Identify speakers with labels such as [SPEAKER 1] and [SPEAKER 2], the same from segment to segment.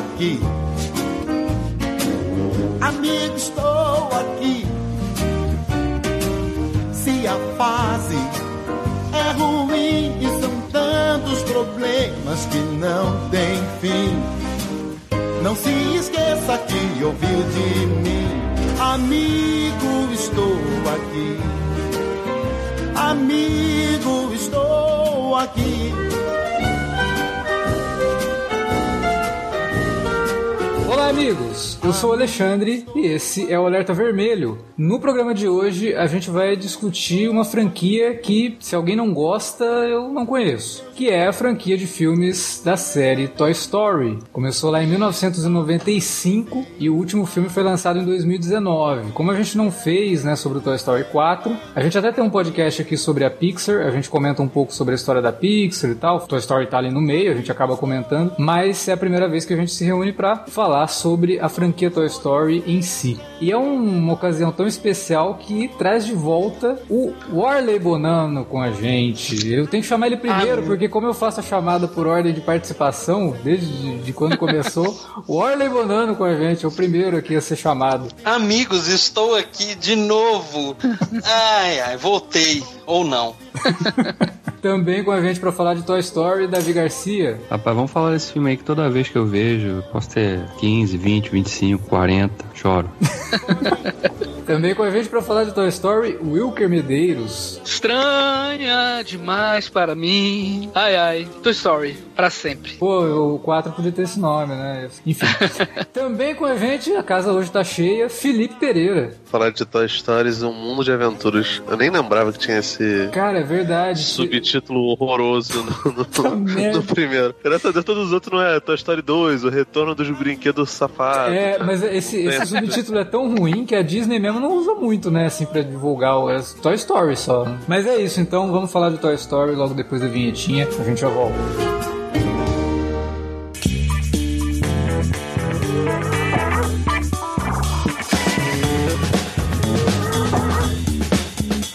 [SPEAKER 1] aqui. Amigo, estou aqui. Se a fase é ruim e são tantos problemas que não tem fim. Não se esqueça que ouviu de mim. Amigo, estou aqui. Amigo, estou aqui.
[SPEAKER 2] Amigos! Eu sou o Alexandre e esse é o Alerta Vermelho. No programa de hoje, a gente vai discutir uma franquia que, se alguém não gosta, eu não conheço. Que é a franquia de filmes da série Toy Story. Começou lá em 1995 e o último filme foi lançado em 2019. Como a gente não fez, né, sobre o Toy Story 4, a gente até tem um podcast aqui sobre a Pixar, a gente comenta um pouco sobre a história da Pixar e tal. Toy Story tá ali no meio, a gente acaba comentando, mas é a primeira vez que a gente se reúne para falar sobre a franquia Toy Story em si. E é uma ocasião tão especial que traz de volta o Warley Bonano com a gente. Eu tenho que chamar ele primeiro, ah, porque como eu faço a chamada por ordem de participação, desde de quando começou, o Warley Bonano com a gente, é o primeiro aqui a ser chamado.
[SPEAKER 3] Amigos, estou aqui de novo. ai, ai, voltei. Ou não.
[SPEAKER 2] Também com a gente para falar de Toy Story, Davi Garcia.
[SPEAKER 4] Rapaz, vamos falar desse filme aí que toda vez que eu vejo, posso ter 15, 20, 25, 40, choro.
[SPEAKER 2] Também com a gente para falar de Toy Story, Wilker Medeiros.
[SPEAKER 5] Estranha demais para mim. Ai ai, Toy Story, para sempre.
[SPEAKER 2] Pô, o 4 podia ter esse nome, né? Enfim. Também com a gente, a casa hoje tá cheia, Felipe Pereira.
[SPEAKER 6] Falar de Toy Stories, um mundo de aventuras. Eu nem lembrava que tinha esse.
[SPEAKER 2] Cara, é verdade.
[SPEAKER 6] Subtítulo horroroso no, no, no primeiro. Graças a Deus, todos os outros não é Toy Story 2, o retorno dos brinquedos safados.
[SPEAKER 2] É, mas esse, esse subtítulo é tão ruim que a Disney mesmo não usa muito, né, assim, pra divulgar o é Toy Story só. Mas é isso, então vamos falar de Toy Story logo depois da vinhetinha. A gente já volta.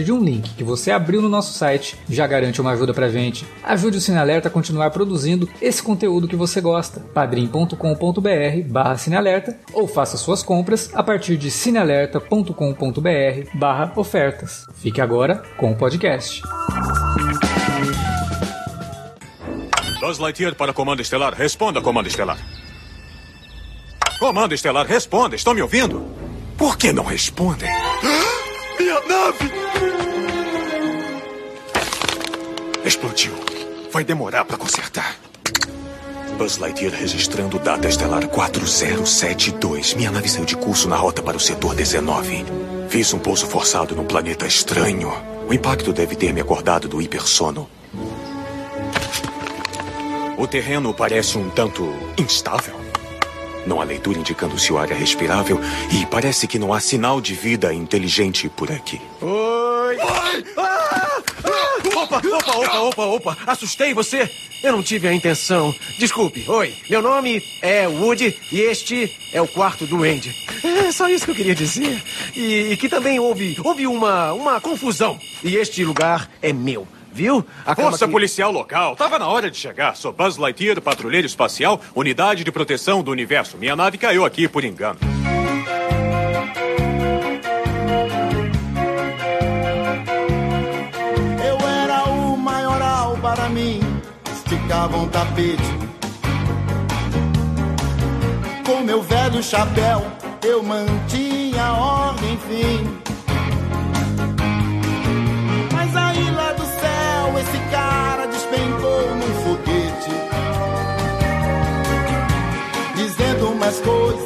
[SPEAKER 2] partir de um link que você abriu no nosso site já garante uma ajuda pra gente. Ajude o Cinealerta a continuar produzindo esse conteúdo que você gosta. padrim.com.br barra Cinealerta ou faça suas compras a partir de cinealerta.com.br barra ofertas. Fique agora com o podcast.
[SPEAKER 7] Buzz Lightyear para Comando Estelar. Responda, Comando Estelar. Comando Estelar, responda. Estão me ouvindo? Por que não respondem? Minha nave! Explodiu. Vai demorar para consertar. Buzz Lightyear registrando data estelar 4072. Minha nave saiu de curso na rota para o setor 19. Fiz um pouso forçado num planeta estranho. O impacto deve ter me acordado do hipersono. O terreno parece um tanto instável. Não há leitura indicando se o ar é respirável e parece que não há sinal de vida inteligente por aqui.
[SPEAKER 8] Oi! Oi! Ah! Ah! Opa, opa, opa, opa, opa! Assustei você? Eu não tive a intenção. Desculpe. Oi, meu nome é Woody e este é o quarto do Andy. É só isso que eu queria dizer. E, e que também houve, houve uma, uma confusão. E este lugar é meu. Viu?
[SPEAKER 7] A Força que... policial local. Tava na hora de chegar. Sou Buzz Lightyear, patrulheiro espacial, unidade de proteção do universo. Minha nave caiu aqui por engano.
[SPEAKER 1] Eu era o maioral para mim. Esticava um tapete. Com meu velho chapéu, eu mantinha a ordem, enfim.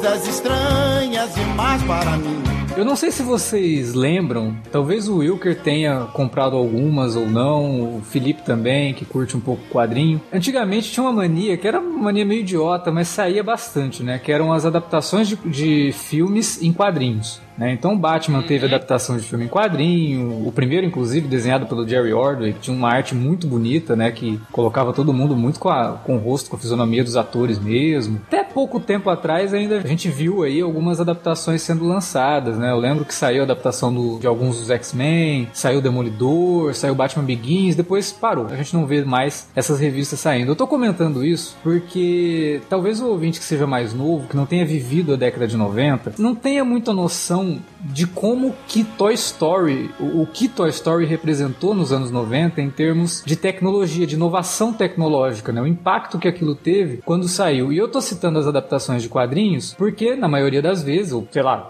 [SPEAKER 1] Coisas estranhas demais para mim.
[SPEAKER 2] Eu não sei se vocês lembram, talvez o Wilker tenha comprado algumas ou não, o Felipe também, que curte um pouco quadrinho. Antigamente tinha uma mania, que era uma mania meio idiota, mas saía bastante, né? Que eram as adaptações de, de filmes em quadrinhos. Né? Então o Batman teve
[SPEAKER 3] Uhum.
[SPEAKER 2] adaptação de filme em quadrinho, o primeiro inclusive desenhado pelo Jerry Ordway, que tinha uma arte muito bonita, né, que colocava todo mundo muito com, a- com o rosto, com a fisionomia dos atores mesmo. Até pouco tempo atrás ainda a gente viu aí algumas adaptações sendo lançadas, né? Eu lembro que saiu a adaptação do- de alguns dos X-Men, saiu Demolidor, saiu Batman Begins, depois parou. A gente não vê mais essas revistas saindo. Eu tô comentando isso porque talvez o ouvinte que seja mais novo, que não tenha vivido a década de 90, não tenha muita noção de como que Toy Story, o, o que Toy Story representou nos anos 90 em termos de tecnologia, de inovação tecnológica, né? O impacto que aquilo teve quando saiu. E eu tô citando as adaptações de quadrinhos porque, na maioria das vezes, ou sei lá,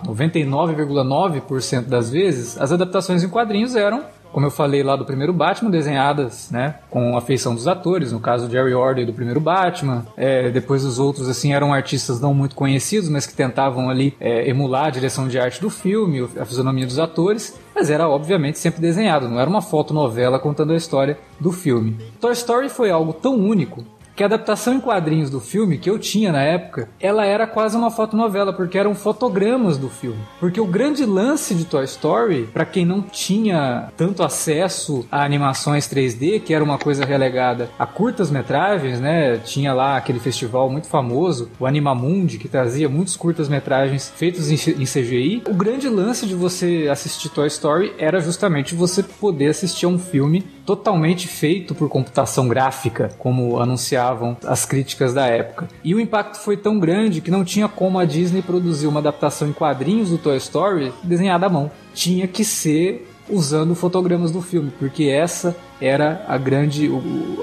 [SPEAKER 2] 99,9% das vezes, as adaptações em quadrinhos eram como eu falei lá do primeiro Batman, desenhadas, né, com a feição dos atores, no caso Jerry Ordway do primeiro Batman, é, depois os outros, assim, eram artistas não muito conhecidos, mas que tentavam ali é, emular a direção de arte do filme, a fisionomia dos atores, mas era obviamente sempre desenhado, não era uma fotonovela contando a história do filme. Toy Story foi algo tão único que a adaptação em quadrinhos do filme que eu tinha na época, ela era quase uma fotonovela, porque eram fotogramas do filme. Porque o grande lance de Toy Story, para quem não tinha tanto acesso a animações 3D, que era uma coisa relegada a curtas metragens, né? Tinha lá aquele festival muito famoso, o Animamundi, que trazia muitos curtas metragens feitos em CGI. O grande lance de você assistir Toy Story era justamente você poder assistir a um filme totalmente feito por computação gráfica, como anunciavam as críticas da época. E o impacto foi tão grande que não tinha como a Disney produzir uma adaptação em quadrinhos do Toy Story desenhada à mão. Tinha que ser usando fotogramas do filme, porque essa era a grande,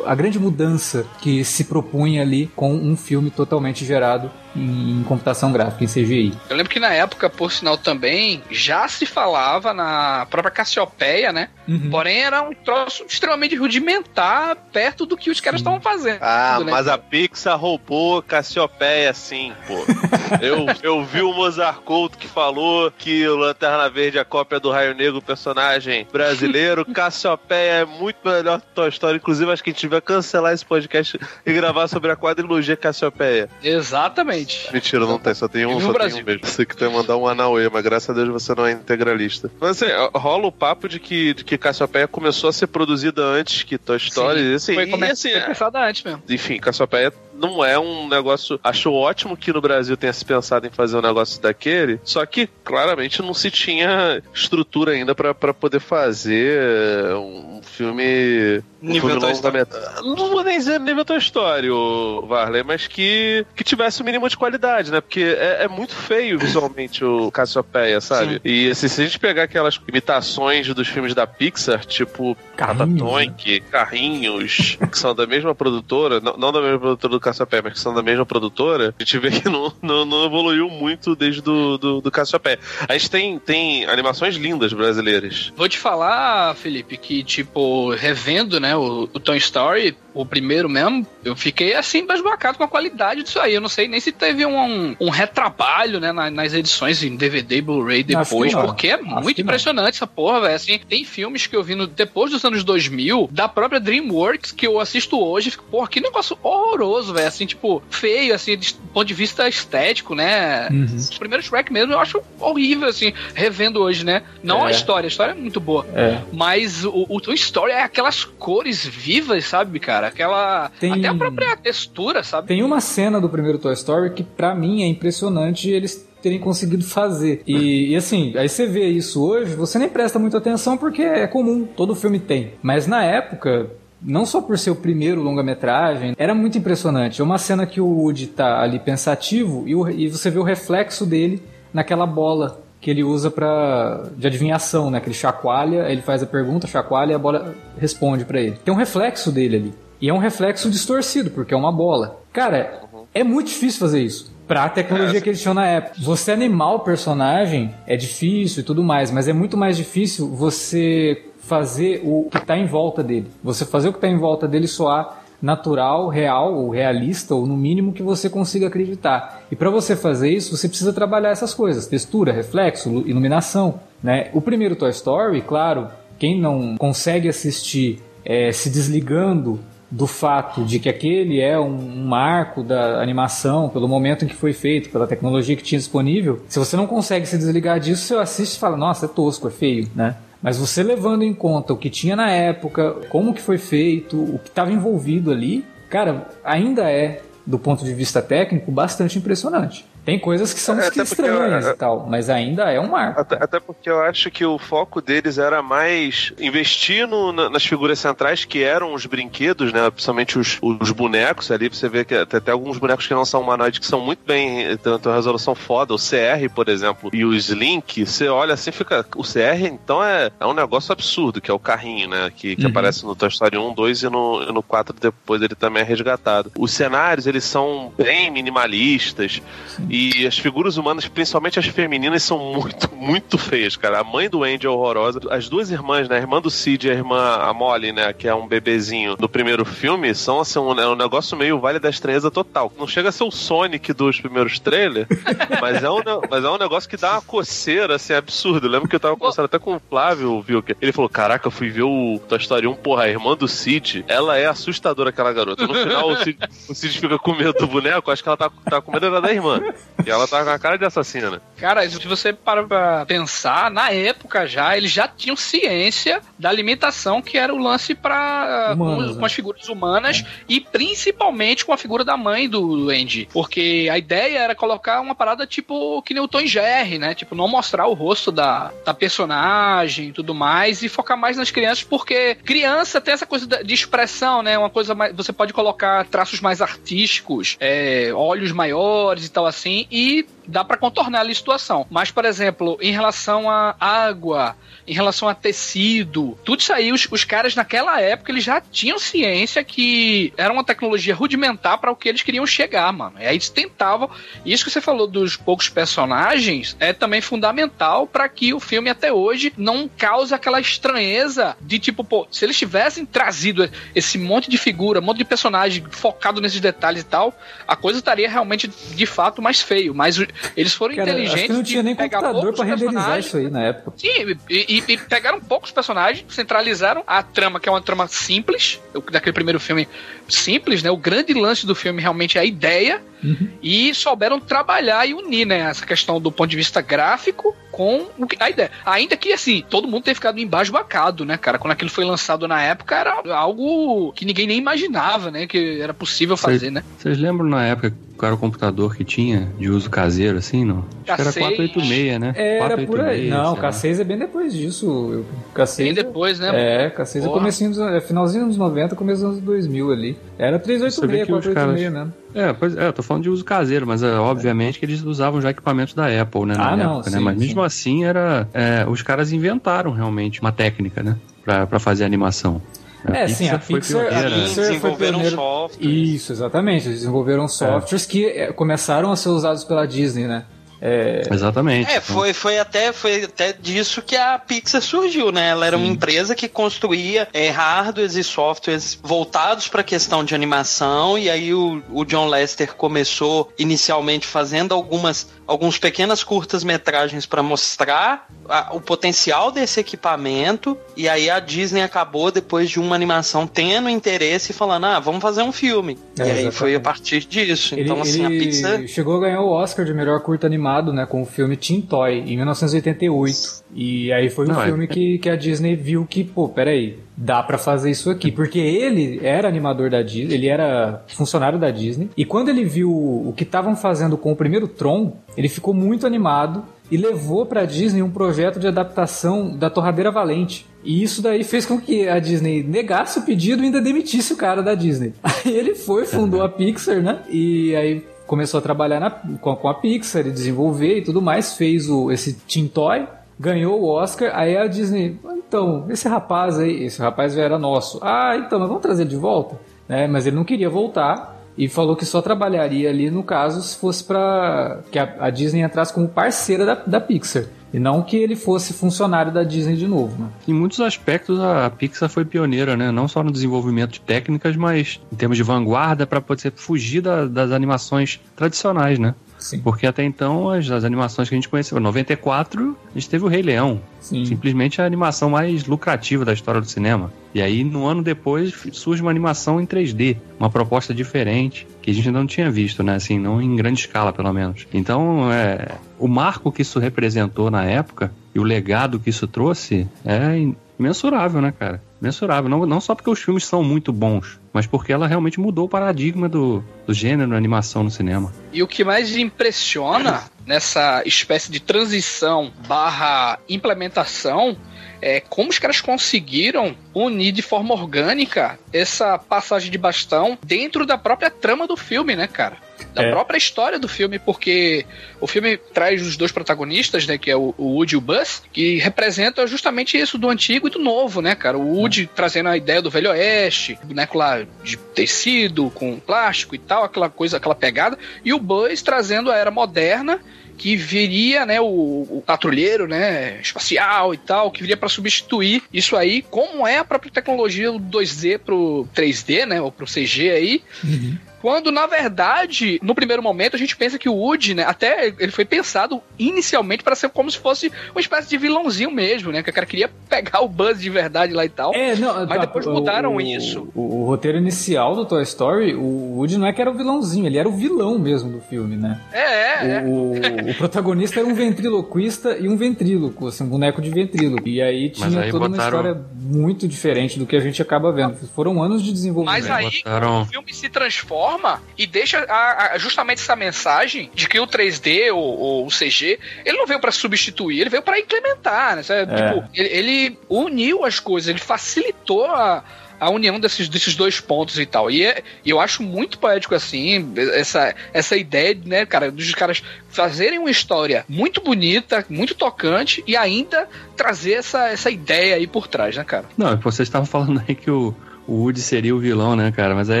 [SPEAKER 2] a grande mudança que se propunha ali com um filme totalmente gerado em, em computação gráfica, em CGI.
[SPEAKER 5] Eu lembro que na época, por sinal também, já se falava na própria Cassiopeia, né?
[SPEAKER 2] Uhum.
[SPEAKER 5] Porém, era um troço extremamente rudimentar perto do que os caras estavam fazendo.
[SPEAKER 6] Ah,
[SPEAKER 5] né?
[SPEAKER 6] mas a Pixar roubou Cassiopeia, sim, pô. eu, eu vi o Mozart Couto que falou que o Lanterna Verde é a cópia do Raio Negro, personagem brasileiro. Cassiopeia é muito melhor Toy Story. Inclusive, acho que a gente vai cancelar esse podcast e gravar sobre a quadrilogia Cassiopeia.
[SPEAKER 5] Exatamente.
[SPEAKER 6] Mentira, não tem, só tem um,
[SPEAKER 5] no
[SPEAKER 6] só tem
[SPEAKER 5] Brasil?
[SPEAKER 6] um mesmo. Você que tem que mandar um Anauê, mas graças a Deus você não é integralista. Mas assim, rola o papo de que, de que Cassiopeia começou a ser produzida antes que Toy Story.
[SPEAKER 5] Sim,
[SPEAKER 6] assim,
[SPEAKER 5] foi,
[SPEAKER 6] e, assim,
[SPEAKER 5] foi pensada antes mesmo.
[SPEAKER 6] enfim, Cassiopeia não é um negócio. Acho ótimo que no Brasil tenha se pensado em fazer um negócio daquele, só que claramente não se tinha estrutura ainda pra pra poder fazer um filme. Um
[SPEAKER 3] Nível
[SPEAKER 6] filme. Não vou nem dizer nível Toy Story, ô Varley, mas que, que tivesse o mínimo de qualidade, né? Porque é, é muito feio visualmente o Cassiopeia, sabe?
[SPEAKER 3] Sim.
[SPEAKER 6] E assim, se a gente pegar aquelas imitações dos filmes da Pixar, tipo
[SPEAKER 2] Carrinhos,
[SPEAKER 6] Ratatouille, Carrinhos, que são da mesma produtora, não, não da mesma produtora do Cassiopeia, mas que são da mesma produtora, a gente vê que não, não, não evoluiu muito desde do, do, do Cassiopeia. A gente tem, tem animações lindas brasileiras.
[SPEAKER 5] Vou te falar, Felipe, que, tipo, revendo, né, o, o Toy Story, o primeiro mesmo, eu fiquei, assim, basbacado com a qualidade disso aí. Eu não sei nem se teve um, um, um retrabalho, né, na- nas edições em DVD, Blu-ray depois,
[SPEAKER 2] não.
[SPEAKER 5] porque é muito impressionante essa porra, velho. Assim, tem filmes que eu vi no, depois dos anos 2000, da própria DreamWorks, que eu assisto hoje, e fico, porra, que negócio horroroso, velho. Assim, tipo, feio, assim, do ponto de vista estético, né?
[SPEAKER 2] Uhum.
[SPEAKER 5] Os primeiros Shrek mesmo eu acho horrível, assim, revendo hoje, né? Não a
[SPEAKER 2] É.
[SPEAKER 5] história, a história é muito boa.
[SPEAKER 2] É.
[SPEAKER 5] Mas o, o Toy Story é aquelas cores vivas, sabe, cara? Aquela.
[SPEAKER 2] Tem-
[SPEAKER 5] Até a própria textura, sabe?
[SPEAKER 2] Tem uma cena do primeiro Toy Story que pra mim é impressionante eles terem conseguido fazer. E, e, assim, aí você vê isso hoje, você nem presta muita atenção porque é comum, todo filme tem. Mas na época, não só por ser o primeiro longa-metragem, era muito impressionante. É uma cena que o Woody tá ali pensativo e, o- e você vê o reflexo dele naquela bola que ele usa para de adivinhação, né? Que ele chacoalha, ele faz a pergunta, chacoalha e a bola responde pra ele. Tem um reflexo dele ali. E é um reflexo distorcido, porque é uma bola. Cara, é muito difícil fazer isso. Pra tecnologia que eles tinham na época. Você animar o personagem é difícil e tudo mais, mas é muito mais difícil você fazer o que tá em volta dele. Você fazer o que tá em volta dele soar natural, real ou realista, ou no mínimo que você consiga acreditar. E para você fazer isso, você precisa trabalhar essas coisas: textura, reflexo, iluminação. Né? O primeiro Toy Story, claro, quem não consegue assistir é, se desligando do fato de que aquele é um, marco da animação, pelo momento em que foi feito, pela tecnologia que tinha disponível, se você não consegue se desligar disso, você assiste e fala, nossa, é tosco, é feio, né? Mas você levando em conta o que tinha na época, como que foi feito, o que estava envolvido ali, cara, ainda é, do ponto de vista técnico, bastante impressionante. Tem coisas que são é, estranhas eu, e tal, mas ainda é um marco.
[SPEAKER 6] Até, até, porque eu acho que o foco deles era mais investir no, nas figuras centrais, que eram os brinquedos, né? Principalmente os, os bonecos ali. Você vê que tem até alguns bonecos que não são humanoides que são muito bem, tanto a resolução foda. O CR, por exemplo, e o Slink, você olha assim fica. O CR, então, é, é um negócio absurdo, que é o carrinho, né? Que, que uhum. aparece no Toy Story 1, 2 e no, e no 4 depois ele também é resgatado. Os cenários, eles são bem minimalistas. Sim. E as figuras humanas, principalmente as femininas, são muito, muito feias, cara. A mãe do Andy é horrorosa. As duas irmãs, né? A irmã do Sid e a irmã a Molly, né? Que é um bebezinho do primeiro filme, são assim, um, é um negócio meio Vale da Estranheza total. Não chega a ser o Sonic dos primeiros trailers, mas, é um, mas é um negócio que dá uma coceira, assim, absurdo. Eu lembro que eu tava conversando até com o Flávio, viu? Ele falou: Caraca, eu fui ver o Toy Story 1, porra, a irmã do Sid, ela é assustadora, aquela garota. No final, o Sid, o Sid fica com medo do boneco, acho que ela tá, tá com medo da irmã. E ela tá com a cara de assassina.
[SPEAKER 5] Cara, se você para pra pensar, na época já, eles já tinham ciência da alimentação que era o lance para com, com, né? as figuras humanas é. e principalmente com a figura da mãe do Andy. Porque a ideia era colocar uma parada tipo que nem o Tom Jerry, né? Tipo, não mostrar o rosto da, da personagem e tudo mais e focar mais nas crianças, porque criança tem essa coisa de expressão, né? Uma coisa mais. Você pode colocar traços mais artísticos, é, olhos maiores e tal assim, e dá para contornar a situação. Mas, por exemplo, em relação a água, em relação a tecido, tudo isso aí, os, os caras naquela época eles já tinham ciência que era uma tecnologia rudimentar para o que eles queriam chegar, mano. E aí eles tentavam. Isso que você falou dos poucos personagens é também fundamental para que o filme até hoje não cause aquela estranheza de tipo, pô, se eles tivessem trazido esse monte de figura, um monte de personagem focado nesses detalhes e tal, a coisa estaria realmente de fato mais feio. Mas eles foram Cara, inteligentes. Acho que
[SPEAKER 2] não tinha nem computador pra renderizar isso aí na época.
[SPEAKER 5] Sim, e, e, e, pegaram poucos personagens, centralizaram a trama, que é uma trama simples, daquele primeiro filme simples, né? O grande lance do filme realmente é a ideia. Uhum. E souberam trabalhar e unir, né? Essa questão do ponto de vista gráfico com a ideia. Ainda que, assim, todo mundo tenha ficado embasbacado, né, cara? Quando aquilo foi lançado na época, era algo que ninguém nem imaginava, né? Que era possível fazer,
[SPEAKER 4] cês,
[SPEAKER 5] né?
[SPEAKER 4] Vocês lembram na época qual era o computador que tinha de uso caseiro, assim, não? Acho que era 486, né?
[SPEAKER 2] Era 486, por aí. Não, o K6 é bem depois disso. K6
[SPEAKER 5] bem depois, né?
[SPEAKER 2] É, K6 é comecinho dos, é finalzinho dos 90, começo dos anos 2000 ali. Era 386, 486 caras... mesmo.
[SPEAKER 4] É, pois é, eu tô falando de uso caseiro, mas é, obviamente que eles usavam já equipamentos da Apple, né? Na ah, não, época, né? sim, né? Mas sim. mesmo assim, era, é, os caras inventaram realmente uma técnica, né? Pra, pra fazer animação.
[SPEAKER 2] A é, Pixar sim, a Pixar, a Pixar desenvolveram softwares. Isso, exatamente. Eles desenvolveram softwares é. que é, começaram a ser usados pela Disney, né?
[SPEAKER 4] É... Exatamente.
[SPEAKER 3] É, foi, foi, até, foi até disso que a Pixar surgiu, né? Ela era Sim. uma empresa que construía é, hardwares e softwares voltados para a questão de animação, e aí o, o John Lester começou inicialmente fazendo algumas alguns pequenas curtas-metragens para mostrar a, o potencial desse equipamento, e aí a Disney acabou, depois de uma animação, tendo interesse e falando: ah, vamos fazer um filme. É, e aí exatamente. foi a partir disso.
[SPEAKER 2] Ele, então, assim, a Pixar. Chegou a ganhar o Oscar de melhor curta animado, né, com o filme Teen Toy, em 1988. E aí foi um Não, é filme é... que, que a Disney viu que, pô, peraí, dá para fazer isso aqui. Porque ele era animador da Disney, ele era funcionário da Disney. E quando ele viu o que estavam fazendo com o primeiro Tron, ele ficou muito animado e levou para a Disney um projeto de adaptação da Torradeira Valente. E isso daí fez com que a Disney negasse o pedido e ainda demitisse o cara da Disney. Aí ele foi, fundou a Pixar, né? E aí começou a trabalhar na, com, com, a Pixar e desenvolver e tudo mais, fez o, esse Teen Toy, ganhou o Oscar, aí a Disney, então, esse rapaz aí, esse rapaz era nosso. Ah, então, mas vamos trazer de volta? Né? Mas ele não queria voltar e falou que só trabalharia ali no caso se fosse para que a, a, Disney entrasse como parceira da, da Pixar. E não que ele fosse funcionário da Disney de novo, né?
[SPEAKER 4] Em muitos aspectos a Pixar foi pioneira, né? Não só no desenvolvimento de técnicas, mas em termos de vanguarda para poder fugir da, das animações tradicionais, né? Sim. Porque até então as, as animações que a gente conheceu, em 94 a gente teve o Rei Leão, Sim. simplesmente a animação mais lucrativa da história do cinema. E aí no ano depois surge uma animação em 3D, uma proposta diferente que a gente ainda não tinha visto, né? Assim, não em grande escala pelo menos. Então, é, o marco que isso representou na época e o legado que isso trouxe é imensurável, né, cara? Mensurável. Não, não só porque os filmes são muito bons, mas porque ela realmente mudou o paradigma do, do gênero da animação no cinema.
[SPEAKER 5] E o que mais impressiona nessa espécie de transição barra implementação é como os caras conseguiram unir de forma orgânica essa passagem de bastão dentro da própria trama do filme, né, cara? da é. própria história do filme, porque o filme traz os dois protagonistas, né, que é o, o Woody e o Buzz, que representam justamente isso do antigo e do novo, né, cara? O Woody é. trazendo a ideia do velho oeste, boneco lá de tecido com plástico e tal, aquela coisa, aquela pegada, e o Buzz trazendo a era moderna que viria, né, o, o, patrulheiro, né, espacial e tal, que viria para substituir isso aí, como é a própria tecnologia do 2D pro 3D, né, ou pro CG aí. Uhum. Quando, na verdade, no primeiro momento, a gente pensa que o Woody, né? Até ele foi pensado inicialmente para ser como se fosse uma espécie de vilãozinho mesmo, né? Que o cara queria pegar o Buzz de verdade lá e tal. É, não, mas tá, depois mudaram
[SPEAKER 2] o,
[SPEAKER 5] isso.
[SPEAKER 2] O, o, o, roteiro inicial do Toy Story, o Woody não é que era o vilãozinho, ele era o vilão mesmo do filme, né?
[SPEAKER 5] É, é. é.
[SPEAKER 2] O, o protagonista era um ventriloquista e um ventríloco, assim, um boneco de ventríloco. E aí tinha aí toda botaram... uma história muito diferente do que a gente acaba vendo. Foram anos de desenvolvimento.
[SPEAKER 5] Mas aí botaram... o filme se transforma forma e deixa a, a, justamente essa mensagem de que o 3D ou, ou o CG, ele não veio para substituir, ele veio para implementar, né? É. Tipo, ele, ele, uniu as coisas, ele facilitou a, a união desses, desses dois pontos e tal. E, é, eu acho muito poético assim, essa, essa ideia, né, cara, dos caras fazerem uma história muito bonita, muito tocante e ainda trazer essa, essa ideia aí por trás, né, cara?
[SPEAKER 4] Não, vocês estavam falando aí que o o Woody seria o vilão, né, cara? Mas aí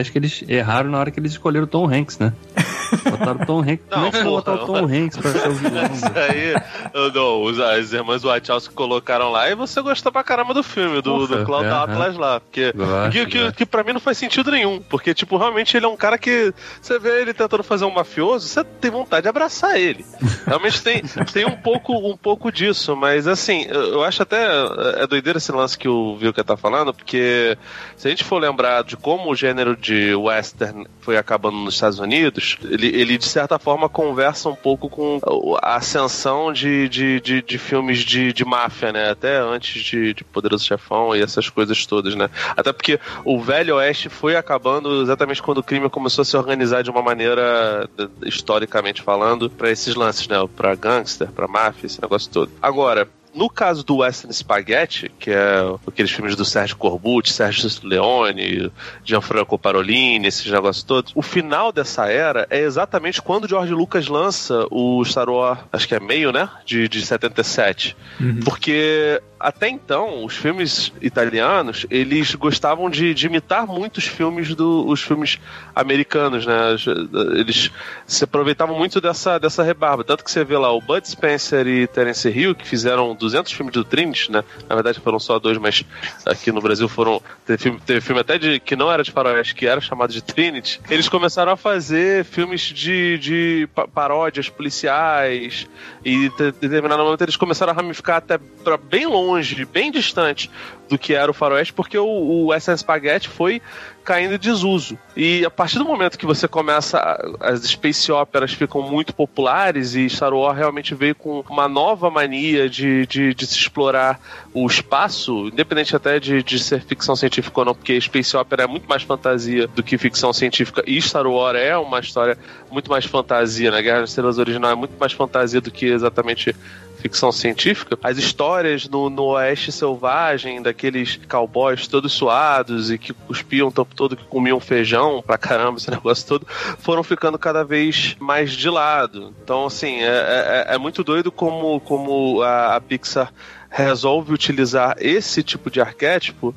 [SPEAKER 4] acho que eles erraram na hora que eles escolheram o Tom Hanks, né? Botaram o Tom Hanks. Não, Como é que botar o Tom Hanks pra ser o vilão? Isso
[SPEAKER 6] aí, não, as irmãs Wachowski colocaram lá e você gostou pra caramba do filme, do, Ufa, do Cloud é, Atlas é. lá. Porque, Gosto, que, que, que pra mim não faz sentido nenhum. Porque, tipo, realmente ele é um cara que você vê ele tentando fazer um mafioso, você tem vontade de abraçar ele. Realmente tem, tem um, pouco, um pouco disso, mas assim, eu acho até é doideira esse lance que o Vilka tá falando, porque gente for lembrar de como o gênero de western foi acabando nos Estados Unidos, ele, ele de certa forma conversa um pouco com a ascensão de, de, de, de filmes de, de máfia, né? Até antes de, de Poderoso Chefão e essas coisas todas, né? Até porque o Velho Oeste foi acabando exatamente quando o crime começou a se organizar de uma maneira, historicamente falando, para esses lances, né? Pra gangster, pra máfia, esse negócio todo. Agora, no caso do Western Spaghetti, que é aqueles filmes do Sérgio Corbucci, Sérgio Leone, Gianfranco Parolini, esses negócios todos, o final dessa era é exatamente quando George Lucas lança o Star Wars, acho que é meio, né? De, de 77. Uhum. Porque até então, os filmes italianos, eles gostavam de, de imitar muito os filmes do, os filmes americanos, né? Eles se aproveitavam muito dessa, dessa rebarba. Tanto que você vê lá o Bud Spencer e Terence Hill, que fizeram 200 filmes do Trinity, né? Na verdade foram só dois, mas aqui no Brasil foram... Teve filme, teve filme até de, que não era de faroeste, que era chamado de Trinity. Eles começaram a fazer filmes de, de paródias policiais e em determinado momento eles começaram a ramificar até para bem longe bem distante do que era o faroeste, porque o, o SS Spaghetti foi caindo em desuso. E a partir do momento que você começa, as space operas ficam muito populares e Star Wars realmente veio com uma nova mania de, de, de se explorar o espaço, independente até de, de ser ficção científica ou não, porque space opera é muito mais fantasia do que ficção científica e Star Wars é uma história muito mais fantasia, né? Guerra das Estrelas original é muito mais fantasia do que exatamente ficção científica, as histórias no, no oeste selvagem, daqueles cowboys todos suados e que cuspiam o tempo todo, que comiam feijão pra caramba, esse negócio todo, foram ficando cada vez mais de lado. Então, assim, é, é, é muito doido como, como a, a Pixar resolve utilizar esse tipo de arquétipo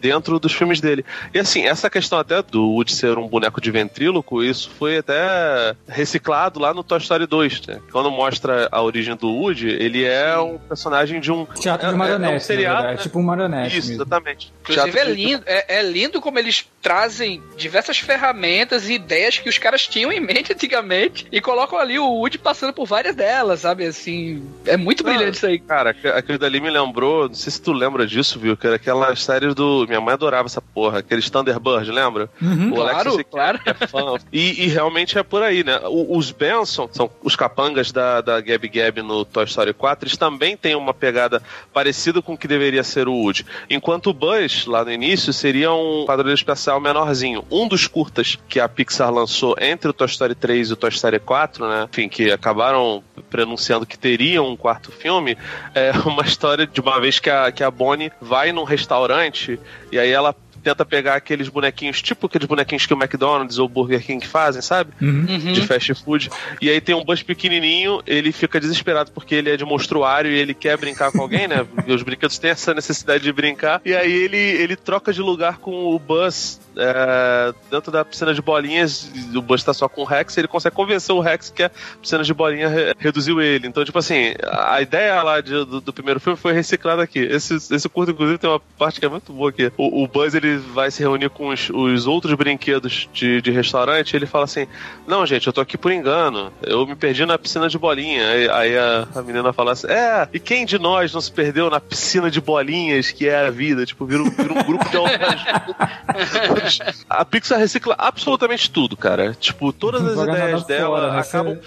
[SPEAKER 6] dentro dos filmes dele. E assim, essa questão até do Woody ser um boneco de ventríloco, isso foi até reciclado lá no Toy Story 2, né? Quando mostra a origem do Woody, ele é um personagem de um
[SPEAKER 2] teatro de marionete, é, é um seriado, né? é tipo um marionete.
[SPEAKER 6] Isso, mesmo. exatamente.
[SPEAKER 5] Inclusive é lindo, é, é, lindo como eles trazem diversas ferramentas e ideias que os caras tinham em mente antigamente e colocam ali o Woody passando por várias delas, sabe? Assim, é muito brilhante isso aí.
[SPEAKER 6] Cara, aquele dali me lembrou, não sei se tu lembra disso, viu? Que era aquela série do. Minha mãe adorava essa porra, aqueles Thunderbird, lembra?
[SPEAKER 5] Uhum, o claro, Alex claro.
[SPEAKER 6] É fã. E, e, realmente é por aí, né? O, os Benson, são os capangas da, da Gab Gab no Toy Story 4, eles também têm uma pegada parecida com o que deveria ser o Woody. Enquanto o Buzz, lá no início, seria um quadrilho especial menorzinho. Um dos curtas que a Pixar lançou entre o Toy Story 3 e o Toy Story 4, né? Enfim, que acabaram pronunciando que teriam um quarto filme, é uma história de uma vez que a, que a Bonnie vai num restaurante e aí ela tenta pegar aqueles bonequinhos, tipo aqueles bonequinhos que o McDonald's ou o Burger King fazem, sabe?
[SPEAKER 2] Uhum.
[SPEAKER 6] De fast food. E aí tem um Buzz pequenininho, ele fica desesperado porque ele é de monstruário e ele quer brincar com alguém, né? E os brinquedos têm essa necessidade de brincar. E aí ele, ele troca de lugar com o Buzz é, dentro da piscina de bolinhas. O Buzz tá só com o Rex e ele consegue convencer o Rex que a piscina de bolinha re reduziu ele. Então, tipo assim, a ideia lá de, do, do, primeiro filme foi reciclada aqui. Esse, esse curto, inclusive, tem uma parte que é muito boa aqui. O, o Buzz, ele vai se reunir com os, os outros brinquedos de, de restaurante, ele fala assim: Não, gente, eu tô aqui por engano. Eu me perdi na piscina de bolinha. Aí, aí a, a, menina fala assim: É, e quem de nós não se perdeu na piscina de bolinhas que é a vida? Tipo, vira, vira um grupo de A Pixar recicla absolutamente tudo, cara. Tipo, todas as ideias dela fora, né? acabam.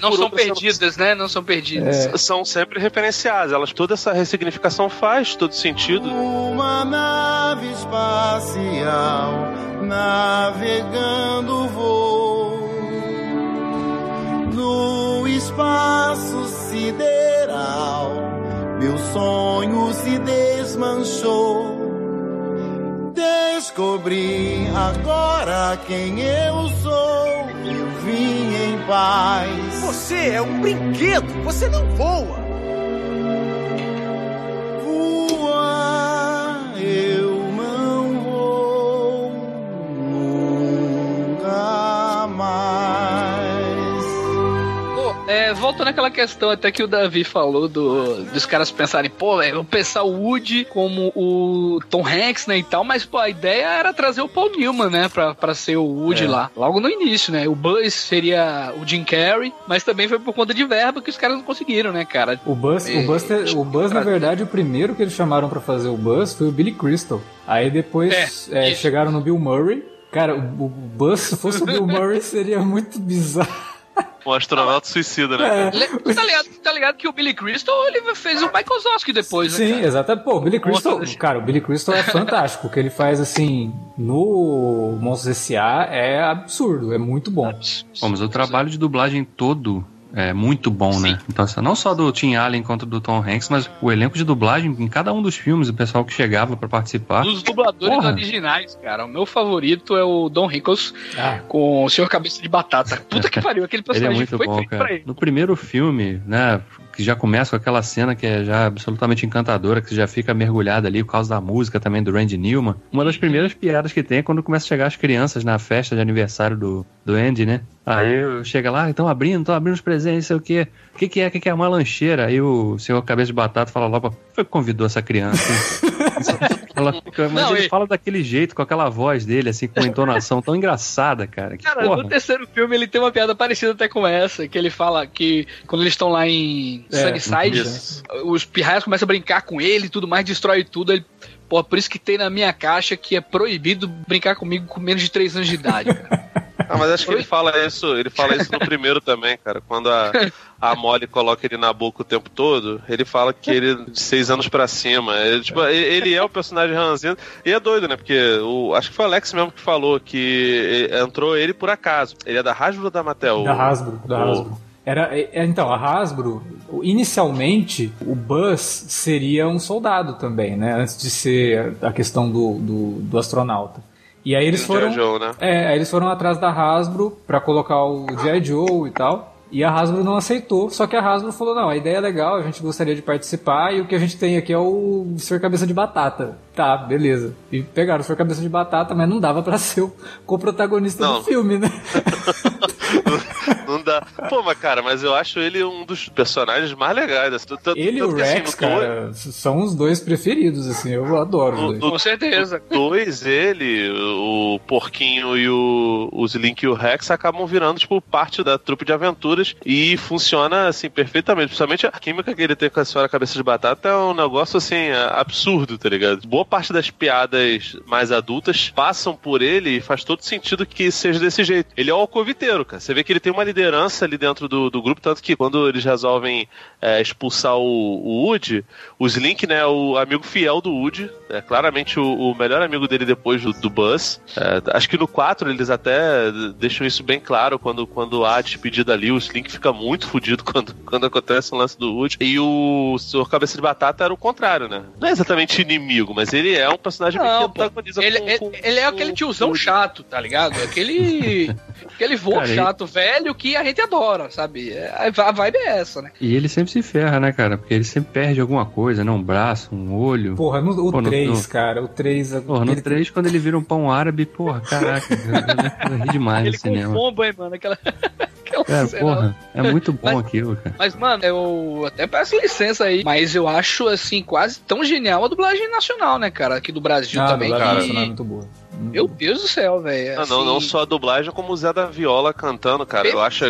[SPEAKER 5] Não são perdidas, sendo... né? Não são perdidas.
[SPEAKER 6] É. São sempre referenciadas. Elas, toda essa ressignificação faz todo sentido.
[SPEAKER 1] Uma nave espacial espacial, navegando voo no espaço sideral. Meu sonho se desmanchou. Descobri agora quem eu sou. Eu vim em paz.
[SPEAKER 8] Você é um brinquedo, você não. Voa,
[SPEAKER 5] É, voltando àquela questão até que o Davi falou do, dos caras pensarem, pô, é, vou pensar o Woody como o Tom Hanks, né, e tal, mas, pô, a ideia era trazer o Paul Newman, né, pra, pra ser o Woody é. lá, logo no início, né, o Buzz seria o Jim Carrey, mas também foi por conta de verba que os caras não conseguiram, né, cara.
[SPEAKER 2] O Buzz, o Buzz, o Buzz na verdade, o primeiro que eles chamaram para fazer o Buzz foi o Billy Crystal. Aí depois é, é, chegaram no Bill Murray. Cara, o, o Buzz, se fosse o Bill Murray, seria muito bizarro.
[SPEAKER 6] Um astronauta suicida, né?
[SPEAKER 5] É. Tá, ligado, tá ligado que o Billy Crystal ele fez o Michael Zosky depois,
[SPEAKER 2] né? Sim,
[SPEAKER 5] cara?
[SPEAKER 2] exatamente. Pô, o Billy Crystal, cara, o Billy Crystal é fantástico. o que ele faz, assim, no Monstros S.A. é absurdo, é muito bom.
[SPEAKER 4] Bom, mas o trabalho de dublagem todo é muito bom, né? Sim. né? Então, assim, não só do Tim Allen quanto do Tom Hanks, mas o elenco de dublagem em cada um dos filmes, o pessoal que chegava para participar.
[SPEAKER 5] Dos dubladores Porra. originais, cara. O meu favorito é o Don Rickles ah. com o Senhor Cabeça de Batata. Puta que pariu, aquele personagem
[SPEAKER 4] ele é muito bom, cara. No primeiro filme, né? Que já começa com aquela cena que é já absolutamente encantadora, que você já fica mergulhado ali por causa da música também do Randy Newman. Uma das primeiras piadas que tem é quando começa a chegar as crianças na festa de aniversário do, do Andy, né? Aí chega lá, estão abrindo, estão abrindo os presentes, sei o quê. O que, que é? O que, que é? Uma lancheira. Aí o senhor Cabeça de Batata fala logo, foi que convidou essa criança? Ela fica, mas não, ele e... fala daquele jeito, com aquela voz dele, assim, com entonação tão engraçada, cara. Que
[SPEAKER 5] cara, porra. no terceiro filme ele tem uma piada parecida até com essa, que ele fala que quando eles estão lá em é, Sunnyside, os pirraias começam a brincar com ele e tudo mais, destrói tudo, ele Pô, por isso que tem na minha caixa que é proibido brincar comigo com menos de 3 anos de idade, cara.
[SPEAKER 6] Ah, mas acho que ele fala isso, ele fala isso no primeiro também, cara. Quando a, a Molly coloca ele na boca o tempo todo, ele fala que ele é de seis anos pra cima. Ele, tipo, ele é o personagem ranzinho. E é doido, né? Porque o, acho que foi o Alex mesmo que falou que entrou ele por acaso. Ele é da Hasbro ou da Mattel?
[SPEAKER 2] Da Hasbro, da Hasbro. Era, é, então, a Hasbro, inicialmente, o Buzz seria um soldado também, né? Antes de ser a questão do, do, do astronauta. E aí eles foram.
[SPEAKER 6] Joe, né?
[SPEAKER 2] É, aí eles foram atrás da Hasbro para colocar o G.I. Joe e tal. E a Hasbro não aceitou, só que a Hasbro falou: não, a ideia é legal, a gente gostaria de participar e o que a gente tem aqui é o Sr. Cabeça de Batata. Tá, beleza. E pegaram o Sr. Cabeça de Batata, mas não dava para ser o co-protagonista do filme, né?
[SPEAKER 6] não dá. Pô, mas cara, mas eu acho ele um dos personagens mais legais.
[SPEAKER 2] Ele e o assim, Rex, assim, cara, dois... são os dois preferidos, assim, eu adoro
[SPEAKER 6] no,
[SPEAKER 2] os dois.
[SPEAKER 5] Com certeza.
[SPEAKER 6] Dois, ele, o Porquinho e o, o Slink e o Rex acabam virando, tipo, parte da trupe de aventuras e funciona, assim, perfeitamente. Principalmente a química que ele tem com a senhora Cabeça de Batata é um negócio, assim, absurdo, tá ligado? Boa parte das piadas mais adultas passam por ele e faz todo sentido que seja desse jeito. Ele é o alcoviteiro, cara. Você vê que ele tem uma liderança ali dentro do, do grupo, tanto que quando eles resolvem é, expulsar o, o Woody, o Slink, né, é o amigo fiel do Woody, é claramente o, o melhor amigo dele depois do, do Buzz. É, acho que no 4 eles até deixam isso bem claro quando, quando há despedida ali, o Slink fica muito fodido quando, quando acontece o lance do Woody. E o Senhor Cabeça de Batata era o contrário, né? Não é exatamente inimigo, mas ele é um personagem
[SPEAKER 5] Não, que antagoniza ele, com, ele, com, ele é aquele tiozão chato, tá ligado? Aquele. aquele vô chato, velho, que a gente adora, sabe? É, a vibe é essa, né?
[SPEAKER 4] E ele sempre se ferra, né, cara? Porque ele sempre perde alguma coisa, né? Um braço, um olho.
[SPEAKER 2] Porra, no, o Pô, 3, no, no... cara, o 3.
[SPEAKER 4] Porra, no 3, quando ele vira um pão árabe, porra, caraca, eu, eu, eu ri demais ele no cinema.
[SPEAKER 5] Bomba, hein, mano? Aquela.
[SPEAKER 4] Cara, porra, é muito bom mas, aquilo, cara.
[SPEAKER 5] Mas, mano, eu até peço licença aí, mas eu acho, assim, quase tão genial a dublagem nacional, né, cara? Aqui do Brasil ah, também.
[SPEAKER 2] A dublagem é muito boa.
[SPEAKER 5] Meu Deus do céu, velho.
[SPEAKER 6] Assim... Não, não só a dublagem, como o Zé da Viola cantando, cara. eu acho.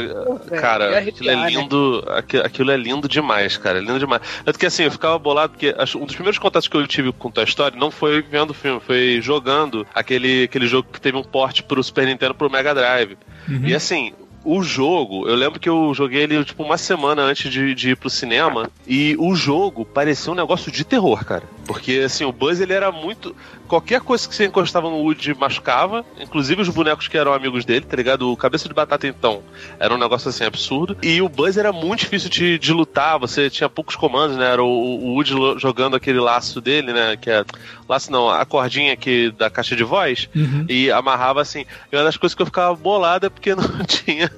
[SPEAKER 6] cara, aquilo é né? lindo. Aquilo é lindo demais, cara. É lindo demais. Tanto que assim, eu ficava bolado, porque um dos primeiros contatos que eu tive com Toy Story não foi vendo o filme, foi jogando aquele, aquele jogo que teve um porte pro Super Nintendo pro Mega Drive. Uhum. E assim, o jogo, eu lembro que eu joguei ele tipo uma semana antes de, de ir pro cinema e o jogo parecia um negócio de terror, cara. Porque assim, o Buzz ele era muito qualquer coisa que você encostava no Woody machucava, inclusive os bonecos que eram amigos dele, tá ligado? O Cabeça de Batata, então, era um negócio assim absurdo. E o Buzz era muito difícil de, de lutar, você tinha poucos comandos, né? Era o, o jogando aquele laço dele, né? Que é. Laço não, a cordinha aqui da caixa de voz, uhum. e amarrava assim. E uma das coisas que eu ficava bolada é porque não tinha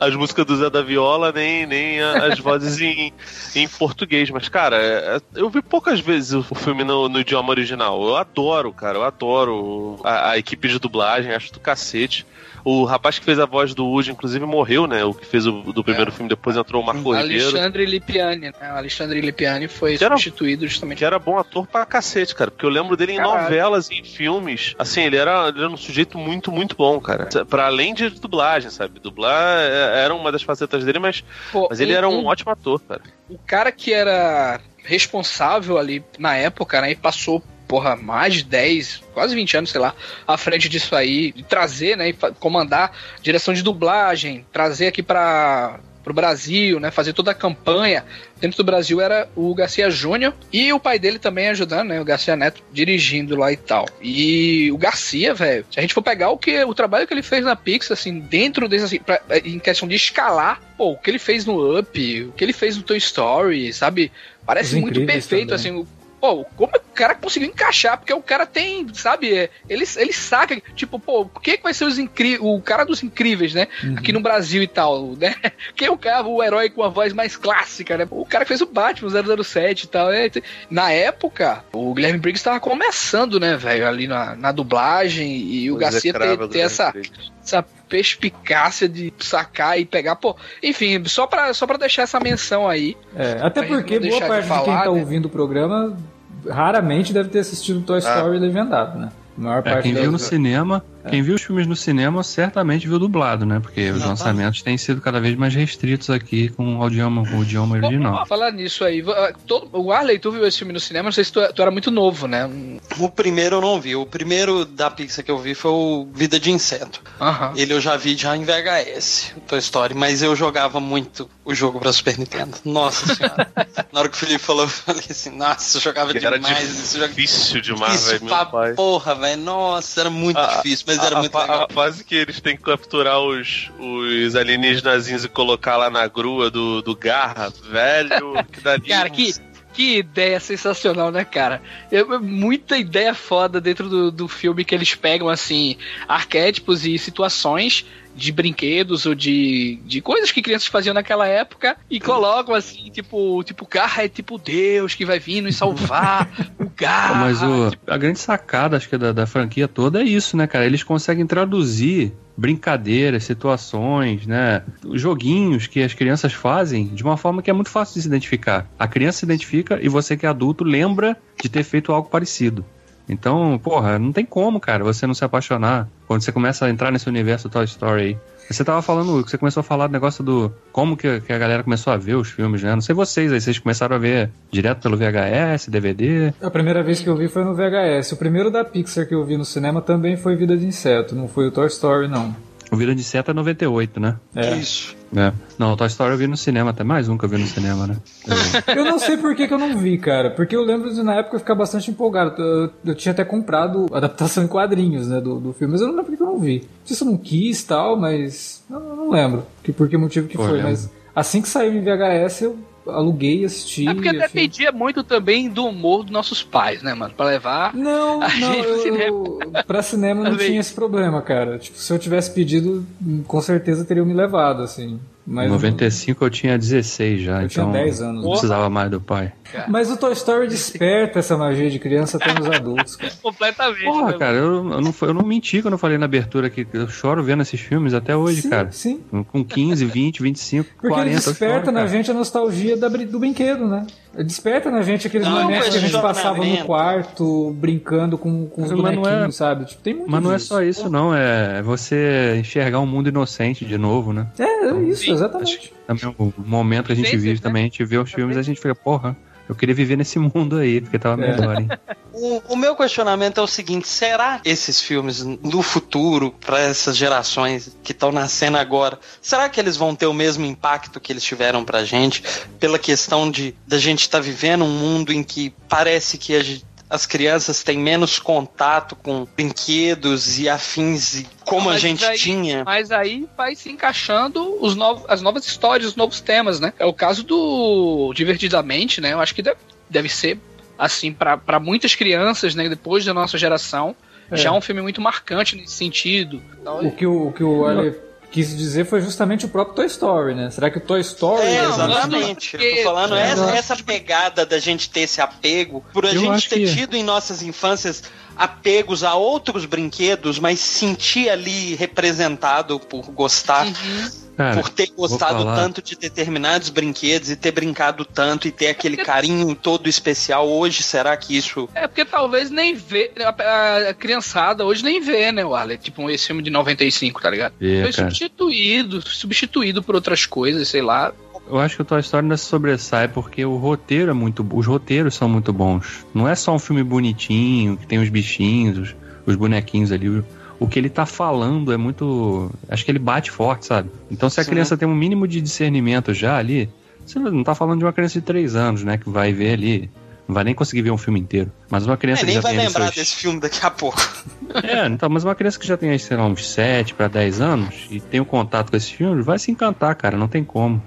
[SPEAKER 6] as músicas do Zé da Viola, nem, nem as vozes em, em português. Mas, cara, é, é, eu vi poucas vezes o filme no, no idioma original. Eu adoro, cara. Eu adoro a, a equipe de dublagem, acho do cacete. O rapaz que fez a voz do Woody, inclusive, morreu, né? O que fez o do primeiro é. filme, depois entrou o Marco Ribeiro.
[SPEAKER 5] Alexandre Lipiani, né? O Alexandre Lipiani foi que substituído justamente.
[SPEAKER 6] Que era bom ator pra cacete, cara. Porque eu lembro dele em Caralho. novelas e em filmes. Assim, ele era, ele era um sujeito muito, muito bom, cara. Pra além de dublagem, sabe? Dublar é, era uma das facetas dele, mas, Pô, mas ele um, era um, um ótimo ator, cara.
[SPEAKER 5] O cara que era responsável ali na época, né? E passou porra, mais de 10, quase 20 anos, sei lá, à frente disso aí, trazer, né, e comandar direção de dublagem, trazer aqui para pro Brasil, né, fazer toda a campanha. Dentro do Brasil era o Garcia Júnior e o pai dele também ajudando, né, o Garcia Neto dirigindo lá e tal. E o Garcia, velho, se a gente for pegar o que o trabalho que ele fez na Pixar assim, dentro desse assim, pra, em questão de escalar, pô, o que ele fez no Up, o que ele fez no Toy Story, sabe? Parece muito perfeito também. assim, pô, como o cara conseguiu encaixar? Porque o cara tem, sabe, é, ele, ele saca, tipo, pô, o que, que vai ser os incríveis, o cara dos incríveis, né? Uhum. Aqui no Brasil e tal, né? Quem é o cara, o herói com a voz mais clássica, né? O cara que fez o Batman 007 e tal. Né? Na época, o Guilherme Briggs estava começando, né, velho, ali na, na dublagem e o, o Garcia ter, ter essa, essa perspicácia de sacar e pegar, pô, enfim, só pra, só pra deixar essa menção aí.
[SPEAKER 2] É, até porque boa parte de, falar, de quem tá né? ouvindo o programa raramente deve ter assistido Toy ah. Story ah. legendado, né?
[SPEAKER 4] A maior é, parte quem viu no cinema é. Quem viu os filmes no cinema certamente viu dublado, né? Porque os lançamentos têm sido cada vez mais restritos aqui com o idioma, o idioma original. Vamos
[SPEAKER 5] falar nisso aí. Ah, o Arley, tu viu esse filme no cinema? Não sei se tu, tu, era muito novo, né?
[SPEAKER 3] O primeiro eu não vi. O primeiro da Pixar que eu vi foi o Vida de Inseto. Ele eu já vi já em VHS, Toy Story, mas eu jogava muito o jogo pra Super Nintendo. Nossa senhora. Na hora que o Felipe falou, eu falei assim, nossa, eu jogava demais. Era
[SPEAKER 6] difícil demais, velho.
[SPEAKER 3] Porra, velho. Nossa, era muito ah, difícil mas era a, muito legal.
[SPEAKER 6] A fase que eles têm que capturar os, os alienígenas e colocar lá na grua do, do Garra, velho, que dali...
[SPEAKER 5] Cara, que, que ideia sensacional, né, cara? Eu, muita ideia foda dentro do, do filme que eles pegam, assim, arquétipos e situações de brinquedos ou de, de coisas que crianças faziam naquela época e colocam assim, tipo, tipo, Garra é tipo Deus que vai vir nos salvar, o Garra.
[SPEAKER 4] Mas o, a grande sacada, acho que da, da franquia toda é isso, né, cara? Eles conseguem traduzir brincadeiras, situações, né? Joguinhos que as crianças fazem de uma forma que é muito fácil de se identificar. A criança se identifica e você que é adulto lembra de ter feito algo parecido. Então, porra, não tem como, cara, você não se apaixonar quando você começa a entrar nesse universo Toy Story aí. Você tava falando, você começou a falar do negócio do como que, que, a galera começou a ver os filmes, né? Não sei vocês aí, vocês começaram a ver direto pelo VHS, DVD?
[SPEAKER 2] A primeira vez que eu vi foi no VHS. O primeiro da Pixar que eu vi no cinema também foi Vida de Inseto, não foi o Toy Story, não.
[SPEAKER 4] O Vida de Seta é 98, né?
[SPEAKER 3] É. Isso.
[SPEAKER 4] É. Não, Toy Story eu vi no cinema, até mais um que eu vi no cinema, né?
[SPEAKER 2] eu não sei por que, que eu não vi, cara. Porque eu lembro de na época eu ficar bastante empolgado. Eu, eu, tinha até comprado a adaptação em quadrinhos, né, do, do filme, mas eu não lembro por que eu não vi. Não sei se eu não quis e tal, mas. Não, não lembro que, por que motivo que Pô, foi, mas assim que saiu em VHS eu aluguei assisti.
[SPEAKER 5] É porque
[SPEAKER 2] até
[SPEAKER 5] dependia muito também do humor dos nossos pais, né, mano? Pra levar.
[SPEAKER 2] Não, não. Eu, cinema. Pra cinema não tinha esse problema, cara. Tipo, se eu tivesse pedido, com certeza teriam me levado, assim.
[SPEAKER 4] Mas 95 eu tinha 16 já,
[SPEAKER 2] eu
[SPEAKER 4] então
[SPEAKER 2] tinha 10 anos.
[SPEAKER 4] não precisava mais do pai.
[SPEAKER 2] Mas o Toy Story desperta essa magia de criança até nos adultos. Cara.
[SPEAKER 5] Completamente.
[SPEAKER 4] Porra, né, cara, eu, eu, não, eu não menti quando eu falei na abertura que eu choro vendo esses filmes até hoje,
[SPEAKER 2] sim,
[SPEAKER 4] cara.
[SPEAKER 2] Sim.
[SPEAKER 4] Com 15, 20, 25,
[SPEAKER 2] Porque
[SPEAKER 4] 40.
[SPEAKER 2] Porque desperta choro, na cara. gente a nostalgia da, do brinquedo, né? Desperta na gente aqueles não, momentos que a gente passava no quarto brincando com, com os mas bonequinhos, é, sabe? Tipo, tem muito
[SPEAKER 4] Mas não
[SPEAKER 2] disso.
[SPEAKER 4] é só isso, não. É você enxergar um mundo inocente de novo, né?
[SPEAKER 2] É, é isso, sim, exatamente.
[SPEAKER 4] Também o momento que a gente vive, também a gente vê os filmes e a gente fica, porra, eu queria viver nesse mundo aí, porque tava é. melhor, hein?
[SPEAKER 3] O, o, meu questionamento é o seguinte: será que esses filmes no futuro, para essas gerações que estão nascendo agora, será que eles vão ter o mesmo impacto que eles tiveram pra gente? Pela questão de da gente estar tá vivendo um mundo em que parece que a gente as crianças têm menos contato com brinquedos e afins e como a gente
[SPEAKER 5] aí,
[SPEAKER 3] tinha.
[SPEAKER 5] Mas aí vai se encaixando os novos, as novas histórias, os novos temas, né? É o caso do Divertidamente, né? Eu acho que deve, deve ser assim para muitas crianças, né? Depois da nossa geração, é. já é um filme muito marcante nesse sentido.
[SPEAKER 2] Então, o que o, o que o Ale quis dizer foi justamente o próprio Toy Story, né? Será que o Toy Story.
[SPEAKER 3] É, exatamente. Eu tô falando é, essa, essa pegada da gente ter esse apego, por a gente ter que... tido em nossas infâncias apegos a outros brinquedos, mas sentir ali representado por gostar. Uhum. Cara, por ter gostado tanto de determinados brinquedos e ter brincado tanto e ter aquele carinho todo especial hoje, será que isso.
[SPEAKER 5] É porque talvez nem vê. A, a criançada hoje nem vê, né, Warley? Tipo, esse filme de 95, tá ligado? É, Foi cara. substituído, substituído por outras coisas, sei lá.
[SPEAKER 4] Eu acho que o Toy Story ainda se sobressai porque o roteiro é muito. Os roteiros são muito bons. Não é só um filme bonitinho, que tem os bichinhos, os, os bonequinhos ali. O que ele tá falando é muito. Acho que ele bate forte, sabe? Então se a Sim. criança tem um mínimo de discernimento já ali, você não tá falando de uma criança de 3 anos, né? Que vai ver ali. Não vai nem conseguir ver um filme inteiro. Mas uma criança
[SPEAKER 3] é,
[SPEAKER 4] que
[SPEAKER 3] já
[SPEAKER 4] vai
[SPEAKER 3] tem lembrar
[SPEAKER 4] seus...
[SPEAKER 3] desse filme daqui a pouco.
[SPEAKER 4] É, então, mas uma criança que já tem, sei lá, uns 7 para 10 anos e tem um contato com esse filme, vai se encantar, cara. Não tem como.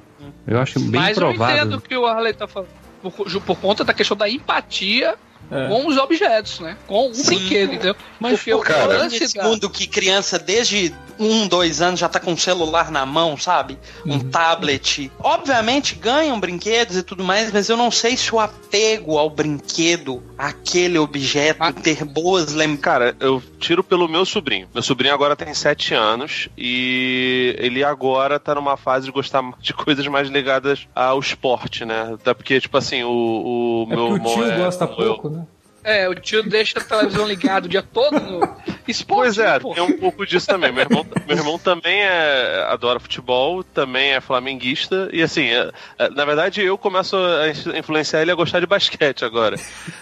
[SPEAKER 4] Eu acho bem Mas provável. Mas eu
[SPEAKER 5] entendo que o Arley tá falando. Por, por, conta da questão da empatia é. com os objetos, né? Com o Sim. brinquedo, entendeu?
[SPEAKER 3] Mas, Porque pô, cara, nesse mundo que criança desde um, dois anos já tá com um celular na mão, sabe? Um uhum. tablet. Obviamente ganham brinquedos e tudo mais, mas eu não sei se o apego ao brinquedo, aquele objeto, ah. ter boas lembranças.
[SPEAKER 6] Cara, eu tiro pelo meu sobrinho. Meu sobrinho agora tem sete anos e ele agora tá numa fase de gostar de coisas mais ligadas ao esporte, né? Até porque, tipo assim, o, o
[SPEAKER 2] é
[SPEAKER 6] meu
[SPEAKER 2] irmão. O tio é, gosta pouco, né?
[SPEAKER 5] É, o tio deixa a televisão ligada o dia todo no esporte.
[SPEAKER 6] Pois é, pô. tem um pouco disso também. Meu irmão, meu irmão também é, adora futebol, também é flamenguista. E assim, é, é, na verdade eu começo a influenciar ele a gostar de basquete agora.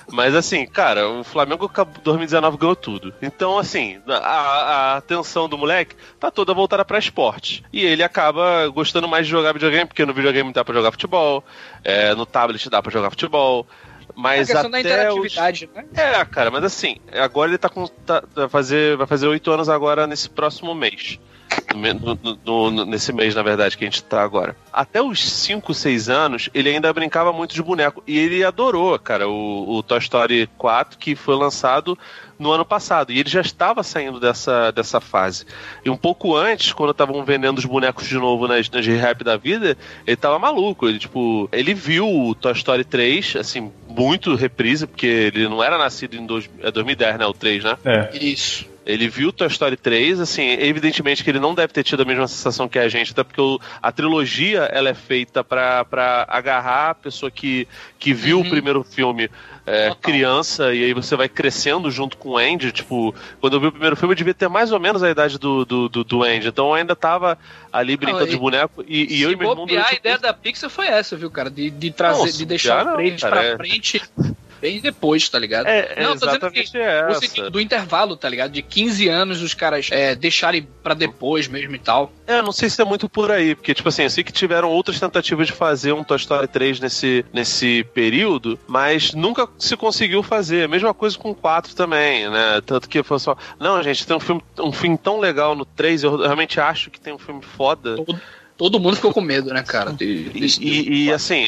[SPEAKER 6] Mas assim, cara, o Flamengo 2019 ganhou tudo. Então, assim, a, a atenção do moleque tá toda voltada para esporte. E ele acaba gostando mais de jogar videogame, porque no videogame dá pra jogar futebol, é, no tablet dá pra jogar futebol. Mas
[SPEAKER 5] a questão
[SPEAKER 6] até
[SPEAKER 5] da interatividade,
[SPEAKER 6] os...
[SPEAKER 5] né?
[SPEAKER 6] É, cara, mas assim, agora ele tá com. Tá, vai, fazer, vai fazer oito anos agora nesse próximo mês. No, no, nesse mês, na verdade, que a gente tá agora. Até os 5, 6 anos, ele ainda brincava muito de boneco. E ele adorou, cara, o, o Toy Story 4, que foi lançado no ano passado. E ele já estava saindo dessa, dessa fase. E um pouco antes, quando estavam vendendo os bonecos de novo nas, nas rap da vida, ele tava maluco. Ele, tipo, ele viu o Toy Story 3, assim, muito reprise, porque ele não era nascido em dois, é 2010, né? O 3, né?
[SPEAKER 5] É. Isso.
[SPEAKER 6] Ele viu Toy Story 3, assim, evidentemente que ele não deve ter tido a mesma sensação que a gente, até porque o, a trilogia ela é feita para agarrar a pessoa que, que viu uhum. o primeiro filme é, criança e aí você vai crescendo junto com o Andy. Tipo, quando eu vi o primeiro filme, eu devia ter mais ou menos a idade do, do, do, do Andy. Então eu ainda tava ali brincando de boneco e, e eu e meu irmão.
[SPEAKER 5] a ideia da Pixar foi essa, viu, cara? De, de trazer, de deixar o frente pra é... frente bem depois, tá ligado?
[SPEAKER 6] É, não, tô dizendo que
[SPEAKER 5] essa. do intervalo, tá ligado? De 15 anos os caras é, deixarem para depois mesmo e tal.
[SPEAKER 6] É, não sei se é muito por aí, porque, tipo assim, eu sei que tiveram outras tentativas de fazer um Toy Story 3 nesse, nesse período, mas nunca se conseguiu fazer. Mesma coisa com o 4 também, né? Tanto que foi só, não, gente, tem um filme, um filme tão legal no 3, eu realmente acho que tem um filme foda.
[SPEAKER 5] Todo todo mundo ficou com medo, né, cara?
[SPEAKER 6] De, de, e, e, assim,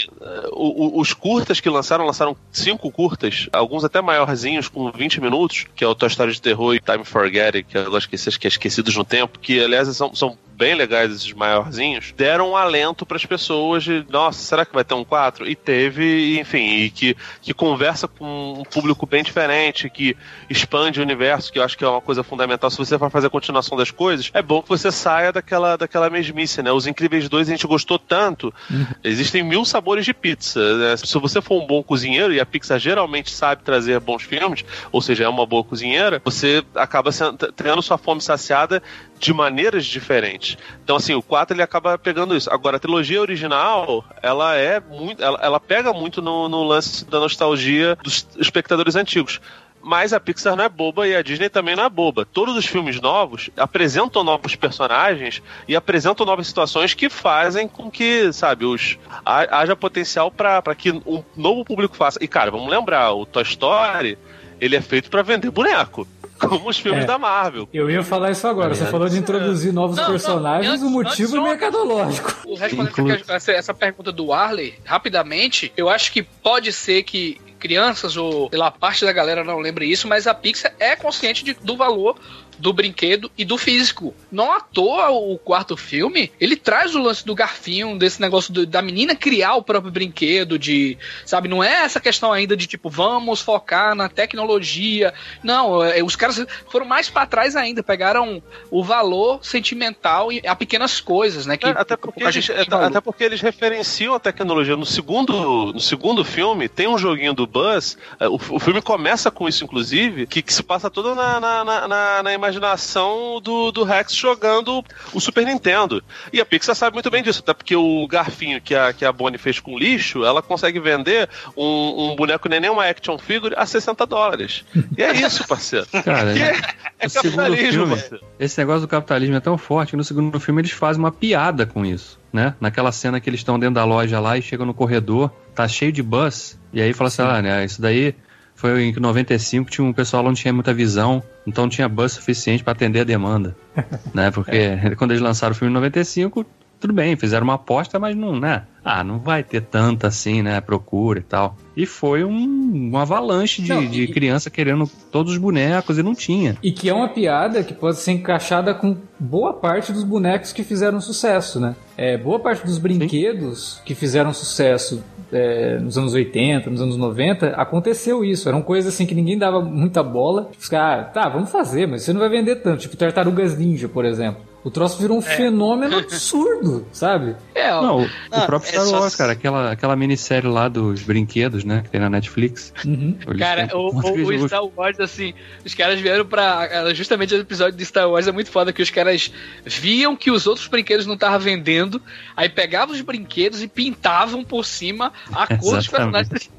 [SPEAKER 6] o, o, os curtas que lançaram, lançaram cinco curtas, alguns até maiorzinhos, com 20 minutos, que é o Toy Story de Terror e Time Forget, que eu gosto que é Esquecidos no Tempo, que aliás são, são bem legais esses maiorzinhos, deram um alento para as pessoas de, nossa, será que vai ter um 4? E teve, enfim, e que, que conversa com um público bem diferente, que expande o universo, que eu acho que é uma coisa fundamental. Se você for fazer a continuação das coisas, é bom que você saia daquela, daquela mesmice, né? Os Incríveis 2 a gente gostou tanto. Uhum. Existem mil sabores de pizza. Né? Se você for um bom cozinheiro, e a Pixar geralmente sabe trazer bons filmes, ou seja, é uma boa cozinheira, você acaba tendo sua fome saciada de maneiras diferentes. Então, assim, o 4 ele acaba pegando isso. Agora, a trilogia original, ela é muito. Ela, ela pega muito no, no lance da nostalgia dos espectadores antigos mas a Pixar não é boba e a Disney também não é boba. Todos os filmes novos apresentam novos personagens e apresentam novas situações que fazem com que, sabe, os haja potencial para que um novo público faça. E cara, vamos lembrar, o Toy Story, ele é feito para vender boneco como os filmes é, da Marvel.
[SPEAKER 2] Eu ia falar isso agora. Você falou de introduzir novos não, personagens, não, o motivo é mercadológico.
[SPEAKER 5] Respondendo essa, essa pergunta do Arley, rapidamente, eu acho que pode ser que crianças ou pela parte da galera não lembre isso, mas a Pixar é consciente de, do valor do brinquedo e do físico. Não à toa o quarto filme, ele traz o lance do garfinho, desse negócio do, da menina criar o próprio brinquedo, de, sabe, não é essa questão ainda de tipo, vamos focar na tecnologia. Não, é, os caras foram mais para trás ainda, pegaram o valor sentimental e a pequenas coisas, né? Que,
[SPEAKER 6] é, até, porque eles, até porque eles referenciam a tecnologia. No segundo, no segundo filme, tem um joguinho do Buzz, é, o, o filme começa com isso, inclusive, que, que se passa todo na, na, na, na, na imaginação do, do Rex jogando o Super Nintendo. E a Pixar sabe muito bem disso, até porque o garfinho que a, que a Bonnie fez com lixo, ela consegue vender um, um boneco nem uma action figure a 60 dólares. E é isso, parceiro.
[SPEAKER 4] Cara, é, é capitalismo, filme, parceiro. Esse negócio do capitalismo é tão forte que no segundo filme eles fazem uma piada com isso. Né? Naquela cena que eles estão dentro da loja lá e chegam no corredor, tá cheio de bus, e aí fala assim, ah, né, isso daí foi em 95, tinha um pessoal não tinha muita visão, então tinha bus suficiente para atender a demanda, né? Porque é. quando eles lançaram o filme em 95, tudo bem, fizeram uma aposta, mas não, né? Ah, não vai ter tanta assim, né? Procura e tal. E foi um, um avalanche de, não, de criança querendo todos os bonecos e não tinha.
[SPEAKER 2] E que é uma piada que pode ser encaixada com boa parte dos bonecos que fizeram sucesso, né? É, boa parte dos brinquedos Sim. que fizeram sucesso é, nos anos 80, nos anos 90, aconteceu isso. Eram coisas assim que ninguém dava muita bola. Os caras, ah, tá, vamos fazer, mas você não vai vender tanto. Tipo Tartarugas Ninja, por exemplo. O troço virou um é. fenômeno absurdo, sabe?
[SPEAKER 4] É, não, o, não, o próprio é Star Wars, só... cara, aquela, aquela minissérie lá dos brinquedos, né, que tem na Netflix.
[SPEAKER 5] Uhum. Cara, o, o, o, Star Wars, assim, os caras vieram pra. Justamente o episódio de Star Wars é muito foda que os caras viam que os outros brinquedos não estavam vendendo, aí pegavam os brinquedos e pintavam por cima a cor dos personagens.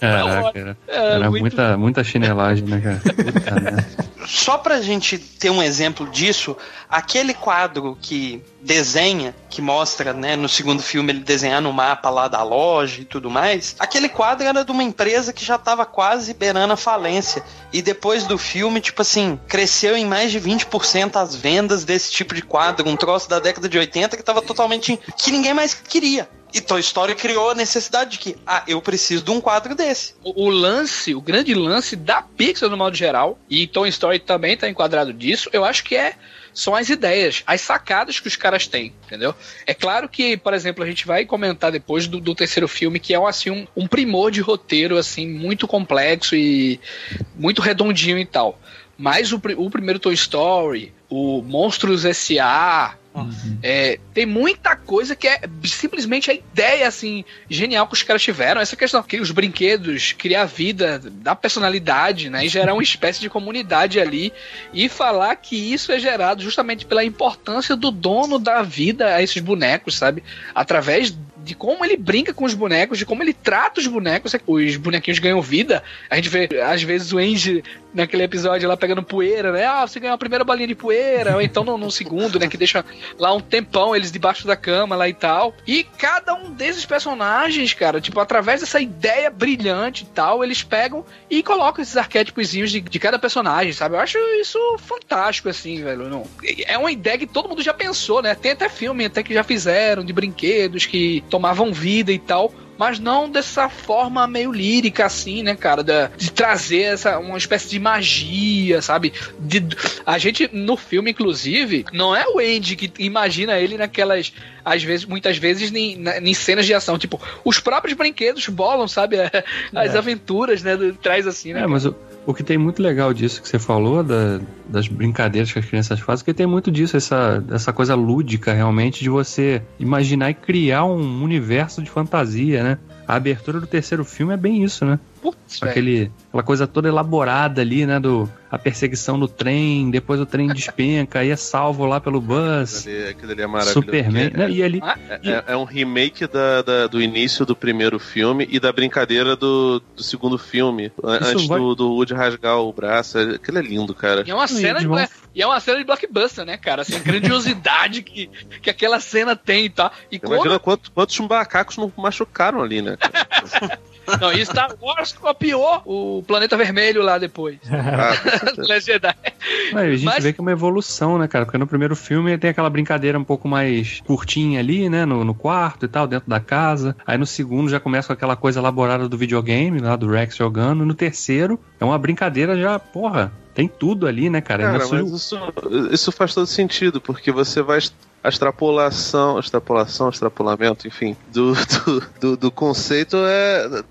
[SPEAKER 4] Caraca, era, era muito... muita, muita chinelagem, né, cara?
[SPEAKER 3] Só pra gente ter um exemplo disso, aquele quadro que desenha, que mostra, né, no segundo filme ele desenhar no mapa lá da loja e tudo mais, aquele quadro era de uma empresa que já tava quase beirando a falência. E depois do filme, tipo assim, cresceu em mais de 20% as vendas desse tipo de quadro, um troço da década de 80 que tava totalmente. que ninguém mais queria. E Toy Story criou a necessidade de que, ah, eu preciso de um quadro desse.
[SPEAKER 5] O, o lance, o grande lance da Pixar no modo geral, e Toy Story também está enquadrado disso, eu acho que é são as ideias, as sacadas que os caras têm, entendeu? É claro que, por exemplo, a gente vai comentar depois do, do terceiro filme, que é assim, um, um primor de roteiro, assim, muito complexo e muito redondinho e tal. Mas o, o primeiro Toy Story, o Monstros S.A., Uhum. É, tem muita coisa que é simplesmente a ideia, assim, genial que os caras tiveram. Essa questão que os brinquedos criar vida, dar personalidade, né? E gerar uma espécie de comunidade ali. E falar que isso é gerado justamente pela importância do dono da vida a esses bonecos, sabe? Através de como ele brinca com os bonecos, de como ele trata os bonecos. Os bonequinhos ganham vida. A gente vê, às vezes, o Andy naquele episódio lá pegando poeira, né? Ah, você ganhou a primeira balinha de poeira, ou então no, segundo, né? Que deixa lá um tempão eles debaixo da cama lá e tal. E cada um desses personagens, cara, tipo, através dessa ideia brilhante e tal, eles pegam e colocam esses arquétipos de, de cada personagem, sabe? Eu acho isso fantástico, assim, velho. Não, é uma ideia que todo mundo já pensou, né? Tem até filme até que já fizeram de brinquedos que tomavam vida e tal mas não dessa forma meio lírica, assim, né, cara? De, de trazer essa, uma espécie de magia, sabe? De, a gente, no filme, inclusive, não é o Andy que imagina ele naquelas, às vezes, muitas vezes, em, cenas de ação. Tipo, os próprios brinquedos bolam, sabe? As é. aventuras, né? Traz assim, né?
[SPEAKER 4] É, mas o, o que tem muito legal disso que você falou, da, das brincadeiras que as crianças fazem, que tem muito disso, essa, essa coisa lúdica realmente de você imaginar e criar um universo de fantasia, né? A abertura do terceiro filme é bem isso, né? Putz, Aquele, aquela coisa toda elaborada ali, né? Do, a perseguição no trem, depois o trem despenca, aí é salvo lá pelo Buzz. Aquilo ali, aquilo ali é maravilhoso. Superman.
[SPEAKER 6] É, e ali, é, é, é, um remake da, da, do início do primeiro filme e da brincadeira do, do segundo filme. antes vai... do, do Woody rasgar o braço. Aquilo é lindo, cara.
[SPEAKER 5] E é uma cena de, e é uma cena de blockbuster, né, cara? Assim, a grandiosidade que, que aquela cena tem, tá? E
[SPEAKER 6] Imagina quantos, quantos macacos não machucaram ali, né?
[SPEAKER 5] não, e Star Wars copiou o Planeta Vermelho lá depois. Ah,
[SPEAKER 4] a gente Mas... vê que é uma evolução, né, cara? Porque no primeiro filme tem aquela brincadeira um pouco mais curtinha ali, né? No, no quarto e tal, dentro da casa. Aí no segundo já começa com aquela coisa elaborada do videogame, lá do Rex jogando. No terceiro é uma brincadeira já, porra, tem tudo ali, né, cara?
[SPEAKER 6] Cara, mas isso, isso faz todo sentido, porque você vai a extrapolação, extrapolação, extrapolamento, enfim, do, do, do, do conceito é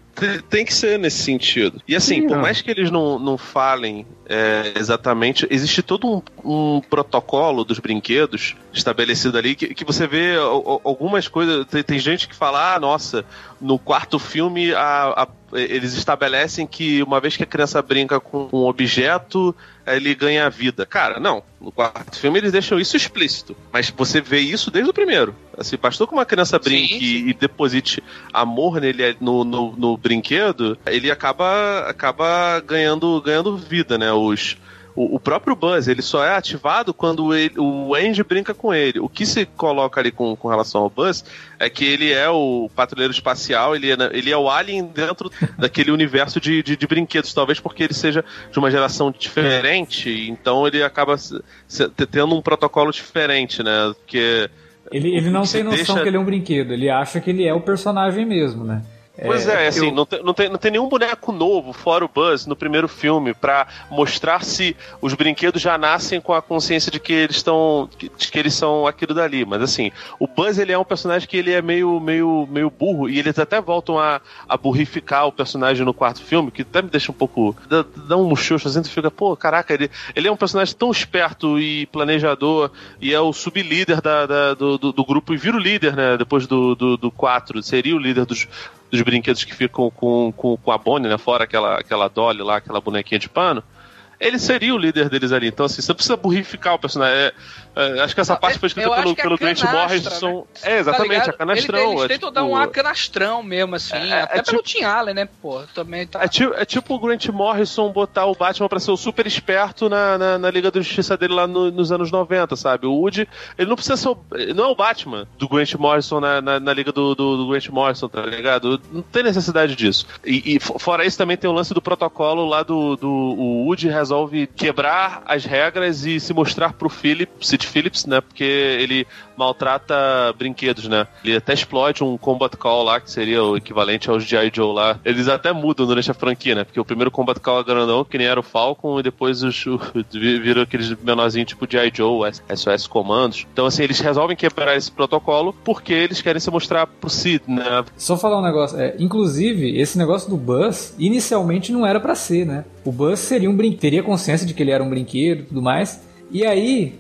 [SPEAKER 6] tem que ser nesse sentido. E assim, Sim, por mais que eles não, não falem é, exatamente, existe todo um, um, protocolo dos brinquedos estabelecido ali que, que você vê algumas coisas. Tem, tem, gente que fala, ah, nossa, no quarto filme a, a, eles estabelecem que uma vez que a criança brinca com um objeto, ele ganha vida. Cara, não. No quarto filme eles deixam isso explícito. Mas você vê isso desde o primeiro. Assim, bastou que uma criança brinque sim, sim. e deposite amor nele no, no, no, brinquedo, ele acaba, acaba ganhando, ganhando vida, né? Os, o, próprio Buzz, ele só é ativado quando ele, o Andy brinca com ele. O que se coloca ali com, com relação ao Buzz é que ele é o patrulheiro espacial, ele é, ele é o alien dentro daquele universo de, de, de, brinquedos, talvez porque ele seja de uma geração diferente, então ele acaba se, se, tendo um protocolo diferente, né? Porque
[SPEAKER 2] ele, ele não tem noção deixa... que ele é um brinquedo, ele acha que ele é o personagem mesmo, né?
[SPEAKER 6] Pois é, é assim, eu... não, tem, não, tem, não tem nenhum boneco novo, fora o Buzz, no primeiro filme, para mostrar se os brinquedos já nascem com a consciência de que eles estão. de que eles são aquilo dali. Mas assim, o Buzz ele é um personagem que ele é meio, meio, meio burro, e eles até voltam a, a burrificar o personagem no quarto filme, que até me deixa um pouco. dá, dá um muxoxo assim, tu fica, pô, caraca, ele, ele é um personagem tão esperto e planejador, e é o sublíder da, da do, do, do, grupo, e vira o líder, né, depois do, do, do 4, seria o líder dos dos brinquedos que ficam com, com, com a Bonnie, né? Fora aquela, aquela Dolly lá, aquela bonequinha de pano. ele seria o líder deles ali. Então, assim, você precisa burrificar o personagem. É, acho que essa parte foi escrita pelo, pelo Grant Morrison. Né? É, exatamente, tá a canastrão.
[SPEAKER 5] Ele, eles
[SPEAKER 6] é,
[SPEAKER 5] tentam
[SPEAKER 6] tipo...
[SPEAKER 5] dar um canastrão mesmo, assim. É, até é pelo tipo... Tim Allen, né, pô? Também tá...
[SPEAKER 6] é, tipo, é tipo o Grant Morrison botar o Batman pra ser o super esperto na, na, na Liga da Justiça dele lá no, nos anos 90, sabe? O Woody, ele não precisa ser o, Não é o Batman do Grant Morrison na, na, na Liga do, do, do, Grant Morrison, tá ligado? Não tem necessidade disso. E, e, fora isso, também tem o lance do protocolo lá do, do o Woody resolve quebrar as regras e se mostrar pro Philip, Sid Phillips, né? Porque ele maltrata brinquedos, né? Ele até explode um Combat Call lá, que seria o equivalente aos G.I. Joe lá. Eles até mudam durante a franquia, né? Porque o primeiro Combat Call é grandão, que nem era o Falcon, e depois os, viram aqueles menorzinhos tipo G.I. Joe, SOS Comandos. Então, assim, eles resolvem quebrar esse protocolo porque eles querem se mostrar pro Sid, né?
[SPEAKER 2] Só falar um negócio, é, inclusive, esse negócio do Buzz, inicialmente não era para ser, né? O Buzz seria um brinquedo, teria consciência de que ele era um brinquedo e tudo mais. E aí,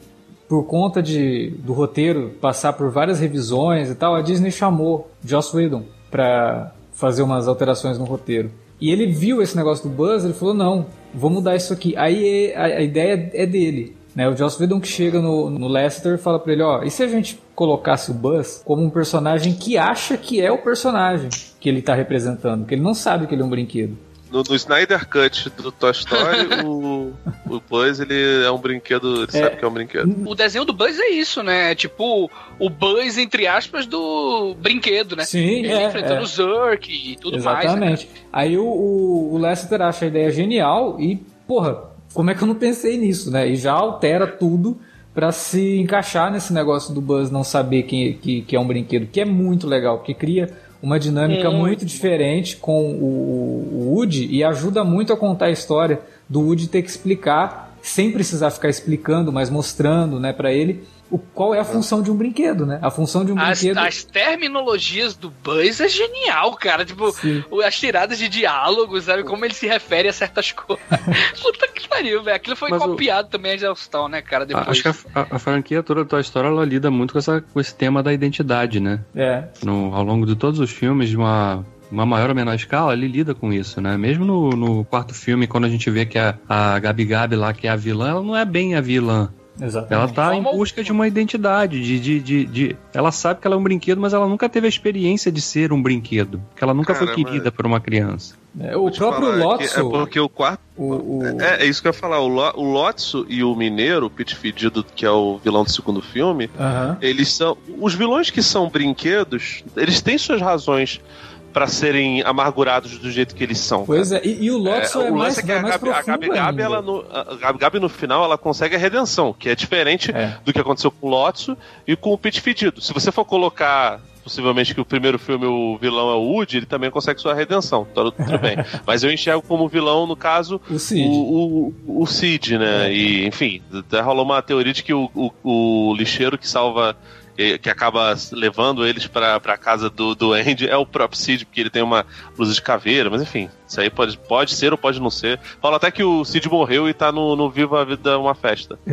[SPEAKER 2] por conta de, do roteiro passar por várias revisões e tal, a Disney chamou Joss Whedon para fazer umas alterações no roteiro. E ele viu esse negócio do Buzz, ele falou: não, vou mudar isso aqui. Aí a, a ideia é dele. Né? O Joss Whedon que chega no, no Lester e fala pra ele: ó, e se a gente colocasse o Buzz como um personagem que acha que é o personagem que ele tá representando, que ele não sabe que ele é um brinquedo.
[SPEAKER 6] No, no, Snyder Cut do Toy Story, o, o Buzz ele é um brinquedo, ele é, sabe que é um brinquedo.
[SPEAKER 5] O desenho do Buzz é isso, né? É tipo o Buzz, entre aspas, do brinquedo, né?
[SPEAKER 2] Sim,
[SPEAKER 5] ele
[SPEAKER 2] é,
[SPEAKER 5] enfrentando
[SPEAKER 2] é.
[SPEAKER 5] o Zurk e tudo
[SPEAKER 2] Exatamente.
[SPEAKER 5] mais.
[SPEAKER 2] Exatamente. Né? Aí o, o, o Lester acha a ideia genial e, porra, como é que eu não pensei nisso, né? E já altera tudo para se encaixar nesse negócio do Buzz não saber que, que, que é um brinquedo, que é muito legal, porque cria uma dinâmica muito. diferente com o, o Woody e ajuda muito a contar a história do Woody ter que explicar sem precisar ficar explicando, mas mostrando, né, para ele o, qual é a função de um brinquedo, né? A função de um
[SPEAKER 5] as,
[SPEAKER 2] brinquedo.
[SPEAKER 5] As terminologias do Buzz é genial, cara. Tipo, Sim. as tiradas de diálogos, sabe? Como ele se refere a certas coisas. Puta que pariu, velho. Aquilo foi Mas copiado o... também a exaustão, né, cara? Depois.
[SPEAKER 4] Acho que a, a, a, franquia toda da tua história ela lida muito com, essa, com esse tema da identidade, né?
[SPEAKER 2] É.
[SPEAKER 4] No, ao longo de todos os filmes, de uma uma maior ou menor escala, ele lida com isso, né? Mesmo no, no quarto filme, quando a gente vê que a, a Gabi Gabi lá, que é a vilã, ela não é bem a vilã.
[SPEAKER 2] Exatamente.
[SPEAKER 4] Ela tá em busca de uma identidade, de, de, de, de, Ela sabe que ela é um brinquedo, mas ela nunca teve a experiência de ser um brinquedo. Porque ela nunca Cara, foi querida mas... por uma criança.
[SPEAKER 2] É, o próprio Lotso...
[SPEAKER 6] É porque o quarto... O, o... É, é, isso que eu ia falar. O, Lo, o Lotso e o Mineiro, o Pete Fedido, que é o vilão do segundo filme, eles são... Os vilões que são brinquedos, eles têm suas razões para serem amargurados do jeito que eles são.
[SPEAKER 2] Pois cara. é, e, e, o Lotso é, é, mais, é que a, mais Gabi, a Gabi, Gabi
[SPEAKER 6] ela no, a Gabi, Gabi no final ela consegue a redenção, que é diferente é. do que aconteceu com o Lotso e com o Pete Fedido. Se você for colocar possivelmente que o primeiro filme o vilão é o Woody, ele também consegue sua redenção. Tudo, tudo bem. Mas eu enxergo como vilão, no caso,
[SPEAKER 2] o Cid,
[SPEAKER 6] o, o, o Cid né? É. E, enfim, até rolou uma teoria de que o, o, o lixeiro que salva que acaba levando eles para a casa do, do Andy é o próprio Cid, porque ele tem uma blusa de caveira, mas enfim, isso aí pode, pode ser ou pode não ser. Fala até que o Cid morreu e tá no, no Viva a Vida uma festa.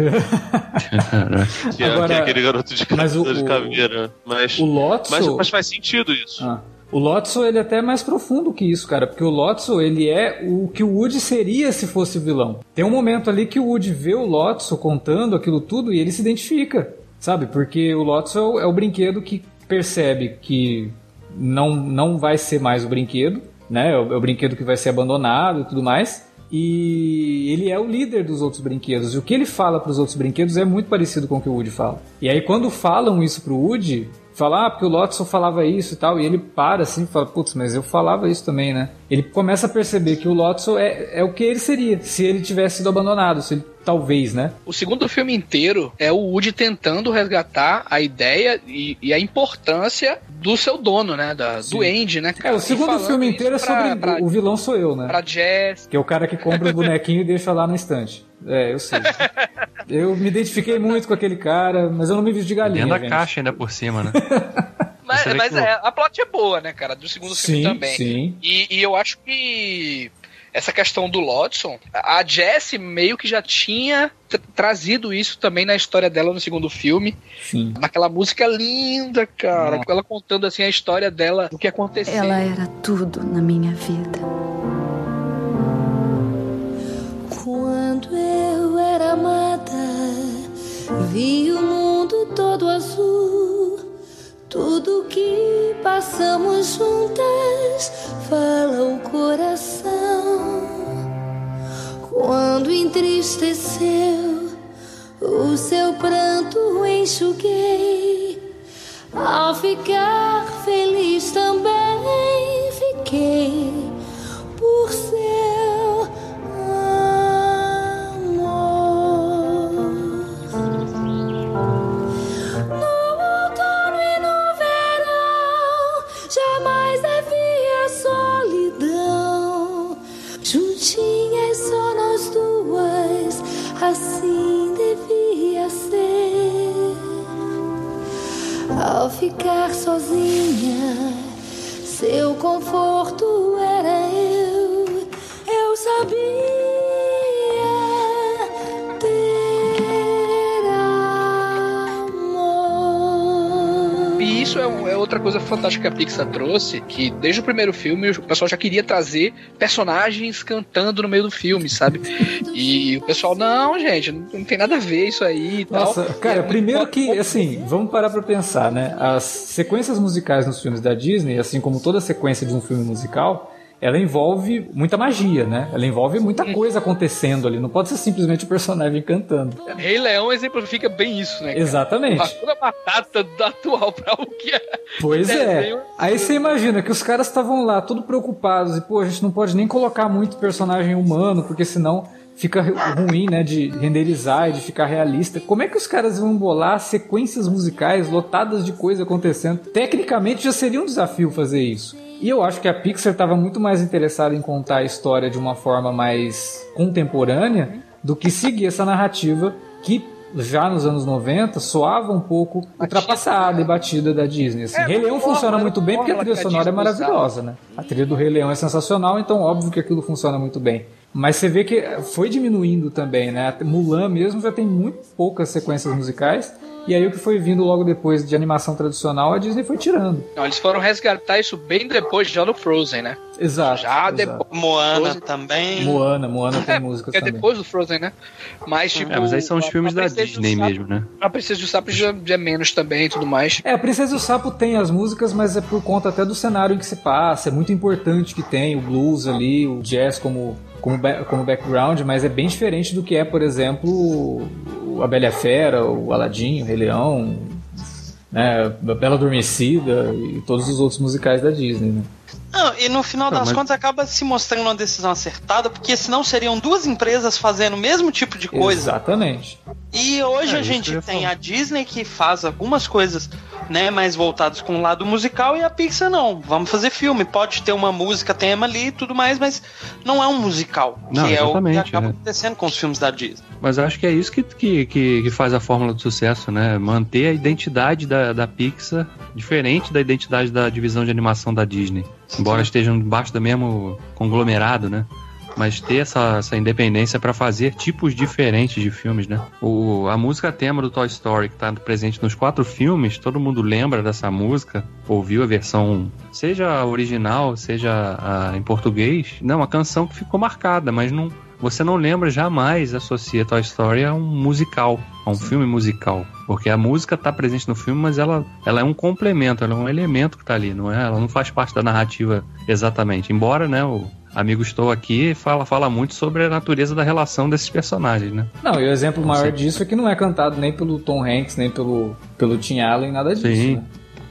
[SPEAKER 6] que, é, Agora, que, é, aquele garoto de, mas o, de caveira. Mas,
[SPEAKER 2] o Lotso...
[SPEAKER 6] mas, mas faz sentido isso.
[SPEAKER 2] Ah. O Lotso ele é até mais profundo que isso, cara, porque o Lotso ele é o que o Woody seria se fosse vilão. Tem um momento ali que o Woody vê o Lotso contando aquilo tudo e ele se identifica. Sabe? Porque o Lotus é o, é o brinquedo que percebe que não, não vai ser mais o brinquedo, né? É o, é o, brinquedo que vai ser abandonado e tudo mais. E ele é o líder dos outros brinquedos. E o que ele fala para os outros brinquedos é muito parecido com o que o Woody fala. E aí quando falam isso pro Woody, fala, ah, porque o Lotso falava isso e tal, e ele para assim e fala, putz, mas eu falava isso também, né? Ele começa a perceber que o Lotso é, é o que ele seria se ele tivesse sido abandonado, se ele talvez, né?
[SPEAKER 5] O segundo filme inteiro é o Woody tentando resgatar a ideia e, e a importância do seu dono, né? Da, do Andy, né?
[SPEAKER 2] É, o segundo filme inteiro é sobre pra, o vilão sou eu, né?
[SPEAKER 5] Pra Jess.
[SPEAKER 2] Que é o cara que compra os bonequinhos e deixa lá na estante. É, eu sei. eu me identifiquei muito com aquele cara, mas eu não me vi de galinha.
[SPEAKER 4] Dentro da caixa ainda por cima, né?
[SPEAKER 5] mas, mas é, a plot é boa, né, cara? Do segundo
[SPEAKER 2] sim,
[SPEAKER 5] filme também.
[SPEAKER 2] Sim.
[SPEAKER 5] E, e eu acho que essa questão do Lodson, a Jessie meio que já tinha trazido isso também na história dela no segundo filme.
[SPEAKER 2] Sim.
[SPEAKER 5] Naquela música linda, cara. Ela contando assim a história dela, o que aconteceu.
[SPEAKER 9] Ela era tudo na minha vida. Quando eu era amada, vi o mundo todo azul tudo que passamos juntas fala o coração. Quando entristeceu, o seu pranto enxuguei. Ao ficar feliz também fiquei por seu
[SPEAKER 5] fantástica que a Pixar trouxe, que desde o primeiro filme o pessoal já queria trazer personagens cantando no meio do filme, sabe? E o pessoal, não, gente, não, tem nada a ver isso aí e tal.
[SPEAKER 2] Nossa, cara,
[SPEAKER 5] E é
[SPEAKER 2] primeiro que, assim, vamos parar pra pensar, né? As sequências musicais nos filmes da Disney, assim como toda sequência de um filme musical, ela envolve muita magia, né? Ela envolve muita coisa acontecendo ali. Não pode ser simplesmente o personagem cantando.
[SPEAKER 5] Rei Leão exemplifica bem isso, né? cara?
[SPEAKER 2] Exatamente.
[SPEAKER 5] Toda a batata da atual pra o que é.
[SPEAKER 2] Pois é. Aí você imagina que os caras estavam lá, tudo preocupados, e pô, a gente não pode nem colocar muito personagem humano, porque senão fica ru- ruim, né, de renderizar e de ficar realista. Como é que os caras vão bolar sequências musicais lotadas de coisa acontecendo? Tecnicamente já seria um desafio fazer isso. E eu acho que a Pixar estava muito mais interessada em contar a história de uma forma mais contemporânea do que seguir essa narrativa que já nos anos 90 soava um pouco ultrapassada e batida da Disney. Assim.
[SPEAKER 5] É,
[SPEAKER 2] Rei Leão funciona muito bem porque a trilha
[SPEAKER 5] a
[SPEAKER 2] sonora é maravilhosa, né? A trilha do Rei Leão é sensacional, então óbvio que aquilo funciona muito bem. Mas você vê que foi diminuindo também, né? Mulan mesmo já tem muito poucas sequências musicais. E aí o que foi vindo logo depois de animação tradicional, a Disney foi tirando.
[SPEAKER 5] Não, eles foram resgatar isso bem depois, já no Frozen, né?
[SPEAKER 2] Exato.
[SPEAKER 5] Já
[SPEAKER 2] exato.
[SPEAKER 5] depois.
[SPEAKER 3] Moana
[SPEAKER 5] Frozen.
[SPEAKER 3] também.
[SPEAKER 2] Moana, Moana tem
[SPEAKER 5] É,
[SPEAKER 2] músicas
[SPEAKER 5] é
[SPEAKER 2] também.
[SPEAKER 5] depois do Frozen, né? Mas, tipo.
[SPEAKER 4] É, mas aí são os
[SPEAKER 5] a-
[SPEAKER 4] filmes da Disney
[SPEAKER 5] Sapo-
[SPEAKER 4] mesmo, né?
[SPEAKER 5] A Princesa do Sapo já, já é menos também e tudo mais.
[SPEAKER 2] É, a Princesa e o Sapo tem as músicas, mas é por conta até do cenário em que se passa. É muito importante que tem o blues ali, o jazz como, como, como background, mas é bem diferente do que é, por exemplo, a Bela Fera, o Aladdin, o Rei Leão, né, a Bela Adormecida e todos os outros musicais da Disney, né?
[SPEAKER 3] Não, e no final
[SPEAKER 4] Não,
[SPEAKER 3] das
[SPEAKER 4] mas-
[SPEAKER 3] contas acaba se mostrando uma decisão acertada, porque senão seriam duas empresas fazendo o mesmo tipo de coisa.
[SPEAKER 2] Exatamente.
[SPEAKER 3] E hoje
[SPEAKER 4] É,
[SPEAKER 3] a gente tem
[SPEAKER 4] falar.
[SPEAKER 3] a Disney que faz algumas coisas, né, mais voltadas com o lado musical e a Pixar não. Vamos fazer filme, pode ter uma música tema ali e tudo mais, mas não é um musical,
[SPEAKER 4] Não,
[SPEAKER 3] que é o que acaba
[SPEAKER 4] né?
[SPEAKER 3] acontecendo com os filmes da Disney.
[SPEAKER 4] Mas acho que é isso que, que, que, que faz a fórmula do sucesso, né? Manter a identidade da, da Pixar diferente da identidade da divisão de animação da Disney. Embora estejam debaixo do mesmo conglomerado, né? Mas ter essa, essa independência para fazer tipos diferentes de filmes, né? O, a música tema do Toy Story, que tá presente nos quatro filmes, todo mundo lembra dessa música, ouviu a versão, seja a original, seja a, em português. Não, uma canção que ficou marcada, mas não, você não lembra jamais, associa Toy Story a um musical, a um filme musical. Porque a música está presente no filme, mas ela, ela é um complemento, ela é um elemento que está ali, não é? Ela não faz parte da narrativa exatamente. Embora, né, o amigo Estou aqui fala, fala muito sobre a natureza da relação desses personagens, né?
[SPEAKER 2] Não, e o exemplo maior
[SPEAKER 4] Sim.
[SPEAKER 2] disso é que não é cantado nem pelo Tom Hanks, nem pelo, pelo Tim Allen, nada disso.
[SPEAKER 4] Sim.
[SPEAKER 2] né?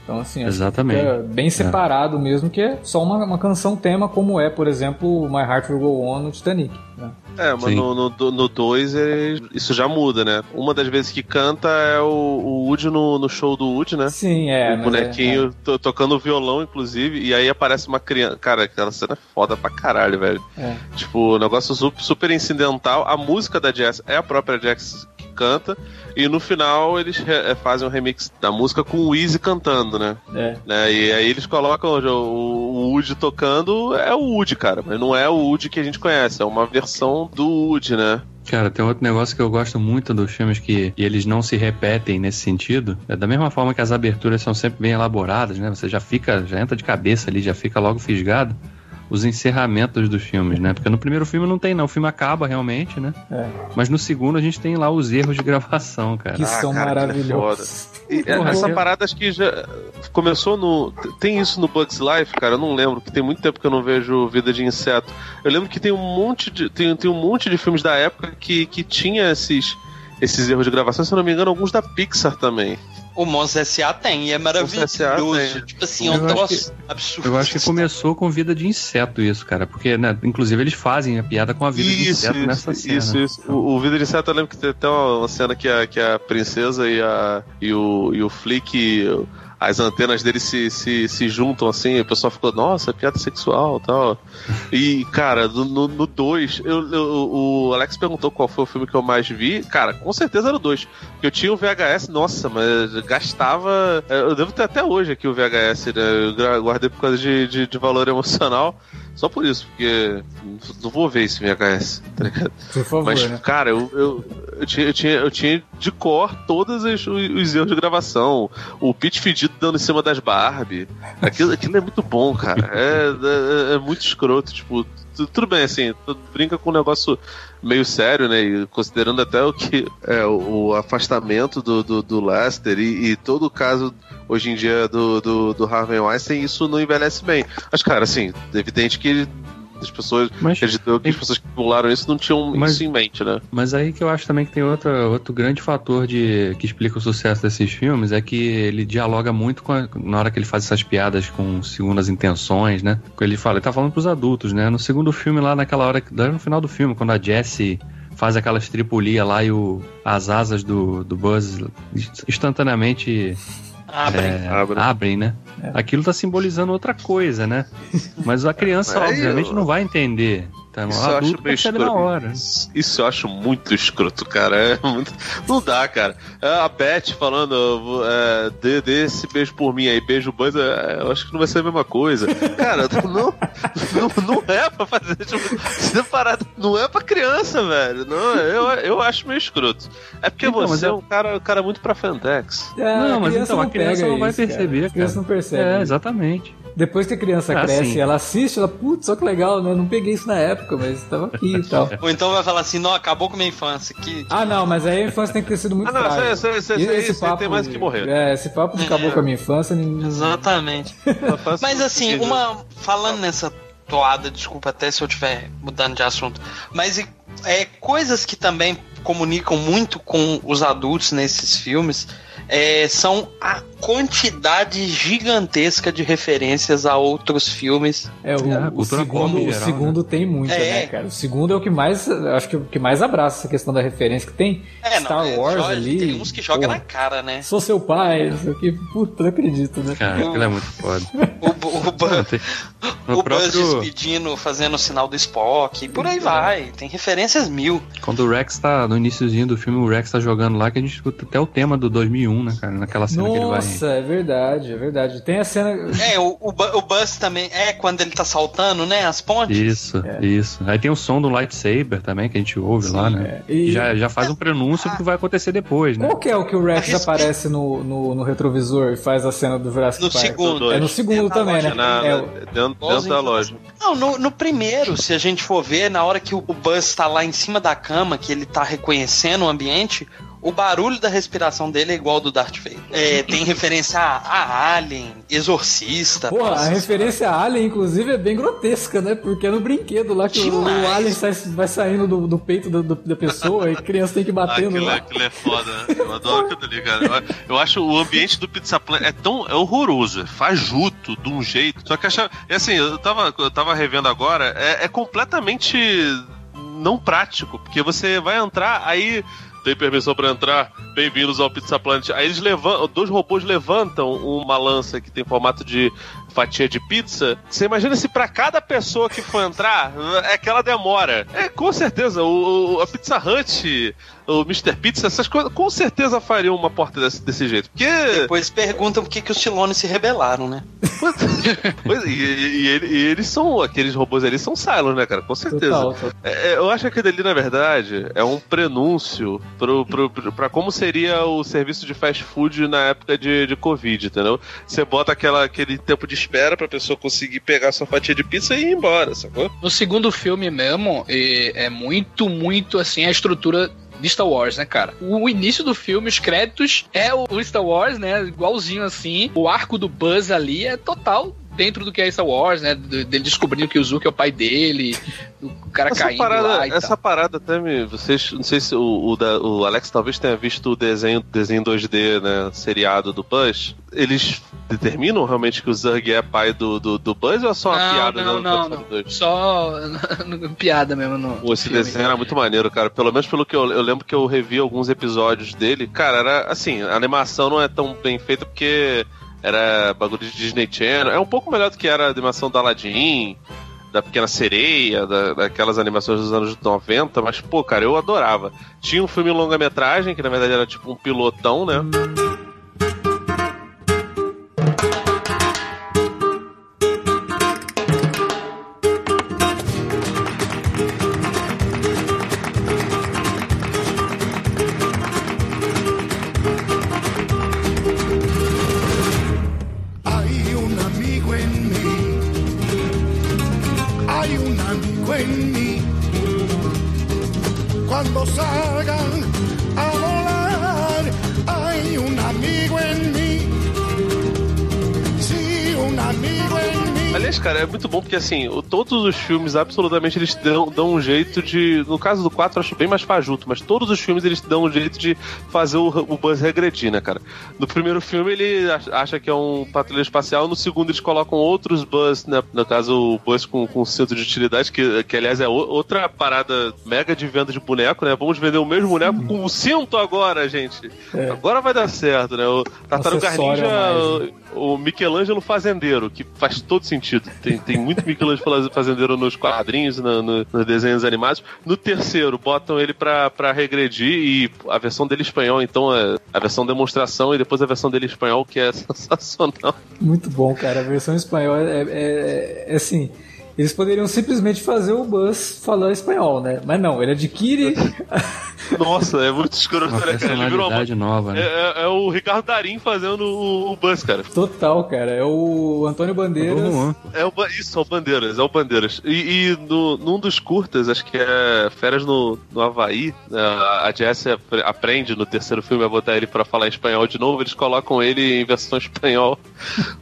[SPEAKER 2] Então, assim, acho que
[SPEAKER 4] Exatamente.
[SPEAKER 2] fica bem separado mesmo, que é só uma, uma canção tema, como é, por exemplo, My Heart Will Go On no Titanic. né?
[SPEAKER 6] É, mas
[SPEAKER 4] Sim.
[SPEAKER 6] no 2 no dois, ele- isso já muda, né? Uma das vezes que canta é o, o Woody no, no show do Woody, né?
[SPEAKER 2] Sim, é.
[SPEAKER 6] o
[SPEAKER 2] mas
[SPEAKER 6] bonequinho to- tocando violão, inclusive, e aí aparece uma criança. Cara, aquela cena é foda pra caralho, velho.
[SPEAKER 2] É, é.
[SPEAKER 6] Tipo, negócio su- super incidental. A música da Jess é a própria Jess canta, e no final eles re- eh, fazem um remix da música com o Easy cantando, né?
[SPEAKER 2] É.
[SPEAKER 6] né? E aí eles colocam o, o Woody tocando, é o Woody, cara, mas não é o Woody que a gente conhece, é uma versão do Woody, né?
[SPEAKER 4] Cara, tem outro negócio que eu gosto muito dos filmes que e eles não se repetem nesse sentido. É da mesma forma que as aberturas são sempre bem elaboradas, né? Você já fica, já entra de cabeça ali, já fica logo fisgado. Os encerramentos dos filmes, né? Porque no primeiro filme não tem, não. O filme acaba realmente, né?
[SPEAKER 2] É.
[SPEAKER 4] Mas no segundo a gente tem lá os erros de gravação, cara.
[SPEAKER 2] Que são
[SPEAKER 6] cara, é
[SPEAKER 2] maravilhosos.
[SPEAKER 6] E
[SPEAKER 4] Porra,
[SPEAKER 6] essa
[SPEAKER 4] eu-
[SPEAKER 6] parada acho que já começou no. Tem isso no Bugs Life, cara. Eu não lembro, que tem muito tempo que eu não vejo Vida de Inseto. Eu lembro que tem um monte de. Tem, tem um monte de filmes da época que, que tinha esses, esses erros de gravação, se eu não me engano, alguns da Pixar também.
[SPEAKER 3] O Monstros S.A. tem, e é maravilhoso.
[SPEAKER 6] tem.
[SPEAKER 3] Tipo assim, é
[SPEAKER 4] Eu
[SPEAKER 3] um
[SPEAKER 4] acho
[SPEAKER 3] troço absurdo.
[SPEAKER 4] Eu acho que começou com vida de inseto isso, cara. Porque, né, inclusive, eles fazem a piada com a vida de
[SPEAKER 6] Isso,
[SPEAKER 4] inseto
[SPEAKER 6] isso,
[SPEAKER 4] nessa cena.
[SPEAKER 6] isso, isso. O, o Vida de Inseto eu lembro que tem até uma, uma cena que a, que a princesa e, a, e, o, e o Flick, as antenas deles se, se, se juntam assim, o pessoal ficou, nossa, piada sexual tal. E, cara, no 2, eu, eu- o Alex perguntou qual foi o filme que eu mais vi. Cara, com certeza era o 2. Porque eu tinha o VHS, nossa, mas gastava. Eu devo ter até hoje aqui o VHS, né? Eu guardei por causa de, de, de valor emocional. Só por isso, porque não vou ver esse VHS, tá ligado?
[SPEAKER 2] Por favor,
[SPEAKER 6] Mas,
[SPEAKER 2] né?
[SPEAKER 6] cara, eu, eu, eu, tinha, eu, tinha, eu tinha de cor todos os, os erros de gravação. O Pete fedido dando em cima das Barbie. Aquilo, aquilo é muito bom, cara. É, é, é muito escroto. Tipo, tu- tudo bem, assim, tu brinca com um negócio meio sério, né? E considerando até o que é o, o afastamento do, do, do Lester e, e todo o caso hoje em dia do, do, do Harvey Weinstein, isso não envelhece bem. Mas, cara, assim, é evidente que as pessoas,
[SPEAKER 4] Mas-
[SPEAKER 6] acreditou que as pessoas que pularam isso não tinham
[SPEAKER 4] Mas-
[SPEAKER 6] isso em mente, né?
[SPEAKER 4] Mas aí que eu acho também que tem outra, outro grande fator de que explica o sucesso desses filmes é que ele dialoga muito com a- na hora que ele faz essas piadas com segundas intenções, né? Ele fala, ele tá falando pros adultos, né? No segundo filme lá naquela hora, lá no final do filme, quando a Jessie faz aquela estripulia lá e o, as asas do, do Buzz instantaneamente
[SPEAKER 3] Abrem.
[SPEAKER 4] é,
[SPEAKER 6] Abrem.
[SPEAKER 4] abrem, né? Aquilo tá simbolizando outra coisa, né? Mas a criança,
[SPEAKER 6] Aí
[SPEAKER 4] obviamente,
[SPEAKER 6] eu-
[SPEAKER 4] não vai entender. Tá?
[SPEAKER 6] Isso eu acho meio escroto.
[SPEAKER 4] hora.
[SPEAKER 6] Isso eu acho muito escroto, cara. É muito- Não dá, cara. É, A Beth falando, é, dê, dê esse beijo por mim aí, beijo Buzz, é, eu acho que não vai ser a mesma coisa. Cara, não, não, não é pra fazer. Tipo, separado. Não é pra criança, velho. Não, eu, eu acho meio escroto. É porque
[SPEAKER 4] Então,
[SPEAKER 6] você é
[SPEAKER 4] eu-
[SPEAKER 6] um cara, um cara muito pra Fendex.
[SPEAKER 2] É,
[SPEAKER 4] não, mas
[SPEAKER 2] criança
[SPEAKER 4] então a criança
[SPEAKER 2] pega
[SPEAKER 4] não vai
[SPEAKER 2] isso, cara.
[SPEAKER 4] perceber,
[SPEAKER 2] A criança
[SPEAKER 4] cara.
[SPEAKER 2] não percebe.
[SPEAKER 4] É, exatamente.
[SPEAKER 2] Depois que a criança
[SPEAKER 4] Ah,
[SPEAKER 2] cresce
[SPEAKER 4] sim.
[SPEAKER 2] e ela assiste, ela, putz, só que legal, né? Eu não peguei isso na época, mas tava aqui e tal.
[SPEAKER 3] Ou então vai falar assim, não, acabou com minha infância. Que...
[SPEAKER 2] Ah, não, mas aí a infância tem que ter sido muito
[SPEAKER 6] Ah, não,
[SPEAKER 2] frágil.
[SPEAKER 6] isso aí- isso aí-
[SPEAKER 2] E
[SPEAKER 6] isso aí-
[SPEAKER 2] esse
[SPEAKER 6] isso aí
[SPEAKER 2] papo
[SPEAKER 6] tem mais que morrer.
[SPEAKER 2] É, esse papo de acabou com a minha infância, ninguém...
[SPEAKER 3] Exatamente. Mas assim, uma. Falando nessa toada, desculpa até se eu estiver mudando de assunto. Mas é, coisas que também comunicam muito com os adultos nesses filmes é, são a quantidade gigantesca de referências a outros filmes.
[SPEAKER 2] É, o,
[SPEAKER 4] É,
[SPEAKER 2] o segundo,
[SPEAKER 4] em
[SPEAKER 2] o
[SPEAKER 4] geral,
[SPEAKER 2] segundo tem muita,
[SPEAKER 3] É.
[SPEAKER 2] né, cara? O segundo é o que mais, acho que é o que mais abraça essa questão da referência que tem.
[SPEAKER 3] É,
[SPEAKER 2] Star
[SPEAKER 3] é,
[SPEAKER 2] Wars
[SPEAKER 3] joga-
[SPEAKER 2] ali.
[SPEAKER 3] Tem uns que jogam
[SPEAKER 2] pô,
[SPEAKER 3] na cara, né?
[SPEAKER 2] Sou seu pai, não sei o que. Puta, não acredito, né?
[SPEAKER 4] Cara, aquilo é muito foda.
[SPEAKER 3] O, o, o, Bu-
[SPEAKER 4] Não, tem- no
[SPEAKER 3] o Buzz
[SPEAKER 4] próprio,
[SPEAKER 3] despedindo, fazendo o sinal do Spock, e por aí vai. Tem referências mil.
[SPEAKER 4] quando o Rex tá no iníciozinho do filme, o Rex tá jogando lá, que a gente escuta até o tema do 2001, né, cara? Naquela cena que ele vai...
[SPEAKER 2] Nossa, é verdade, é verdade. Tem a cena.
[SPEAKER 3] É, o, o, o Buzz também. É quando ele tá saltando, né? As pontes.
[SPEAKER 4] Isso,
[SPEAKER 2] É.
[SPEAKER 4] isso. Aí tem o som do lightsaber também, que a gente ouve lá, né?
[SPEAKER 2] é. E-
[SPEAKER 4] Já, já faz um prenúncio do que vai acontecer depois, né?
[SPEAKER 2] Qual que é o que o Rex
[SPEAKER 3] A respeito-
[SPEAKER 2] aparece no, no, no retrovisor e faz a cena do Jurassic
[SPEAKER 3] No
[SPEAKER 2] Park?
[SPEAKER 3] segundo.
[SPEAKER 2] É no segundo
[SPEAKER 3] É
[SPEAKER 2] também,
[SPEAKER 3] loja,
[SPEAKER 2] né?
[SPEAKER 6] Na,
[SPEAKER 2] É,
[SPEAKER 6] dentro, dentro da loja.
[SPEAKER 3] Não, no, no primeiro, se a gente for ver, na hora que o o Buzz tá lá em cima da cama, que ele tá reconhecendo o ambiente, o barulho da respiração dele é igual ao do Darth Vader. É, tem referência a, a Alien, Exorcista.
[SPEAKER 2] Porra, a referência a Alien, inclusive, é bem grotesca, né? Porque é no brinquedo lá que o, o. Alien sai- vai saindo do, do peito do- do- da pessoa e a criança tem que ir batendo
[SPEAKER 6] Aquilo,
[SPEAKER 2] lá.
[SPEAKER 6] aquilo é foda, né? Eu adoro aquilo ali, cara. Eu, eu acho o ambiente do Pizza Planet é tão é horroroso, é fajuto de um jeito. Só que achava. É assim, eu tava, eu tava revendo agora, é, é completamente não prático, porque você vai entrar, aí. Tem permissão pra entrar? Bem-vindos ao Pizza Planet. Aí eles levantam, dois robôs levantam uma lança que tem formato de fatia de pizza. Você imagina se pra cada pessoa que for entrar, é aquela demora. É, com certeza, o, o- a Pizza Hut, o Mr. Pizza, essas coisas, com certeza fariam uma porta desse, desse jeito. Porque.
[SPEAKER 3] Depois perguntam por que, que os Tilones se rebelaram, né?
[SPEAKER 6] Pois, e, e e eles são, aqueles robôs ali são Cylons, né, cara? Com certeza.
[SPEAKER 2] Total, total.
[SPEAKER 6] É, é, eu acho que aquele ali, na verdade, é um prenúncio pro, pro, pro- pra como seria o serviço de fast food na época de, de Covid, entendeu? Você bota aquela, aquele tempo de espera pra pessoa conseguir pegar sua fatia de pizza e ir embora, sacou?
[SPEAKER 5] No segundo filme mesmo, é, muito, muito assim a estrutura de Star Wars, né, cara? O início do filme, os créditos é o Star Wars, né? Igualzinho assim. O arco do Buzz ali é total dentro do que é Star Wars, né? Dele descobrindo que o Zuko é o pai dele, o cara
[SPEAKER 6] Essa
[SPEAKER 5] caindo
[SPEAKER 6] parada,
[SPEAKER 5] lá
[SPEAKER 6] essa
[SPEAKER 5] tal.
[SPEAKER 6] parada até me. Vocês. Não sei se o, o, da- o Alex talvez tenha visto o desenho, desenho 2D, né? Seriado do Buzz. Eles determinam realmente que o Zurg é pai do, do, do Buzz ou é só uma
[SPEAKER 5] Não,
[SPEAKER 6] piada
[SPEAKER 5] não, não,
[SPEAKER 6] episódio
[SPEAKER 5] não.
[SPEAKER 6] dois?
[SPEAKER 5] Só piada mesmo no
[SPEAKER 6] Pô, esse
[SPEAKER 5] filme.
[SPEAKER 6] desenho era muito maneiro, cara. Pelo menos pelo que eu, eu lembro que eu revi alguns episódios dele. Cara, era assim, a animação não é tão bem feita porque era bagulho de Disney Channel. É um pouco melhor do que era a animação da Aladdin, da Pequena Sereia, da- daquelas animações dos anos 90, mas, pô, cara, eu adorava. Tinha um filme longa-metragem, que na verdade era tipo um pilotão, né? É porque, assim, o- todos os filmes, absolutamente, eles dão, dão um jeito de. No caso do 4, eu acho bem mais fajuto, mas todos os filmes eles dão um jeito de fazer o, o Buzz regredir, né, cara? No primeiro filme ele ach- acha que é um patrulheiro espacial, no segundo eles colocam outros Buzz, né? No caso, o Buzz com, com cinto de utilidade, que, que aliás é o- outra parada mega de venda de boneco, né? Vamos vender o mesmo boneco com o cinto agora, gente. Agora vai dar certo, né? O Tartaruga Ninja. O Michelangelo Fazendeiro, que faz todo sentido. Tem, tem muito Michelangelo Fazendeiro nos quadrinhos, no- no- nos desenhos animados. No terceiro, botam ele pra, pra regredir e a versão dele espanhol, então, é a versão demonstração e depois a versão dele espanhol, que é sensacional.
[SPEAKER 2] Muito bom, cara. A versão espanhol é, é- é assim. Eles poderiam simplesmente fazer o Buzz falando espanhol, né? Mas não, ele adquire.
[SPEAKER 6] Nossa, é muito escroto,
[SPEAKER 4] Uma
[SPEAKER 6] né, cara? Ele virou uma-
[SPEAKER 4] personalidade nova,
[SPEAKER 6] É,
[SPEAKER 4] né?
[SPEAKER 6] é- é o Ricardo Darim fazendo o, o Buzz, cara.
[SPEAKER 2] Total, cara. É o Antônio Bandeiras.
[SPEAKER 6] É o, Ba- isso, é o Bandeiras, é o Bandeiras. E, e no, num dos curtas, acho que é Férias no, no Havaí, né, a Jessie apre- aprende no terceiro filme a botar ele pra falar espanhol de novo, eles colocam ele em versão espanhol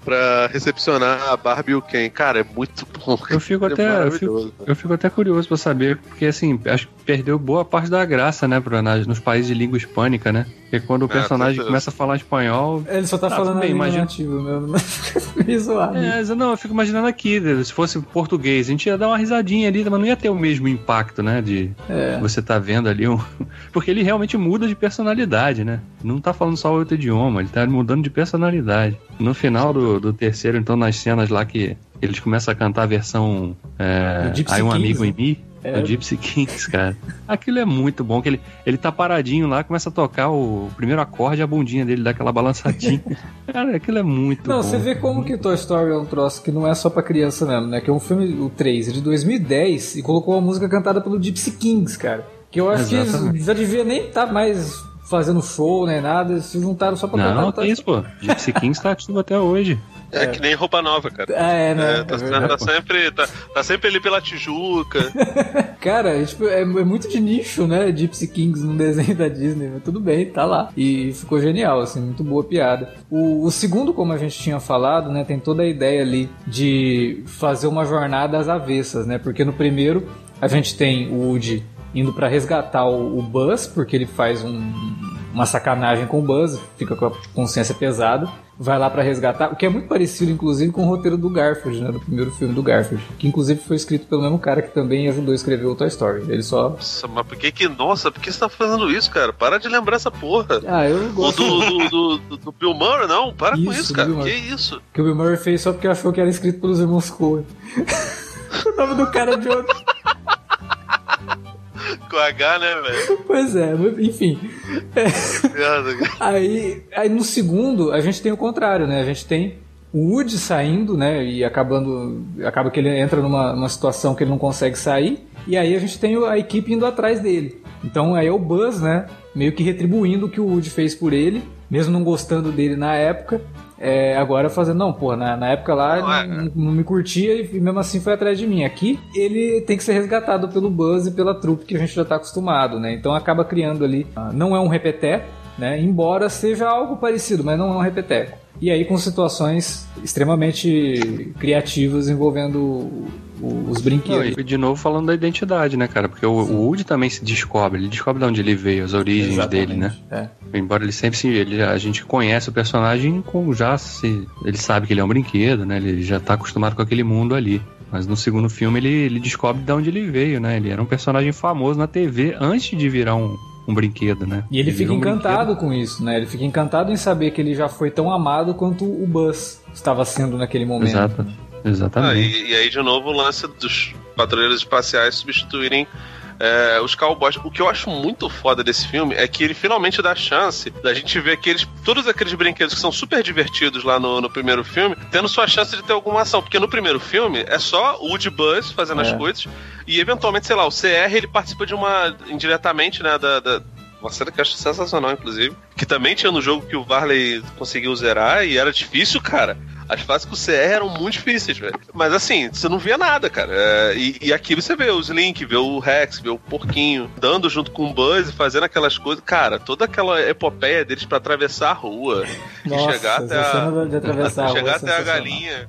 [SPEAKER 6] pra recepcionar a Barbie e o Ken. Cara, é muito bom.
[SPEAKER 4] Eu fico
[SPEAKER 6] É
[SPEAKER 4] até, eu fico, eu fico até curioso pra saber, porque assim, acho que perdeu boa parte da graça, né, pro, nas, nos países de língua hispânica, né? Porque quando o
[SPEAKER 6] É,
[SPEAKER 4] personagem
[SPEAKER 6] certeza.
[SPEAKER 4] começa a falar espanhol.
[SPEAKER 2] Ele só tá
[SPEAKER 4] Ah,
[SPEAKER 2] falando
[SPEAKER 4] bem,
[SPEAKER 2] língua
[SPEAKER 4] imagina-
[SPEAKER 2] nativa mesmo. mas fica meio zoado.
[SPEAKER 4] É, não, eu fico imaginando aqui, se fosse português, a gente ia dar uma risadinha ali, mas não ia ter o mesmo impacto, né? De
[SPEAKER 2] É.
[SPEAKER 4] você tá vendo ali um. Porque ele realmente muda de personalidade, né? Não tá falando só outro idioma, ele tá mudando de personalidade. No final do, do terceiro, então, nas cenas lá que eles começam a cantar a versão é, Aí um
[SPEAKER 2] Kings,
[SPEAKER 4] amigo
[SPEAKER 2] né?
[SPEAKER 4] em mim.
[SPEAKER 2] É.
[SPEAKER 4] Do Gypsy Kings, cara. Aquilo é muito bom, que ele, ele tá paradinho lá, começa a tocar o primeiro acorde, a bundinha dele dá aquela balançadinha. cara, aquilo é muito
[SPEAKER 2] Não,
[SPEAKER 4] bom.
[SPEAKER 2] você vê como que Toy Story é um troço que não é só pra criança mesmo, né? Que é um filme, o 3, é de 2010, e colocou uma música cantada pelo Gypsy Kings, cara. Que eu acho que
[SPEAKER 4] Exatamente.
[SPEAKER 2] eles já devia nem estar mais fazendo show, nem nada, eles se juntaram só pra cantar
[SPEAKER 4] Não,
[SPEAKER 2] o Toy
[SPEAKER 4] que isso, pô. Gypsy Kings tá ativo até hoje.
[SPEAKER 6] É, que nem roupa nova, cara.
[SPEAKER 2] Ah, é, né?
[SPEAKER 6] É, tá,
[SPEAKER 2] É verdade.
[SPEAKER 6] tá sempre, tá, tá sempre ali pela Tijuca.
[SPEAKER 2] Cara, é, tipo, é, é muito de nicho, né? Gypsy Kings num desenho da Disney, mas tudo bem, tá lá. E ficou genial, assim, muito boa piada. O, o segundo, como a gente tinha falado, né? Tem toda a ideia ali de fazer uma jornada às avessas, né? Porque no primeiro a gente tem o Woody indo pra resgatar o, o Buzz, porque ele faz um- uma sacanagem com o Buzz, fica com a consciência pesada, vai lá pra resgatar, o que é muito parecido, inclusive, com o roteiro do Garfield, né? Do primeiro filme do Garfield, que inclusive foi escrito pelo mesmo cara que também ajudou a escrever o Toy Story. Ele só.
[SPEAKER 6] Nossa, mas por que que. Nossa, por que você tá fazendo isso, cara? Para de lembrar essa porra.
[SPEAKER 2] Ah, eu
[SPEAKER 6] O
[SPEAKER 2] gosto.
[SPEAKER 6] do, do, do, do- do Bill Murray, não, para com
[SPEAKER 2] Isso,
[SPEAKER 6] isso,
[SPEAKER 2] do
[SPEAKER 6] cara. Que isso?
[SPEAKER 2] Que o Bill Murray fez só porque achou que era escrito pelos irmãos Coen. o nome do cara é de outro.
[SPEAKER 6] Com H, né, velho?
[SPEAKER 2] Pois é, enfim. É. Aí, aí no segundo, a gente tem o contrário, né? A gente tem o Woody saindo, né, e acabando, acaba que ele entra numa, numa situação que ele não consegue sair, e aí a gente tem a equipe indo atrás dele. Então aí é o Buzz, né, meio que retribuindo o que o Woody fez por ele, mesmo não gostando dele na época, é, agora fazendo, não, pô, na, na época lá não, é. não, não, me curtia e mesmo assim foi atrás de mim. Aqui ele tem que ser resgatado pelo Buzz e pela trupe que a gente já tá acostumado, né? Então acaba criando ali, ah, não é um repeté, né? Embora seja algo parecido, mas não é um repeteco. E aí com situações extremamente criativas envolvendo os brinquedos.
[SPEAKER 4] Não, e de novo falando da identidade, né, cara? Porque o, o, Woody também se descobre, ele descobre de onde ele veio, as origens Exatamente, dele, né? É. Embora ele sempre se. Ele, a gente conhece o personagem com já se. Ele sabe que ele é um brinquedo, né? Ele já tá acostumado com aquele mundo ali. Mas no segundo filme ele, ele descobre de onde ele veio, né? Ele era um personagem famoso na TV antes de virar um, um brinquedo, né?
[SPEAKER 2] E ele, ele fica encantado um com isso, né? Ele fica encantado em saber que ele já foi tão amado quanto o Buzz estava sendo naquele momento.
[SPEAKER 4] Exato. Exatamente. Ah,
[SPEAKER 6] e, e, aí, de novo, o lance dos patrulheiros espaciais substituírem é, os cowboys. O que eu acho muito foda desse filme é que ele finalmente dá chance da gente ver aqueles, todos aqueles brinquedos que são super divertidos lá no, no primeiro filme, tendo sua chance de ter alguma ação. Porque no primeiro filme é só o Woody Buzz fazendo é. as coisas e eventualmente, sei lá, o CR ele participa de uma. indiretamente, né, da, da uma cena que eu acho sensacional, inclusive. Que também tinha no jogo que o Varley conseguiu zerar e era difícil, cara. As fases com o CR eram muito difíceis, velho. Mas assim, você não via nada, cara. É, e, e, aqui você vê os Link, vê o Rex, vê o Porquinho, dando junto com o Buzz e fazendo aquelas coisas. Cara, toda aquela epopeia deles para atravessar a rua Nossa, e chegar até a,
[SPEAKER 2] de atravessar a,
[SPEAKER 6] chegar é até a galinha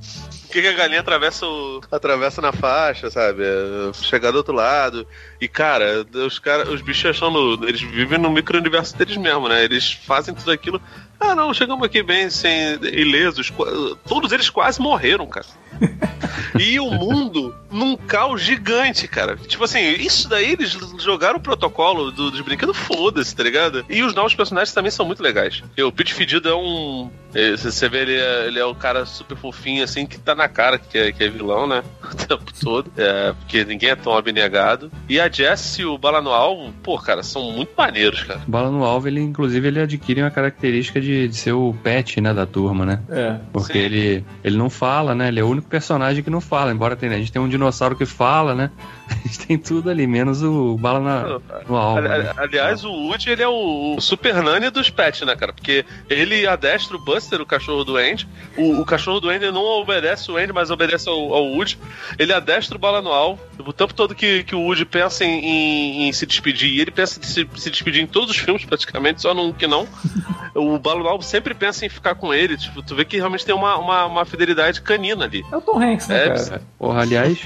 [SPEAKER 6] que, que a galinha atravessa, o, atravessa na faixa, sabe? Chegar do outro lado. E, cara, os, cara, os bichos são no, Eles vivem no micro-universo deles mesmo, né? Eles fazem tudo aquilo. Ah, não, chegamos aqui bem, sem ilesos. Todos eles quase morreram, cara. E o mundo num caos gigante, cara. Tipo assim, isso daí eles jogaram o protocolo do, dos brinquedos, foda-se, tá ligado? E os novos personagens também são muito legais. E o Pete Fedido é um. É, você vê, ele é, ele é o cara super fofinho, assim, que tá na cara que é, que é vilão, né? O tempo todo. É, porque ninguém é tão abnegado. E a Jess e o Bala no Alvo, pô, cara, são muito maneiros, cara.
[SPEAKER 4] O Bala no Alvo, ele, inclusive, ele adquire uma característica de, de ser o pet, né, da turma, né?
[SPEAKER 2] É.
[SPEAKER 4] Porque ele, ele não fala, né? Ele é o único personagem que não fala, embora tenha, a gente tenha um dinossauro que fala, né? A gente tem tudo ali, menos o bala na, no alvo.
[SPEAKER 6] Ali, né? Aliás, o Woody, ele é o, super nani dos pets, né, cara? Porque ele adestra o Buster, o cachorro do Andy. O, o cachorro do Andy não obedece o Andy, mas obedece ao, ao Woody. Ele adestra o bala no alvo. O tempo todo que, que o Woody pensa em, em, em se despedir, e ele pensa em se, se, despedir em todos os filmes, praticamente, só num que não. o bala no alvo sempre pensa em ficar com ele. Tipo, tu vê que realmente tem uma, uma, uma fidelidade canina ali.
[SPEAKER 2] É o Tom Hanks, né, é,
[SPEAKER 4] cara? Porra, aliás,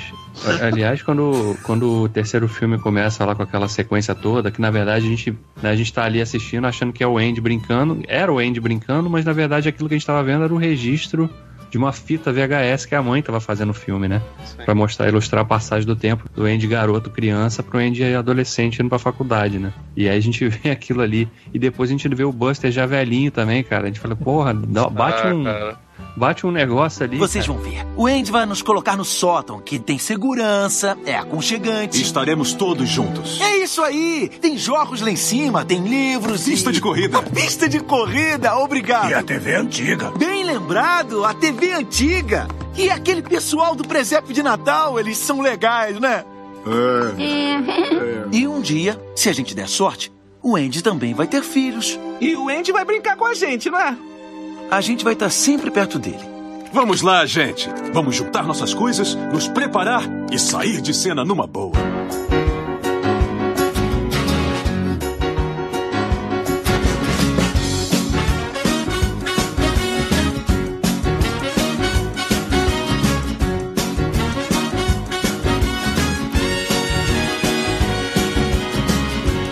[SPEAKER 4] Aliás, quando, quando o terceiro filme começa lá com aquela sequência toda, que na verdade a gente, né, a gente tá ali assistindo achando que é o Andy brincando, era o Andy brincando, mas na verdade aquilo que a gente tava vendo era o registro de uma fita VHS que a mãe tava fazendo o filme, né? Para mostrar, ilustrar a passagem do tempo do Andy garoto criança pro Andy adolescente indo pra faculdade, né? E aí a gente vê aquilo ali e depois a gente vê o Buster já velhinho também, cara. A gente fala, porra, bate ah, um cara bate um negócio ali.
[SPEAKER 10] Vocês cara. vão ver. O Andy vai nos colocar no sótão, que tem segurança, é aconchegante.
[SPEAKER 7] Estaremos todos juntos.
[SPEAKER 10] É isso aí! Tem jogos lá em cima, tem livros
[SPEAKER 7] pista e... de corrida.
[SPEAKER 10] Uma pista de corrida, obrigado.
[SPEAKER 7] E a TV antiga.
[SPEAKER 10] Bem lembrado, a TV antiga. E aquele pessoal do presépio de Natal, eles são legais, né? É. é. E um dia, se a gente der sorte, o Andy também vai ter filhos.
[SPEAKER 11] E o Andy vai brincar com a gente, não é?
[SPEAKER 10] A gente vai estar sempre perto dele.
[SPEAKER 7] Vamos lá, gente. Vamos juntar nossas coisas, nos preparar e sair de cena numa boa.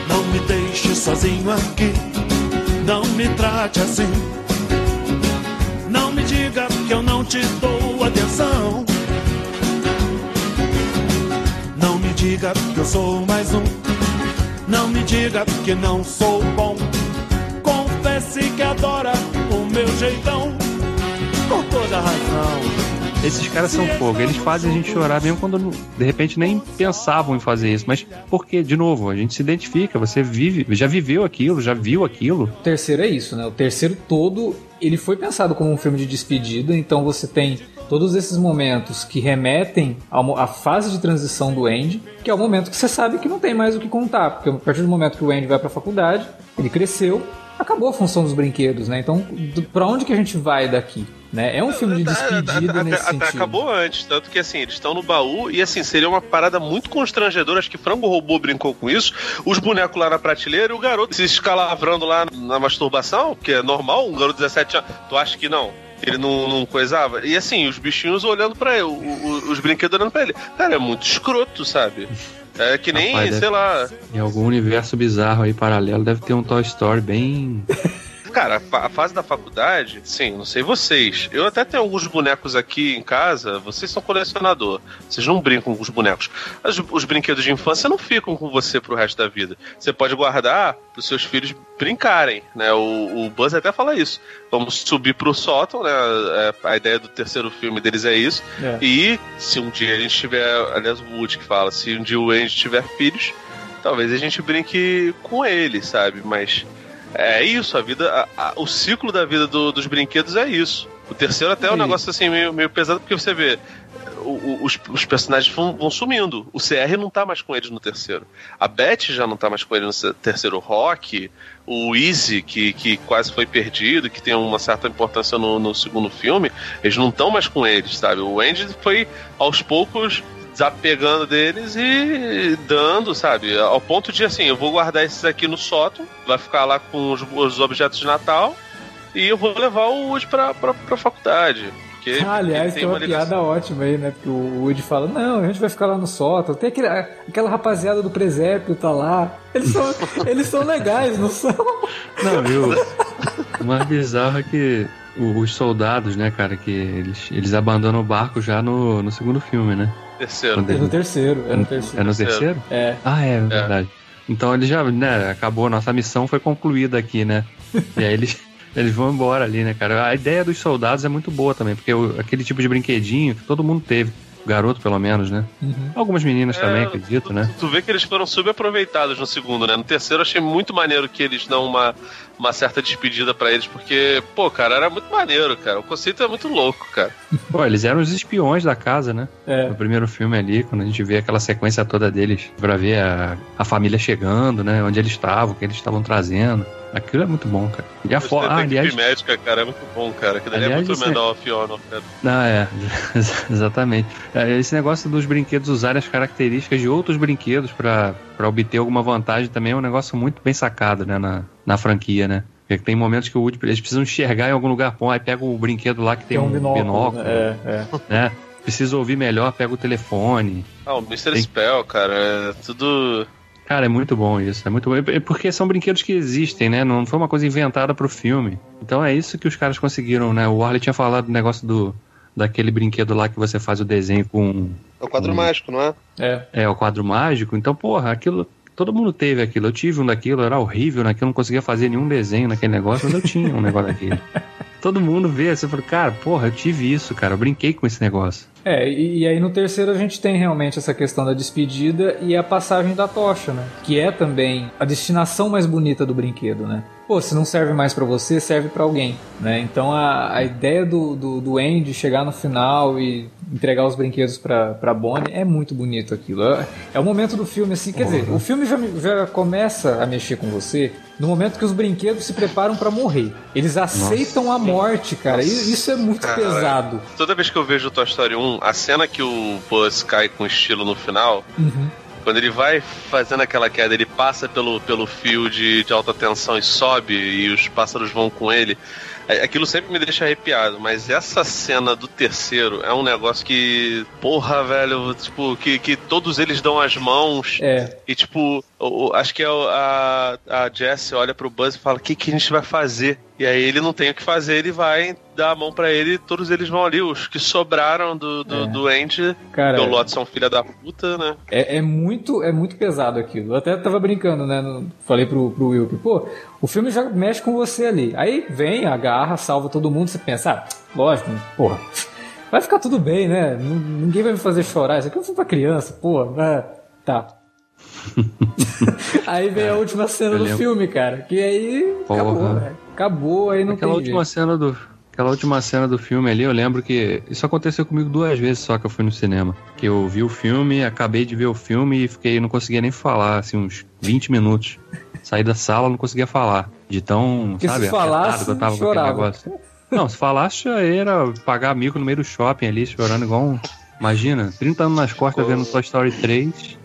[SPEAKER 12] Não me deixe sozinho aqui. Não me trate assim te dou atenção. Não me diga que eu sou mais um. Não me diga que não sou bom. Confesse que adora o meu jeitão. Com toda razão,
[SPEAKER 4] Esses caras são fogo. Eles fazem a gente chorar mesmo quando de repente nem pensavam em fazer isso. Mas porque, de novo, a gente se identifica, você vive, já viveu aquilo, já viu aquilo.
[SPEAKER 2] O terceiro é isso, né? O terceiro todo, ele foi pensado como um filme de despedida, então você tem todos esses momentos que remetem à fase de transição do Andy, que é o momento que você sabe que não tem mais o que contar, porque a partir do momento que o Andy vai para a faculdade, ele cresceu, acabou a função dos brinquedos, né? Então, para onde que a gente vai daqui? Né? É um filme de despedida nesse sentido.
[SPEAKER 6] Acabou antes, tanto que assim, eles estão no baú e assim, seria uma parada muito constrangedora, acho que Frango Robô brincou com isso, os bonecos lá na prateleira e o garoto se escalavrando lá na masturbação, que é normal, um garoto de 17 anos, tu acha que não? Ele não, não coisava. E assim, os bichinhos olhando para ele, o, o, os brinquedos olhando pra ele. Cara, é muito escroto, sabe? É que nem, Rapaz, sei deve, lá.
[SPEAKER 4] Em algum universo bizarro aí paralelo, deve ter um Toy Story bem.
[SPEAKER 6] Cara, a fase da faculdade, sim, não sei vocês. Eu até tenho alguns bonecos aqui em casa. Vocês são colecionador. Vocês não brincam com os bonecos. Os, os brinquedos de infância não ficam com você pro resto da vida. Você pode guardar pros seus filhos brincarem, né? O, o Buzz até fala isso. Vamos subir pro sótão, né? É, a ideia do terceiro filme deles é isso. É. E se um dia a gente tiver, aliás, o Wood que fala, se um dia o Andy tiver filhos, talvez a gente brinque com ele, sabe? Mas é isso, a vida, a, a, o ciclo da vida do, dos brinquedos é isso. O terceiro até é um negócio assim meio, meio pesado, porque você vê, o, o, os, os, personagens vão, vão, sumindo. O CR não tá mais com eles no terceiro. A Beth já não tá mais com ele no terceiro. O Rock, o Easy, que, que quase foi perdido, que tem uma certa importância no, no segundo filme, eles não estão mais com eles, sabe? O Andy foi aos poucos desapegando deles e dando, sabe? Ao ponto de assim, eu vou guardar esses aqui no sótão, vai ficar lá com os, os objetos de Natal e eu vou levar o Woody pra, pra, pra faculdade. Porque
[SPEAKER 2] ah, aliás, tem, tem uma, piada ótima aí, né? Porque o Woody fala: Não, a gente vai ficar lá no sótão. Tem aquele, aquela rapaziada do presépio tá lá. Eles são, eles são legais, não são?
[SPEAKER 4] Não, viu? O mais bizarro é que os soldados, né, cara, que eles, eles abandonam o barco já no, no segundo filme, né?
[SPEAKER 6] Terceiro.
[SPEAKER 2] É no terceiro, é no terceiro.
[SPEAKER 4] É no terceiro?
[SPEAKER 2] É.
[SPEAKER 4] Ah, é, é verdade. Então ele já, né, acabou, nossa missão foi concluída aqui, né? e aí eles, eles vão embora ali, né, cara? A ideia dos soldados é muito boa também, porque o, aquele tipo de brinquedinho que todo mundo teve garoto, pelo menos, né? Uhum. Algumas meninas é, também, acredito,
[SPEAKER 6] tu,
[SPEAKER 4] né?
[SPEAKER 6] Tu vê que eles foram subaproveitados no segundo, né? No terceiro eu achei muito maneiro que eles dão uma, uma certa despedida para eles, porque, pô, cara, era muito maneiro, cara. O conceito é muito louco, cara.
[SPEAKER 4] Pô, eles eram os espiões da casa, né?
[SPEAKER 2] É.
[SPEAKER 4] No primeiro filme ali, quando a gente vê aquela sequência toda deles pra ver a, a família chegando, né? Onde eles estavam, o que eles estavam trazendo. Aquilo é muito bom, cara.
[SPEAKER 6] E a foto. Ah, aliás. médica, cara, é muito bom, cara. Que daí é aliás, é muito menor é... Honor, cara.
[SPEAKER 4] Não, é. Exatamente. Esse negócio dos brinquedos usarem as características de outros brinquedos para obter alguma vantagem também é um negócio muito bem sacado, né? Na, na franquia, né? Porque tem momentos que o Woody, eles precisam enxergar em algum lugar bom, aí pega o brinquedo lá que tem, tem um, um binóculo. binóculo
[SPEAKER 2] né? É, é.
[SPEAKER 4] Né? Precisa ouvir melhor, pega o telefone.
[SPEAKER 6] Ah, o Mr. Tem... Spell, cara, é tudo
[SPEAKER 4] Cara, é muito bom isso. É muito bom. É porque são brinquedos que existem, né? Não foi uma coisa inventada pro filme. Então é isso que os caras conseguiram, né? O Warley tinha falado do negócio do daquele brinquedo lá que você faz o desenho com.
[SPEAKER 6] É o quadro
[SPEAKER 4] com...
[SPEAKER 6] mágico, não é?
[SPEAKER 2] É.
[SPEAKER 4] É, o quadro mágico. Então, porra, aquilo. Todo mundo teve aquilo. Eu tive um daquilo, era horrível, eu não conseguia fazer nenhum desenho naquele negócio, mas eu tinha um negócio daquele. Todo mundo vê, você fala, cara, porra, eu tive isso, cara, eu brinquei com esse negócio.
[SPEAKER 2] É, e, e, aí no terceiro a gente tem realmente essa questão da despedida e a passagem da tocha, né? Que é também a destinação mais bonita do brinquedo, né? Pô, se não serve mais para você, serve para alguém, né? Então a, a ideia do, do, do Andy chegar no final e entregar os brinquedos pra, pra Bonnie é muito bonito aquilo. É, é o momento do filme, assim, quer uhum. dizer, o filme já, já começa a mexer com você no momento que os brinquedos se preparam para morrer. Eles aceitam Nossa. a morte, cara. Nossa. Isso é muito cara, pesado.
[SPEAKER 6] Toda vez que eu vejo o Toy Story 1, a cena que o Buzz cai com estilo no final.
[SPEAKER 2] Uhum.
[SPEAKER 6] Quando ele vai fazendo aquela queda, ele passa pelo, pelo fio de, de alta tensão e sobe, e os pássaros vão com ele. É, aquilo sempre me deixa arrepiado, mas essa cena do terceiro é um negócio que, porra, velho, tipo, que, que todos eles dão as mãos.
[SPEAKER 2] É.
[SPEAKER 6] E, tipo, acho que é a, a Jess olha pro Buzz e fala: O que, que a gente vai fazer? E aí ele não tem o que fazer, ele vai dar a mão para ele e todos eles vão ali. Os que sobraram do, do, é. do Andy,
[SPEAKER 2] Cara,
[SPEAKER 6] o Lot são filha da puta, né?
[SPEAKER 2] É, é, muito, é muito pesado aquilo. Eu até tava brincando, né? Falei pro, pro Will que, pô, o filme já mexe com você ali. Aí vem, agarra, salva todo mundo, você pensa, ah, lógico, porra vai ficar tudo bem, né? Ninguém vai me fazer chorar. Isso aqui é um filme pra criança, pô. É, tá. aí vem a última cena do filme, cara. Que aí Porra. acabou, né? Acabou, aí não
[SPEAKER 4] Aquela
[SPEAKER 2] tem
[SPEAKER 4] última
[SPEAKER 2] jeito.
[SPEAKER 4] cena do Aquela última cena do filme ali, eu lembro que isso aconteceu comigo duas vezes só que eu fui no cinema. Que eu vi o filme, acabei de ver o filme e fiquei, não conseguia nem falar, assim, uns 20 minutos. Saí da sala, não conseguia falar. De tão,
[SPEAKER 2] Porque
[SPEAKER 4] sabe,
[SPEAKER 2] se falasse,
[SPEAKER 4] que eu tava
[SPEAKER 2] chorava.
[SPEAKER 4] com aquele negócio. Não, se falasse, era pagar mico no meio do shopping ali, chorando igual um. Imagina, 30 anos nas costas vendo Toy Story 3,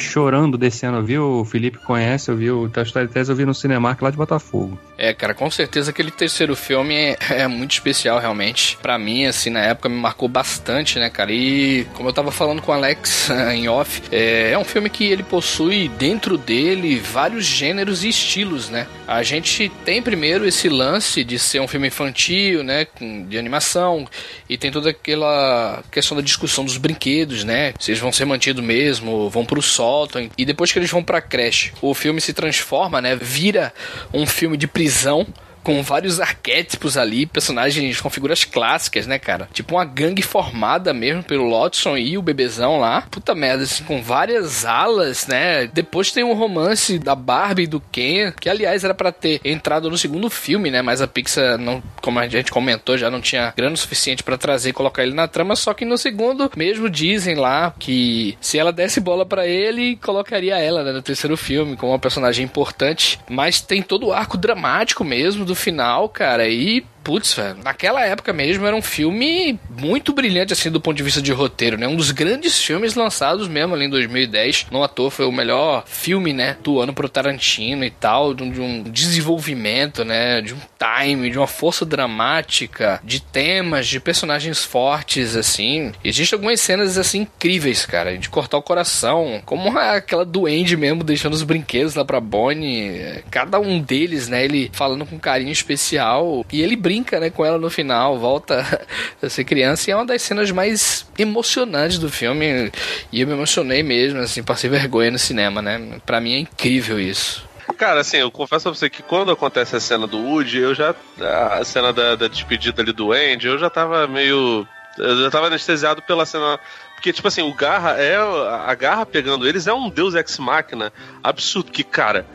[SPEAKER 4] chorando, descendo. Eu vi o Felipe conhece, eu vi o Toy Story 3, eu vi no Cinemark lá de Botafogo.
[SPEAKER 5] É, cara, com certeza aquele terceiro filme é, é muito especial, realmente. Pra mim, assim, na época me marcou bastante, né, cara? E como eu tava falando com o Alex em off, é, é um filme que ele possui dentro dele vários gêneros e estilos, né? A gente tem primeiro esse lance de ser um filme infantil, né, de animação, e tem toda aquela questão da discussão dos brinquedos, né? Se eles vão ser mantidos mesmo, vão pro sótão, e depois que eles vão pra creche, o filme se transforma, né? Vira um filme de prisão com vários arquétipos ali, personagens com figuras clássicas, né, cara? Tipo uma gangue formada mesmo pelo Lotson e o bebezão lá. Puta merda, assim, com várias alas, né? Depois tem um romance da Barbie e do Ken, que aliás era pra ter entrado no segundo filme, né? Mas a Pixar, não, como a gente comentou, já não tinha grana suficiente pra trazer e colocar ele na trama. Só que no segundo, mesmo dizem lá que se ela desse bola pra ele, colocaria ela né, no terceiro filme como uma personagem importante. Mas tem todo o arco dramático mesmo do final, cara. E Putz, velho, naquela época mesmo era um filme muito brilhante, assim, do ponto de vista de roteiro, né? Um dos grandes filmes lançados mesmo ali em 2010. Não à toa foi o melhor filme, né? Do ano pro Tarantino e tal, de um, de desenvolvimento, né? De um time, de uma força dramática, de temas, de personagens fortes, assim. Existem algumas cenas, assim, incríveis, cara, de cortar o coração. Como aquela duende mesmo, deixando os brinquedos lá pra Bonnie. Cada um deles, né? Ele falando com carinho especial. E ele brinca, né, com ela no final, volta a ser criança. E é uma das cenas mais emocionantes do filme. E eu me emocionei mesmo, assim, passei vergonha no cinema, né? Pra mim é incrível isso.
[SPEAKER 6] Cara, assim, eu confesso pra você que quando acontece a cena do Woody, eu já. A cena da, da despedida ali do Andy, eu já tava meio. Eu já tava anestesiado pela cena. Porque, tipo assim, o Garra é. A Garra pegando eles é um deus ex-máquina absurdo. Que, cara.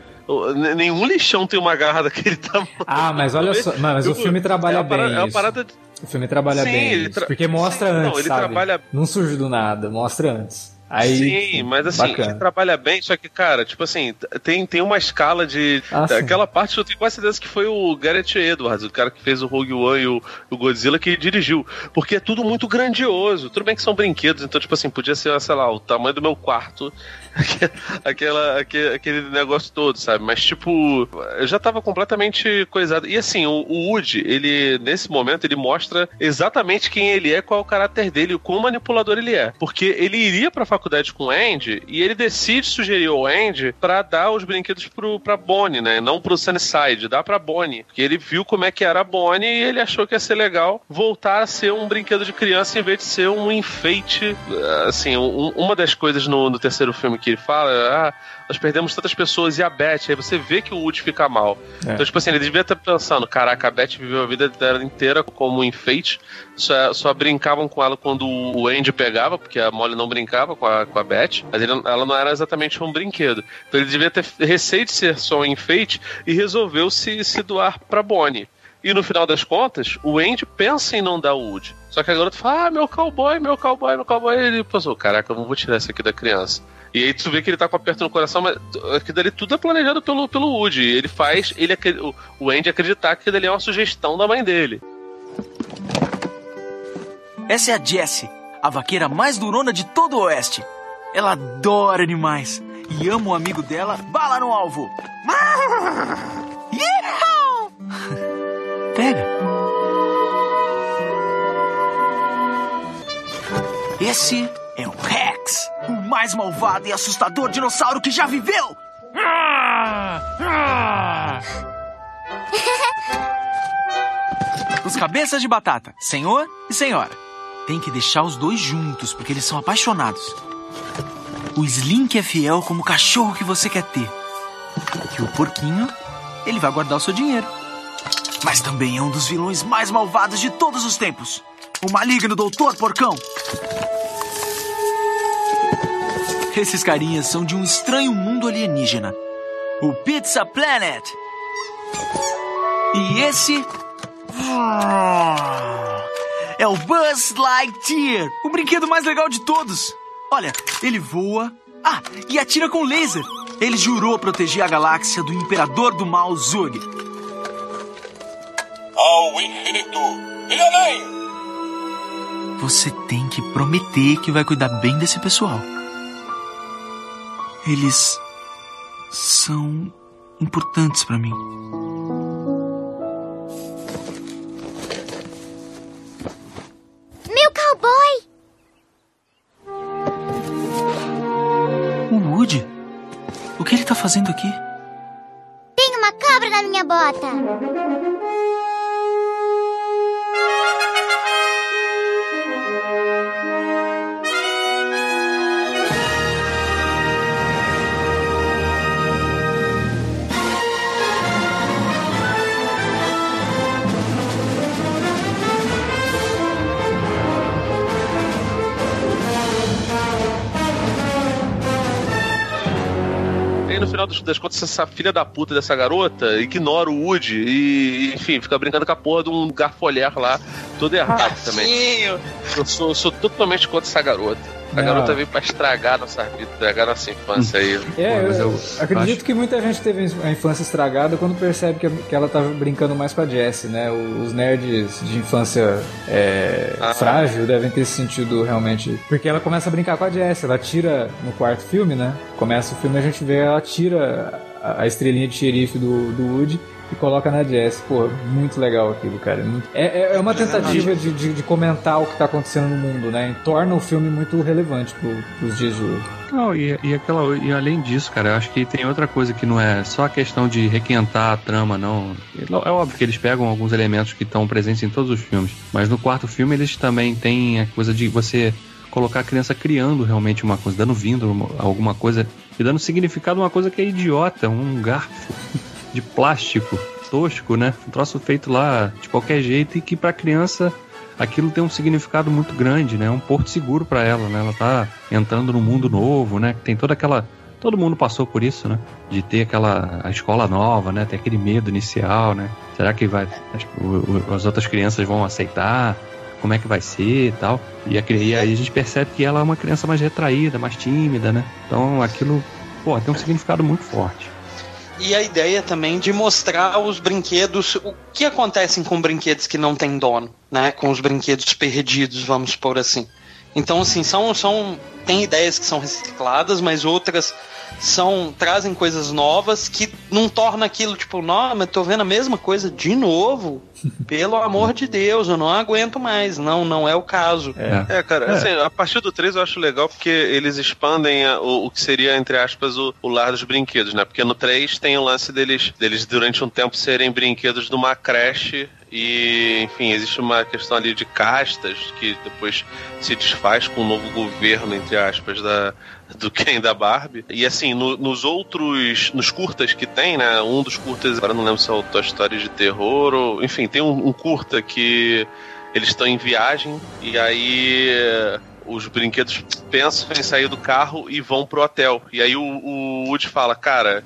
[SPEAKER 6] Nenhum lixão tem uma garra daquele tamanho.
[SPEAKER 2] Ah, mas olha só, mas o filme trabalha
[SPEAKER 6] é uma parada-
[SPEAKER 2] bem
[SPEAKER 6] É uma parada.
[SPEAKER 2] O filme trabalha
[SPEAKER 6] Sim,
[SPEAKER 2] bem
[SPEAKER 6] ele
[SPEAKER 2] isso,
[SPEAKER 6] tra-
[SPEAKER 2] porque mostra
[SPEAKER 6] Sim, não,
[SPEAKER 2] antes,
[SPEAKER 6] ele
[SPEAKER 2] sabe?
[SPEAKER 6] trabalha-
[SPEAKER 2] Não surge do nada, mostra antes. Aí,
[SPEAKER 6] Sim, mas assim,
[SPEAKER 2] bacana.
[SPEAKER 6] ele trabalha bem, só que, cara, tipo assim, tem, tem uma escala de.
[SPEAKER 2] Ah, sim.
[SPEAKER 6] aquela parte eu tenho quase certeza que foi o Gareth Edwards, o cara que fez o Rogue One e o, o Godzilla, que dirigiu. Porque é tudo muito grandioso. Tudo bem que são brinquedos, então, tipo assim, podia ser, sei lá, o tamanho do meu quarto. Aquela, aquele, aquele negócio todo, sabe? Mas, tipo, eu já tava completamente coisado. E assim, o, o Woody, ele, nesse momento, ele mostra exatamente quem ele é, qual é o caráter dele, o quão manipulador ele é. Porque ele iria pra faculdade com o Andy e ele decide sugerir ao Andy pra dar os brinquedos pro, pra Bonnie, né? Não pro Sunnyside, dá pra Bonnie. Porque ele viu como é que era a Bonnie e ele achou que ia ser legal voltar a ser um brinquedo de criança em vez de ser um enfeite. Assim, um- uma das coisas no, no terceiro filme que ele fala ah, nós perdemos tantas pessoas e a Beth. Aí você vê que o Woody fica mal.
[SPEAKER 2] É.
[SPEAKER 6] Então, tipo assim, ele devia estar pensando: caraca, a Beth viveu a vida dela inteira como um enfeite, só, só brincavam com ela quando o Andy pegava, porque a Molly não brincava com a, com a Beth, mas ele- ela não era exatamente um brinquedo. Então ele devia ter receio de ser só um enfeite e resolveu se, se doar pra Bonnie. E no final das contas, o Andy pensa em não dar o Woody. Só que a garota fala: Ah, meu cowboy, meu cowboy, meu cowboy. E ele pensou: Caraca, eu não vou tirar isso aqui da criança. E aí tu vê que ele tá com aperto no coração, mas aquilo dali tudo é planejado pelo, pelo Woody. Ele faz ele, o- Andy acreditar que aquilo ali é uma sugestão da mãe dele.
[SPEAKER 10] Essa é a Jessie, a vaqueira mais durona de todo o Oeste. Ela adora animais e ama o amigo dela, bala no alvo. Pega. Esse é o Rex, o mais malvado e assustador dinossauro que já viveu. Os cabeças de batata, senhor e senhora. Tem que deixar os dois juntos, porque eles são apaixonados. O Slink é fiel como o cachorro que você quer ter. E o porquinho, ele vai guardar o seu dinheiro. Mas também é um dos vilões mais malvados de todos os tempos. O maligno doutor porcão. Esses carinhas são de um estranho mundo alienígena. O Pizza Planet. E esse. Ah, É o Buzz Lightyear, o brinquedo mais legal de todos. Olha, ele voa. Ah, e atira com laser. Ele jurou proteger a galáxia do Imperador do Mal Zug.
[SPEAKER 13] Ao infinito e além!
[SPEAKER 10] Você tem que prometer que vai cuidar bem desse pessoal. Eles são importantes pra mim.
[SPEAKER 14] Meu cowboy!
[SPEAKER 10] O Woody? O que ele tá fazendo aqui?
[SPEAKER 14] Tem uma cabra na minha bota.
[SPEAKER 6] Final das, contas, essa filha da puta dessa garota ignora o Woody e, enfim, fica brincando com a porra de um garfolhar lá, todo errado também. Eu sou, eu sou totalmente contra essa garota. A
[SPEAKER 2] Não.
[SPEAKER 6] garota veio pra estragar nossa vida, estragar nossa infância aí.
[SPEAKER 2] É,
[SPEAKER 6] Pô, mas
[SPEAKER 2] eu,
[SPEAKER 6] eu
[SPEAKER 2] acredito
[SPEAKER 6] acho-
[SPEAKER 2] que muita gente teve a infância estragada quando percebe que, que ela tava brincando mais com a Jessie, né? Os nerds de infância é,
[SPEAKER 6] Ah.
[SPEAKER 2] frágil devem ter se sentido realmente. Porque ela começa a brincar com a Jessie, ela tira no quarto filme, né? Começa o filme e a gente vê ela tira a, a estrelinha de xerife do, do Woody e coloca na Jessie. Pô, muito legal aquilo, cara. Muito- É, é- é uma tentativa de, de, de comentar o que tá acontecendo no mundo, né? E torna o filme muito relevante pro, pros dias de hoje.
[SPEAKER 4] Não, e, e, aquela, e além disso, cara, eu acho que tem outra coisa que não é só a questão de requentar a trama, não. É óbvio que eles pegam alguns elementos que estão presentes em todos os filmes, mas no quarto filme eles também têm a coisa de você colocar a criança criando realmente uma coisa, dando vindo uma- alguma coisa e dando significado a uma coisa que é idiota, um garfo de plástico tosco, né? Um troço feito lá de qualquer jeito e que pra criança aquilo tem um significado muito grande, né? É um porto seguro pra ela, né? Ela tá entrando num mundo novo, né? Tem toda aquela todo mundo passou por isso, né? De ter aquela a escola nova, né? Ter aquele medo inicial, né? Será que vai as, as outras crianças vão aceitar? Como é que vai ser e tal? E, a, e aí a gente percebe que ela é uma criança mais retraída, mais tímida, né? Então aquilo, pô, tem um significado muito forte.
[SPEAKER 3] E a ideia também de mostrar os brinquedos, o que acontecem com brinquedos que não têm dono, né? Com os brinquedos perdidos, vamos por assim. Então, assim, são, são tem ideias que são recicladas, mas outras são trazem coisas novas que não torna aquilo tipo, não, mas tô vendo a mesma coisa de novo. Pelo amor de Deus, eu não aguento mais. Não, não é o caso.
[SPEAKER 6] É, cara, assim, a partir do 3 eu acho legal porque eles expandem a- o, o que seria, entre aspas, o, o lar dos brinquedos, né? Porque no 3 tem o lance deles, deles durante um tempo serem brinquedos de uma creche e, enfim, existe uma questão ali de castas que depois se desfaz com o novo governo, entre aspas, da, do Ken da Barbie. E assim, no- nos outros, nos curtas que tem, né? Um dos curtas, agora não lembro se é o Toy Story de terror ou, enfim, tem um, um curta que eles estão em viagem e aí eh, os brinquedos pensam em sair do carro e vão pro hotel. E aí o, o Woody fala, cara,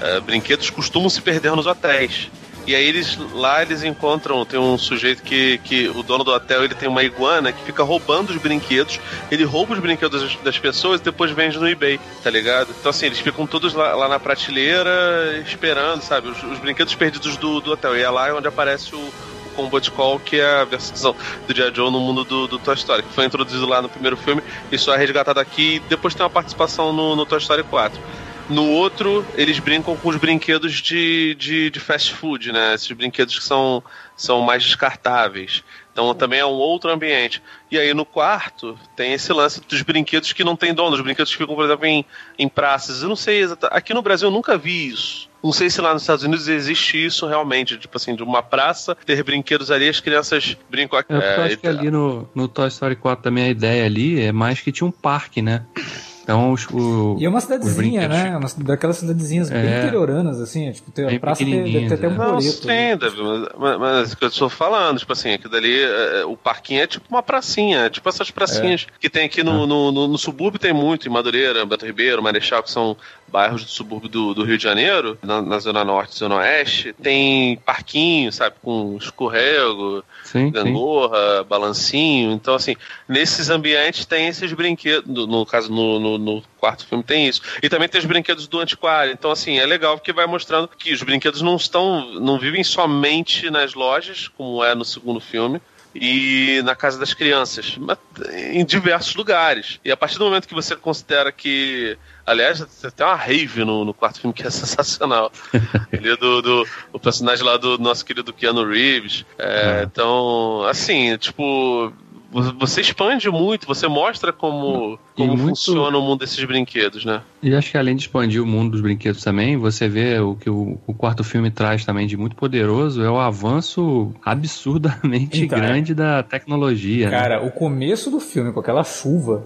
[SPEAKER 6] eh, brinquedos costumam se perder nos hotéis. E aí eles lá eles encontram, tem um sujeito que, que o dono do hotel ele tem uma iguana que fica roubando os brinquedos, ele rouba os brinquedos das, pessoas e depois vende no eBay, tá ligado? Então assim, eles ficam todos lá, lá na prateleira esperando, sabe? Os, os brinquedos perdidos do, do hotel. E é lá onde aparece o, Combat Call, que é a versão do G.I. Joe no mundo do, do Toy Story, que foi introduzido lá no primeiro filme e só é resgatado aqui depois tem uma participação no, no Toy Story 4. No outro, eles brincam com os brinquedos de, de, de fast food, né? Esses brinquedos que são, são mais descartáveis. Então também é um outro ambiente. E aí no quarto tem esse lance dos brinquedos que não tem dono, os brinquedos que ficam, por exemplo, em, em praças. Eu não sei exatamente. Aqui no Brasil eu nunca vi isso. Não sei se lá nos Estados Unidos existe isso realmente, tipo assim, de uma praça, ter brinquedos ali, as crianças brincam aqui.
[SPEAKER 4] É, eu
[SPEAKER 6] É,
[SPEAKER 4] acho que ali no, no Toy Story 4 também a ideia ali é mais que tinha um parque, né? Então, os, o,
[SPEAKER 2] E é uma cidadezinha, né? Uma, daquelas cidadezinhas bem
[SPEAKER 4] É.
[SPEAKER 2] interioranas, assim. Tipo, tem a
[SPEAKER 4] Bem
[SPEAKER 2] praça tem, ter até um
[SPEAKER 6] Não,
[SPEAKER 2] boleto.
[SPEAKER 6] sim, Davi, mas, mas, mas é o que eu estou falando, tipo assim, aquilo dali, é, o parquinho é tipo uma pracinha, é tipo essas pracinhas que tem aqui no, no, no- no subúrbio, tem muito, em Madureira, Beto Ribeiro, Marechal, que são bairros do subúrbio do, do Rio de Janeiro, na, na zona norte e zona oeste, tem parquinho, sabe, com escorrego,
[SPEAKER 4] Sim,
[SPEAKER 6] gangorra, balancinho, então assim, nesses ambientes tem esses brinquedos, no, no caso, no, no, no quarto filme tem isso, e também tem os brinquedos do antiquário, então assim, é legal porque vai mostrando que os brinquedos não estão, não vivem somente nas lojas, como é no segundo filme, e na casa das crianças, em diversos lugares. E a partir do momento que você considera que. Aliás, tem uma rave no, no quarto filme que é sensacional. Ele é do, do o personagem lá do nosso querido Keanu Reeves. É, Então, assim, tipo. Vo- Você expande muito, você mostra como, como
[SPEAKER 4] muito-
[SPEAKER 6] funciona o mundo desses brinquedos, né?
[SPEAKER 4] E acho que além de expandir o mundo dos brinquedos também, você vê o que o, o quarto filme traz também de muito poderoso é o avanço absurdamente
[SPEAKER 2] Então, é.
[SPEAKER 4] grande da tecnologia. né?
[SPEAKER 2] Cara, o começo do filme, com aquela chuva,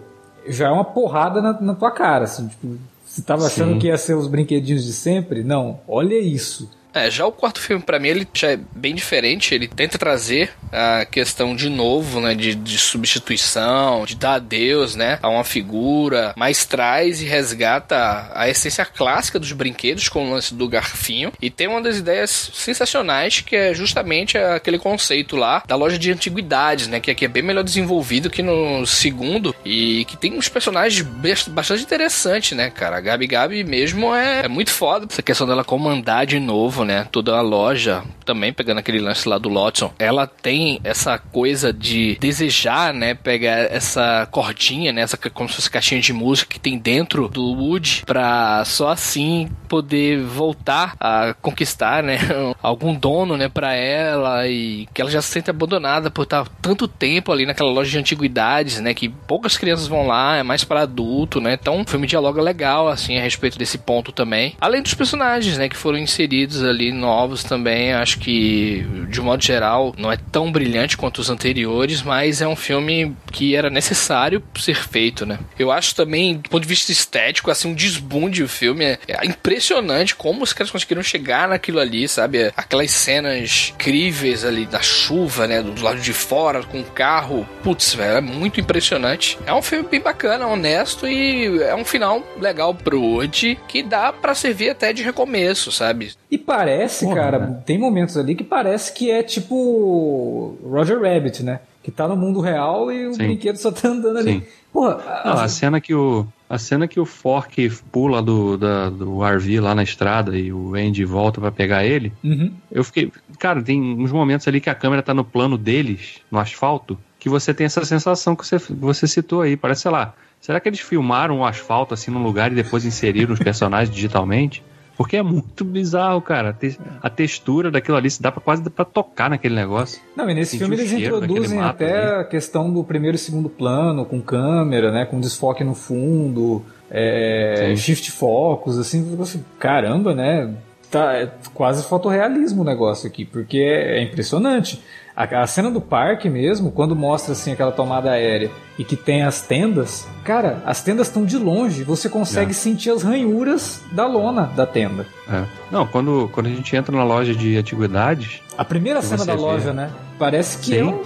[SPEAKER 2] já é uma porrada na, na tua cara, assim, tipo, você tava achando
[SPEAKER 4] Sim.
[SPEAKER 2] que ia ser os brinquedinhos de sempre? Não, olha isso.
[SPEAKER 5] É, já o quarto filme, pra mim, ele já é bem diferente. Ele tenta trazer a questão de novo, né? De, de substituição, de dar adeus, né? A uma figura, mas traz e resgata a, a essência clássica dos brinquedos com o lance do garfinho. E tem uma das ideias sensacionais que é justamente aquele conceito lá da loja de antiguidades, né? Que aqui é bem melhor desenvolvido que no segundo e que tem uns personagens bastante interessantes, né, cara? A Gabi Gabi mesmo é, é muito foda. Essa questão dela comandar de novo, né? Toda a loja, também pegando aquele lance lá do Lotson. Ela tem essa coisa de desejar, né? Pegar essa cordinha, né? Essa como se fosse caixinha de música que tem dentro do Wood pra só assim poder voltar a conquistar, né? Algum dono, né? Pra ela e que ela já se sente abandonada por estar tanto tempo ali naquela loja de antiguidades, né? Que poucas crianças vão lá, é mais para adulto, né? Então o filme dialoga legal, assim, a respeito desse ponto também. Além dos personagens, né? Que foram inseridos ali, novos também. Acho que, de um modo geral, não é tão brilhante quanto os anteriores, mas é um filme que era necessário ser feito, né? Eu acho também, do ponto de vista estético, assim, um desbunde o filme. É, é impressionante como os caras conseguiram chegar naquilo ali, sabe? Aquelas cenas incríveis ali da chuva, né? Do lado de fora, com o carro. Putz, velho, é muito impressionante. É um filme bem bacana, honesto e é um final legal pro Woody que dá pra servir até de recomeço, sabe?
[SPEAKER 2] E parece,
[SPEAKER 4] Porra,
[SPEAKER 2] cara,
[SPEAKER 4] né?
[SPEAKER 2] tem momentos ali que parece que é tipo Roger Rabbit, né? Que tá no mundo real e o
[SPEAKER 4] Sim.
[SPEAKER 2] brinquedo só tá andando ali.
[SPEAKER 4] Sim.
[SPEAKER 2] Porra,
[SPEAKER 4] Não,
[SPEAKER 2] a-
[SPEAKER 4] a cena que o a cena que o Fork pula do, da- do RV lá na estrada e o Andy volta pra pegar ele,
[SPEAKER 2] Uhum.
[SPEAKER 4] eu fiquei, cara, tem uns momentos ali que a câmera tá no plano deles, no asfalto, que você tem essa sensação que você, você citou aí, parece, sei lá, será que eles filmaram o asfalto assim num lugar e depois inseriram os personagens digitalmente? Porque é muito bizarro, cara. A, te- a textura daquilo ali, se dá pra quase pra tocar naquele negócio.
[SPEAKER 2] Não, e nesse
[SPEAKER 4] Sentir
[SPEAKER 2] filme eles introduzem até
[SPEAKER 4] ali.
[SPEAKER 2] a questão do primeiro e segundo plano, com câmera, né? Com desfoque no fundo, é, shift focus, assim, você, caramba, né? Tá é quase fotorrealismo o negócio aqui, porque é, é impressionante. A, a cena do parque mesmo, quando mostra assim aquela tomada aérea e que tem as tendas, cara, as tendas estão de longe, você consegue
[SPEAKER 4] É.
[SPEAKER 2] sentir as ranhuras da lona da tenda.
[SPEAKER 4] É. Não, quando, quando a gente entra na loja de antiguidades,
[SPEAKER 2] A primeira cena da
[SPEAKER 4] vê.
[SPEAKER 2] loja, né? Parece que é,
[SPEAKER 4] Sim.
[SPEAKER 2] um,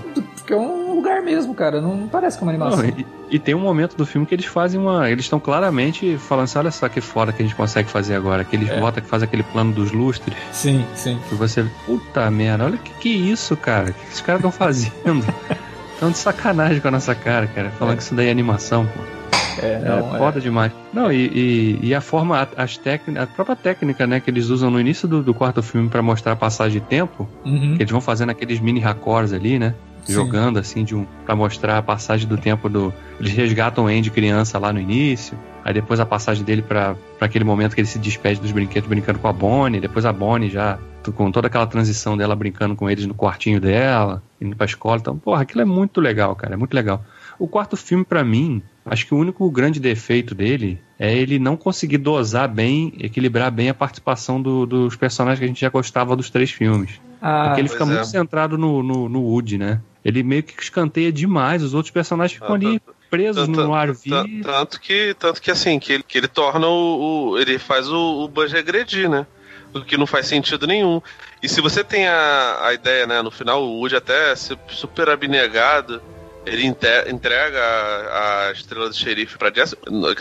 [SPEAKER 2] que é um lugar mesmo, cara. Não parece que é uma animação.
[SPEAKER 4] Não, e, e tem um momento do filme que eles fazem uma. Eles estão claramente falando assim: olha só que foda que a gente consegue fazer agora. Que eles
[SPEAKER 2] É.
[SPEAKER 4] botam que faz aquele plano dos lustres.
[SPEAKER 2] Sim, sim.
[SPEAKER 4] E você. Puta merda, olha o que, que é isso, cara. O que esses caras estão fazendo? Estão de sacanagem com a nossa cara, cara. Falando que isso daí é animação, pô.
[SPEAKER 2] É, não,
[SPEAKER 4] é
[SPEAKER 2] é.
[SPEAKER 4] foda demais. Não, e, e, e a forma, a- as técnicas, a própria técnica, né, que eles usam no início do, do quarto filme pra mostrar a passagem de tempo,
[SPEAKER 2] Uhum.
[SPEAKER 4] que eles vão fazendo aqueles mini raccords ali, né?
[SPEAKER 2] Sim.
[SPEAKER 4] Jogando assim de um para mostrar a passagem do tempo do eles resgatam o Andy criança lá no início, aí depois a passagem dele pra pra aquele momento que ele se despede dos brinquedos brincando com a Bonnie, depois a Bonnie já com toda aquela transição dela brincando com eles no quartinho dela, indo pra escola, então, porra, aquilo é muito legal, cara, é muito legal. O quarto filme pra mim, acho que o único grande defeito dele é ele não conseguir dosar bem, equilibrar bem a participação do- dos personagens que a gente já gostava dos três filmes.
[SPEAKER 2] Ah,
[SPEAKER 4] Porque ele fica
[SPEAKER 6] pois
[SPEAKER 4] muito
[SPEAKER 6] é.
[SPEAKER 4] centrado no, no, no Woody, né? Ele meio que escanteia demais, os outros personagens ficam ali presos no RV.
[SPEAKER 6] tan- Tanto que, tanto que assim, que ele, que ele torna o, o- Ele faz o, o Buzz regredir, né? O que não faz sentido nenhum. E se você tem a, a ideia, né? No final, o Woody até é su- super abnegado. Ele entrega a, a estrela do xerife pra Jess.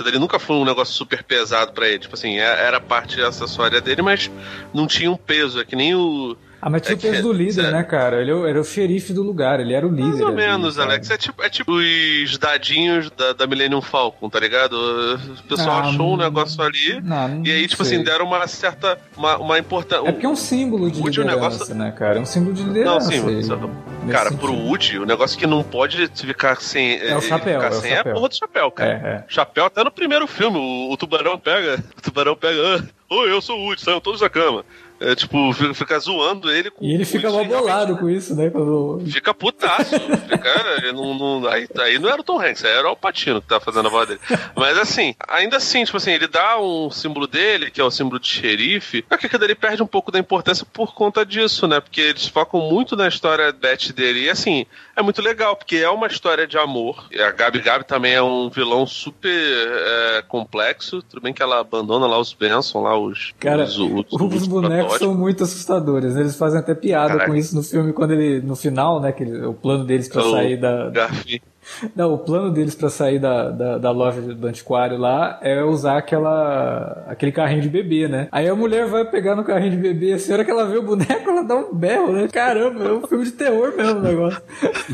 [SPEAKER 6] Ele nunca foi um negócio super pesado pra ele. Tipo assim, é- era parte acessória dele, mas não tinha um peso. É que nem o.
[SPEAKER 2] Ah, mas tinha
[SPEAKER 6] É
[SPEAKER 2] o peso
[SPEAKER 6] que-
[SPEAKER 2] do líder,
[SPEAKER 6] é-
[SPEAKER 2] né, cara? Ele era o xerife do lugar, ele era o líder.
[SPEAKER 6] Mais ou
[SPEAKER 2] ali,
[SPEAKER 6] menos,
[SPEAKER 2] cara.
[SPEAKER 6] Alex. É tipo, é tipo os dadinhos da, da Millennium Falcon, tá ligado? O pessoal
[SPEAKER 2] Ah,
[SPEAKER 6] achou um
[SPEAKER 2] hum.
[SPEAKER 6] negócio ali.
[SPEAKER 2] Não, não
[SPEAKER 6] E aí, tipo
[SPEAKER 2] sei.
[SPEAKER 6] assim, deram uma certa. Uma, uma importância.
[SPEAKER 2] É porque é um símbolo de liderança,
[SPEAKER 6] negócio-
[SPEAKER 2] né, cara? É um símbolo de
[SPEAKER 6] Não,
[SPEAKER 2] liderança.
[SPEAKER 6] sim,
[SPEAKER 2] ele,
[SPEAKER 6] mas,
[SPEAKER 2] nesse
[SPEAKER 6] cara,
[SPEAKER 2] sentido.
[SPEAKER 6] pro Woody, o negócio que não pode ficar sem.
[SPEAKER 2] É o chapéu,
[SPEAKER 6] ficar
[SPEAKER 2] é o
[SPEAKER 6] sem
[SPEAKER 2] chapéu.
[SPEAKER 6] a porra do chapéu, cara.
[SPEAKER 2] É, é.
[SPEAKER 6] Chapéu até no primeiro filme, o, o tubarão pega. O tubarão pega. "Ah, Oi, eu sou o Woody, saiam todos da cama. É tipo, fica, zoando ele com.
[SPEAKER 2] E ele fica mal bolado com isso, né? Quando...
[SPEAKER 6] Fica putaço. Fica, não, não- aí, aí não era o Tom Hanks, aí era o Patino que tava fazendo a voz dele. Mas assim, ainda assim, tipo assim, ele dá um símbolo dele, que é o símbolo de xerife, só que aquilo dele perde um pouco da importância por conta disso, né? Porque eles focam muito na história Beth dele. E assim, é muito legal, porque é uma história de amor. E a Gabi Gabi também é um vilão super é, complexo. Tudo bem que ela abandona lá os Benson, lá os.
[SPEAKER 2] Cara,
[SPEAKER 6] os, os,
[SPEAKER 2] Os bonecos
[SPEAKER 6] protótipos.
[SPEAKER 2] são muito assustadores. né? Eles fazem até piada
[SPEAKER 6] Caraca.
[SPEAKER 2] com isso no filme, quando ele, no final, né? Que ele- o plano deles pra
[SPEAKER 6] O
[SPEAKER 2] sair da.
[SPEAKER 6] Garfi.
[SPEAKER 2] Não, o plano deles pra sair da, da, da loja do antiquário lá é usar aquela, aquele carrinho de bebê, né? Aí a mulher vai pegar no carrinho de bebê, a hora que ela vê o boneco, ela dá um berro, né? Caramba, é um filme de terror mesmo o negócio.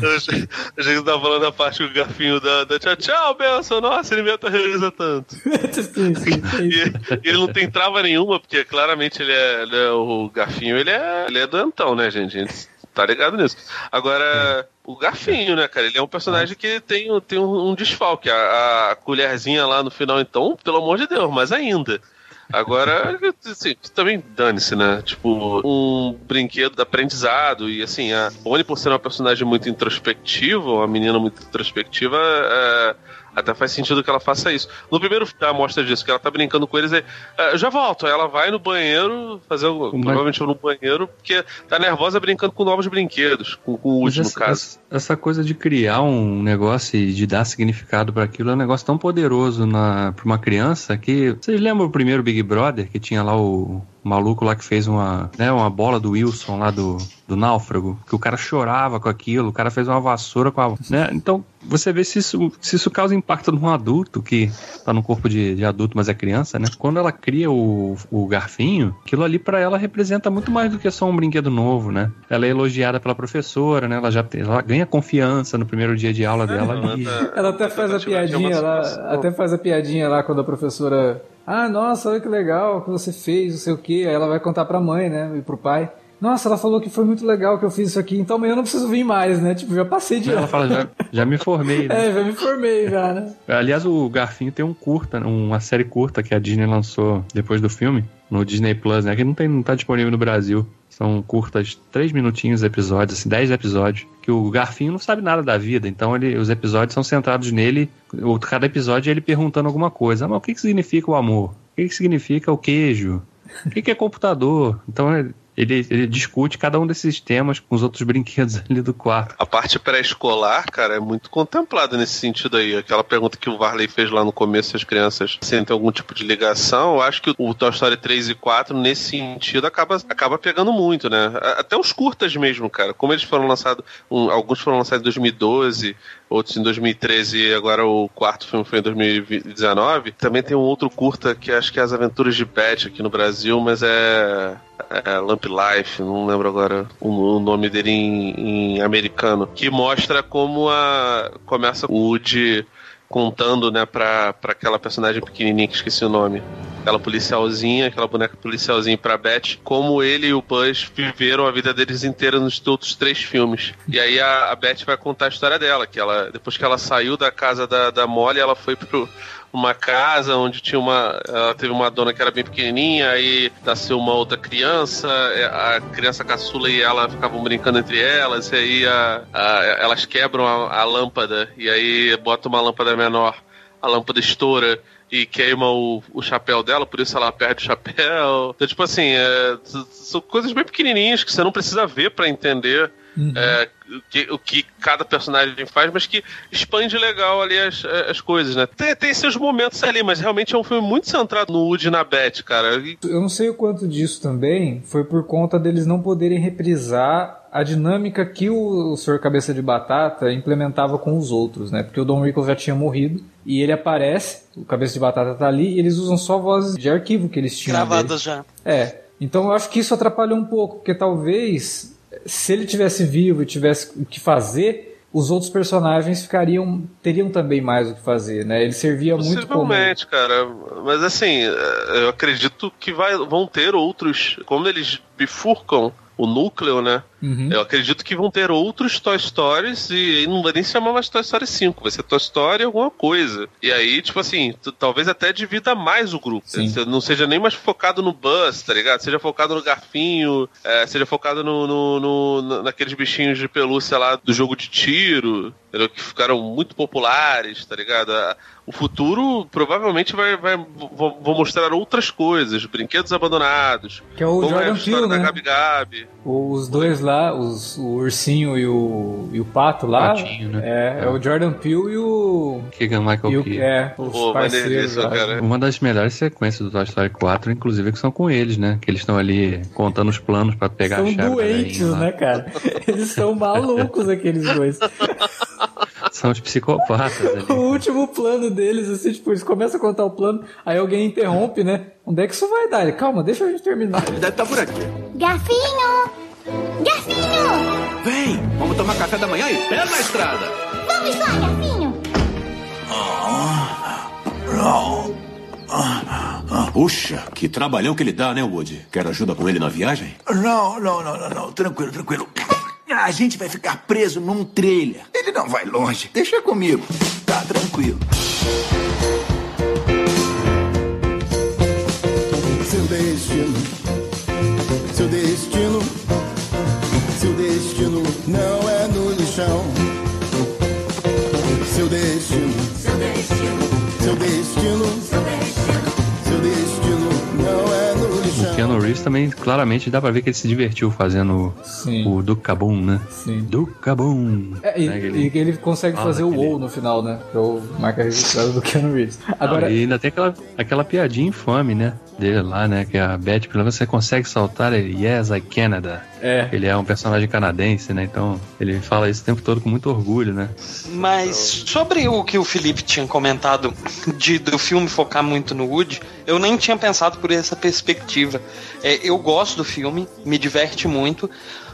[SPEAKER 6] Eu achei a gente tava falando da parte que o garfinho da, da tchau, tchau, Benção, nossa, ele me aterroriza tanto.
[SPEAKER 2] sim, sim,
[SPEAKER 6] E, e ele não tem trava nenhuma, porque claramente ele é, ele é- o garfinho, ele é, ele é doentão, né, gente? A gente tá ligado nisso. Agora, o garfinho, né, cara, ele é um personagem que tem, tem um, um desfalque. A, a colherzinha lá no final, então, pelo amor de Deus, mas ainda. Agora, assim, também dane-se, né? Tipo, um brinquedo de aprendizado. E assim, a Bonnie, por ser uma personagem muito introspectiva, uma menina muito introspectiva, é, até faz sentido que ela faça isso. No primeiro a mostra disso, que ela tá brincando com eles aí, "É, eu já volto. Ela vai no banheiro, fazer o, provavelmente no banheiro, porque tá nervosa brincando com novos brinquedos, com, com o no
[SPEAKER 4] essa,
[SPEAKER 6] caso.
[SPEAKER 4] Essa- coisa de criar um negócio e de dar significado para aquilo é um negócio tão poderoso na, pra uma criança que. Vocês lembram o primeiro Big Brother que tinha lá o maluco lá que fez uma, né, uma bola do Wilson lá do, do náufrago? Que o cara chorava com aquilo, o cara fez uma vassoura com a. Né? Então você vê se isso, se isso causa impacto num adulto que tá no corpo de, de adulto, mas é criança, né? Quando ela cria o, o garfinho, aquilo ali para ela representa muito mais do que só um brinquedo novo, né? Ela é elogiada pela professora, né? Ela já ela ganha confiança no primeiro dia de aula dela ali.
[SPEAKER 2] Ela até faz a piadinha lá, até faz a piadinha lá quando a professora. Ah, nossa, olha que legal que você fez, não sei o que. Aí ela vai contar pra mãe, né? E pro pai. Nossa, ela falou que foi muito legal que eu fiz isso aqui, então amanhã eu não preciso vir mais, né? Tipo, já passei de
[SPEAKER 4] Ela fala, já, já me formei, né?
[SPEAKER 2] É, já me formei já, né?
[SPEAKER 4] Aliás, o Garfinho tem um curta, uma série curta que a Disney lançou depois do filme, no Disney Plus, né? Que não, tem, não tá disponível no Brasil. São curtas, três minutinhos episódios, assim, dez episódios. Que o Garfinho não sabe nada da vida, então ele, os episódios são centrados nele. O, cada episódio é ele perguntando alguma coisa. Ah, mas o que, que significa o amor? O que, que significa o queijo? O que, que é computador? Então ele, ele, discute cada um desses temas com os outros brinquedos ali do quarto.
[SPEAKER 6] A parte pré-escolar, cara, é muito contemplada nesse sentido aí. Aquela pergunta que o Varley fez lá no começo, as crianças sentem algum tipo de ligação. Eu acho que o Toy Story 3 e 4, nesse sentido, acaba, acaba pegando muito, né? Até os curtas mesmo, cara. Como eles foram lançados, um, alguns foram lançados em 2012, outros em 2013 e agora o quarto filme foi em 2019. Também tem um outro curta que acho que é As Aventuras de Pet aqui no Brasil, mas é, é Lamp Life, não lembro agora o, o nome dele em, em americano, que mostra como a começa o Woody contando, né, pra aquela personagem pequenininha que esqueci o nome. Aquela policialzinha, aquela boneca policialzinha pra Beth, como ele e o Buzz viveram a vida deles inteira nos outros três filmes. E aí a, a Beth vai contar a história dela, que ela, depois que ela saiu da casa da, da Molly, ela foi pro uma casa onde tinha uma. Ela teve uma dona que era bem pequenininha, aí nasceu uma outra criança, é, a criança caçula e ela ficavam brincando entre elas, e aí a- a- elas quebram a, a lâmpada, e aí botam uma lâmpada menor, a lâmpada estoura e queima o, o chapéu dela, por isso ela perde o chapéu. Então, tipo assim, é, são coisas bem pequenininhas que você não precisa ver pra entender
[SPEAKER 2] Uhum.
[SPEAKER 6] É, o, que, o que cada personagem faz, mas que expande legal ali as, as coisas, né? Tem, tem seus momentos ali, mas realmente é um filme muito centrado no Woody e na Beth, cara. E-
[SPEAKER 2] Eu não sei o quanto disso também foi por conta deles não poderem reprisar a dinâmica que o, o Sr. Cabeça de Batata implementava com os outros, né? Porque o Don Rickles já tinha morrido e ele aparece, o Cabeça de Batata tá ali e eles usam só vozes de arquivo que eles tinham.
[SPEAKER 3] Gravadas já.
[SPEAKER 2] É. Então eu acho que isso atrapalhou um pouco, porque talvez se ele tivesse vivo e tivesse o que fazer, os outros personagens ficariam teriam também mais o que fazer, né? Ele servia muito como
[SPEAKER 6] cara. Mas assim, é, eu acredito que vai, vão ter outros. Como eles bifurcam o núcleo, né?
[SPEAKER 2] Uhum.
[SPEAKER 6] Eu acredito que vão ter outros Toy Stories e não vai nem se chamar mais Toy Story 5, vai ser Toy Story alguma coisa. E aí, tipo assim, talvez até divida mais o grupo. Não seja nem mais focado no Buzz, tá ligado? Seja focado no Garfinho, é, seja focado no, no- no- na- naqueles bichinhos de pelúcia lá do jogo de tiro, que ficaram muito populares, tá ligado? A- O futuro provavelmente vai, vai vou, mostrar outras coisas, brinquedos abandonados.
[SPEAKER 2] Que é o
[SPEAKER 6] como é a
[SPEAKER 2] Jordan
[SPEAKER 6] história
[SPEAKER 2] Peele,
[SPEAKER 6] da
[SPEAKER 2] né?
[SPEAKER 6] Gabi Gabi.
[SPEAKER 2] Os dois lá, os, o ursinho e o, e o pato lá.
[SPEAKER 4] Patinho, né?
[SPEAKER 2] É, é o Jordan Peele e o.
[SPEAKER 4] Keegan Michael
[SPEAKER 2] E o
[SPEAKER 4] Key.
[SPEAKER 2] é, os
[SPEAKER 6] Pô,
[SPEAKER 2] parceiros.
[SPEAKER 4] Uma das melhores sequências do Toy Story 4, inclusive, que são com eles, né? Que eles estão ali contando os planos pra pegar a
[SPEAKER 2] São
[SPEAKER 4] chave. da
[SPEAKER 2] doentes, né, cara? Eles são malucos, aqueles dois.
[SPEAKER 4] São os psicopatas ali.
[SPEAKER 2] O último plano deles, assim, tipo, eles começam a contar o plano, aí alguém interrompe, né? Onde é que isso vai dar? Ele, calma, deixa a gente terminar.
[SPEAKER 8] Ele deve estar por aqui.
[SPEAKER 14] Garfinho! Garfinho!
[SPEAKER 8] Vem, vamos tomar café da manhã e pé na estrada.
[SPEAKER 14] Vamos lá, Garfinho!
[SPEAKER 7] Puxa, que trabalhão que ele dá, né, Woody? Quer ajuda com ele na viagem?
[SPEAKER 10] Não, não, não, não, não. Tranquilo, tranquilo. A gente vai ficar preso num trailer. Ele não vai longe. Deixa comigo. Tá tranquilo.
[SPEAKER 1] Seu destino, seu destino, seu destino não
[SPEAKER 4] Keanu Reeves também, claramente, dá pra ver que ele se divertiu fazendo
[SPEAKER 2] Sim.
[SPEAKER 4] o Duke Cabum, né?
[SPEAKER 2] Sim.
[SPEAKER 4] Duke Cabum.
[SPEAKER 2] É, e,
[SPEAKER 4] Né, aquele-
[SPEAKER 2] e ele consegue
[SPEAKER 4] Ah,
[SPEAKER 2] fazer o WoW no final, né? Que é o marca registrada do Keanu Reeves. Agora,
[SPEAKER 4] Não, e ainda tem aquela, aquela piadinha infame, né? Dele lá, né? Que a Beth pergunta, você consegue saltar? Ele, yes, I Canada.
[SPEAKER 2] É.
[SPEAKER 4] Ele é um personagem canadense, né? Então, ele fala isso o tempo todo com muito orgulho, né?
[SPEAKER 3] Mas sobre o que o Felipe tinha comentado de do filme focar muito no Woody, eu nem tinha pensado por essa perspectiva. É, eu gosto do filme, me diverte muito,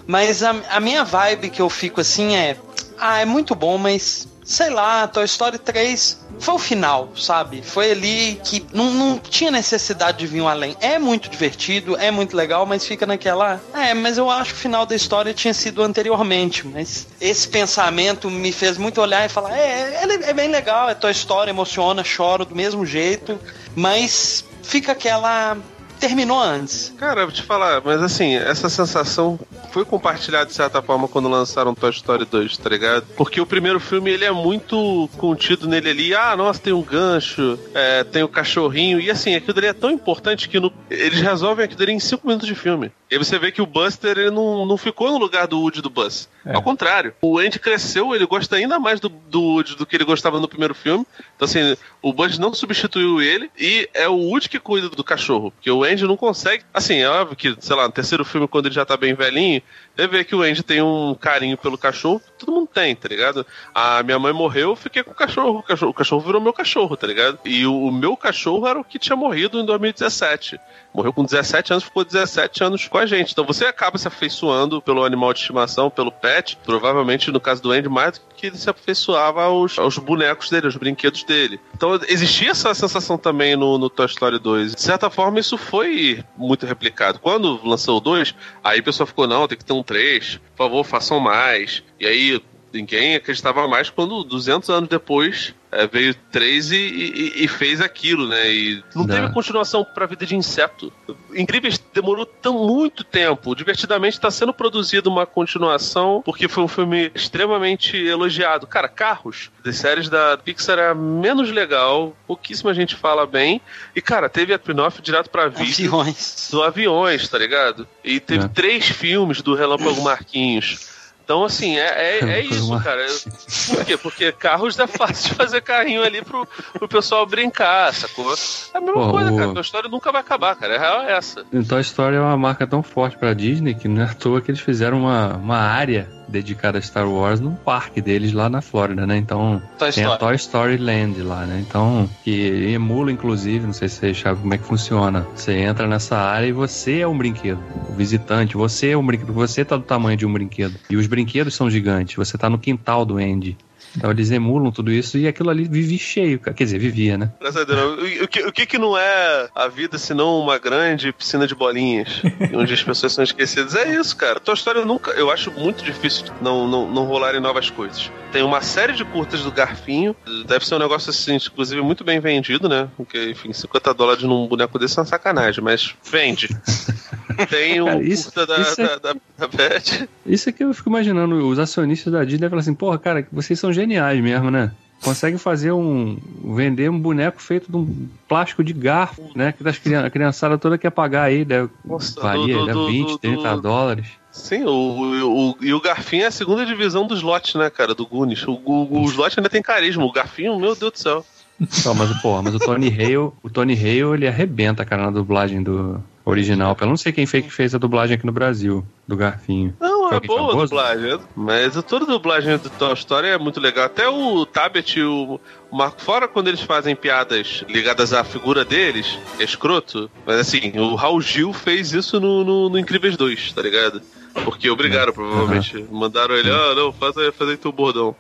[SPEAKER 3] mas a, a minha vibe que eu fico assim é. Ah, é muito bom, mas sei lá, Toy Story 3 foi o final, sabe? Foi ali que não, não tinha necessidade de vir um além. É muito divertido, é muito legal, mas fica naquela. É, mas eu acho que o final da história tinha sido anteriormente. Mas esse pensamento me fez muito olhar e falar: é, ele é bem legal, é Toy Story, emociona, choro do mesmo jeito, mas fica aquela. Terminou antes.
[SPEAKER 6] Cara, eu vou te falar, mas assim, essa sensação foi compartilhada de certa forma quando lançaram Toy Story 2, tá ligado? Porque o primeiro filme ele é muito contido nele ali. Ah, nossa, tem um gancho, é, tem o cachorrinho. E assim, aquilo ali é tão importante que no- eles resolvem aquilo ali em 5 minutos de filme. E aí você vê que o Buster ele não, não ficou no lugar do Woody do Buzz. Ao contrário, o Andy cresceu, ele gosta ainda mais do, do Woody do que ele gostava no primeiro filme. Então, assim, o Buzz não substituiu ele e é o Woody que cuida do cachorro. Porque o Andy não consegue. Assim, é óbvio que, sei lá, no terceiro filme, quando ele já tá bem velhinho, você vê que o Andy tem um carinho pelo cachorro, todo mundo tem, tá ligado? A minha mãe morreu, eu fiquei com o cachorro. O cachorro, o cachorro virou meu cachorro, tá ligado? E o, o meu cachorro era o que tinha morrido em 2017. Morreu com 17 anos, ficou 17 anos com a gente. Então você acaba se afeiçoando pelo animal de estimação, pelo pet. Provavelmente, no caso do Andy, mais do que ele se afeiçoava aos, aos bonecos dele, aos brinquedos dele. Então existia essa sensação também no, no Toy Story 2. De certa forma, isso foi muito replicado. Quando lançou o 2, aí a pessoa ficou, não, tem que ter um 3, por favor, façam mais. E aí ninguém acreditava mais quando 200 anos depois é, veio 3 e, e- e fez aquilo, né? E não
[SPEAKER 4] Dá.
[SPEAKER 6] teve continuação pra vida de inseto. Incríveis demorou tão muito tempo. Divertidamente está sendo produzida uma continuação porque foi um filme extremamente elogiado. Cara, Carros, das séries da Pixar é a menos legal, pouquíssima gente fala bem. E, cara, teve a spin-off direto pra vídeo
[SPEAKER 3] Aviões.
[SPEAKER 6] do Aviões, tá ligado? E teve
[SPEAKER 4] É.
[SPEAKER 6] três filmes do Relâmpago Marquinhos. Então, assim, é, é, é isso, cara. Por quê? Porque carros é fácil de fazer carrinho ali pro, pro pessoal brincar, sacou? É a mesma
[SPEAKER 4] Pô,
[SPEAKER 6] coisa,
[SPEAKER 4] o-
[SPEAKER 6] cara. Tua história nunca vai acabar, cara. A real é essa.
[SPEAKER 4] Então a história é uma marca tão forte pra Disney que não é à toa que eles fizeram uma, uma área dedicada a Star Wars num parque deles lá na Flórida, né? Então
[SPEAKER 3] Toy
[SPEAKER 4] tem a
[SPEAKER 3] Story.
[SPEAKER 4] Toy Story Land lá, né? Então, que emula inclusive, não sei se você sabe como é que funciona. Você entra nessa área e você é um brinquedo. O visitante, você é um brinquedo, você tá do tamanho de um brinquedo. E os brinquedos são gigantes, você tá no quintal do Andy. Então eles emulam tudo isso e aquilo ali vive cheio, quer dizer, vivia, né?
[SPEAKER 6] Deus. O, o que, o que que não é a vida senão uma grande piscina de bolinhas, onde as pessoas são esquecidas? É isso, cara. Tua história nunca. Eu acho muito difícil não, não, não rolarem novas coisas. Tem uma série de curtas do Garfinho. Deve ser um negócio assim, inclusive, muito bem vendido, né? Porque, enfim, 50 dólares num boneco desse é uma sacanagem, mas vende. Tem um
[SPEAKER 4] isso-
[SPEAKER 6] curta da,
[SPEAKER 4] isso é-
[SPEAKER 6] da, da, da Beth.
[SPEAKER 4] Isso é que eu fico imaginando, os acionistas da Disney falam assim, porra, cara, vocês são geniais mesmo, né? Consegue fazer um. vender um boneco feito de um plástico de garfo, né? Que das crian- a criançada toda quer pagar aí, né? Varia,
[SPEAKER 6] do- do-
[SPEAKER 4] 20,
[SPEAKER 6] do-
[SPEAKER 4] 30
[SPEAKER 6] do-
[SPEAKER 4] dólares.
[SPEAKER 6] Sim, o, o, o- e o Garfinho é a segunda divisão dos lotes, né, cara? Do Goonies. O, o, os lotes ainda tem carisma. O Garfinho, meu Deus do céu.
[SPEAKER 4] Só, mas, porra, mas o Tony Hale, o Tony Hale, ele arrebenta, cara, na dublagem do original. Eu não sei quem foi que fez a dublagem aqui no Brasil, do Garfinho.
[SPEAKER 6] Não, é boa a
[SPEAKER 4] famoso?
[SPEAKER 6] dublagem. Mas toda a dublagem do Toy Story é muito legal. Até o Tabet e o Marco Fora, quando eles fazem piadas ligadas à figura deles, é escroto. Mas assim, o Raul Gil fez isso no, no, no Incríveis 2, tá ligado? Porque obrigaram, provavelmente. Mandaram ele, ah, não, faz aí, faz aí teu bordão.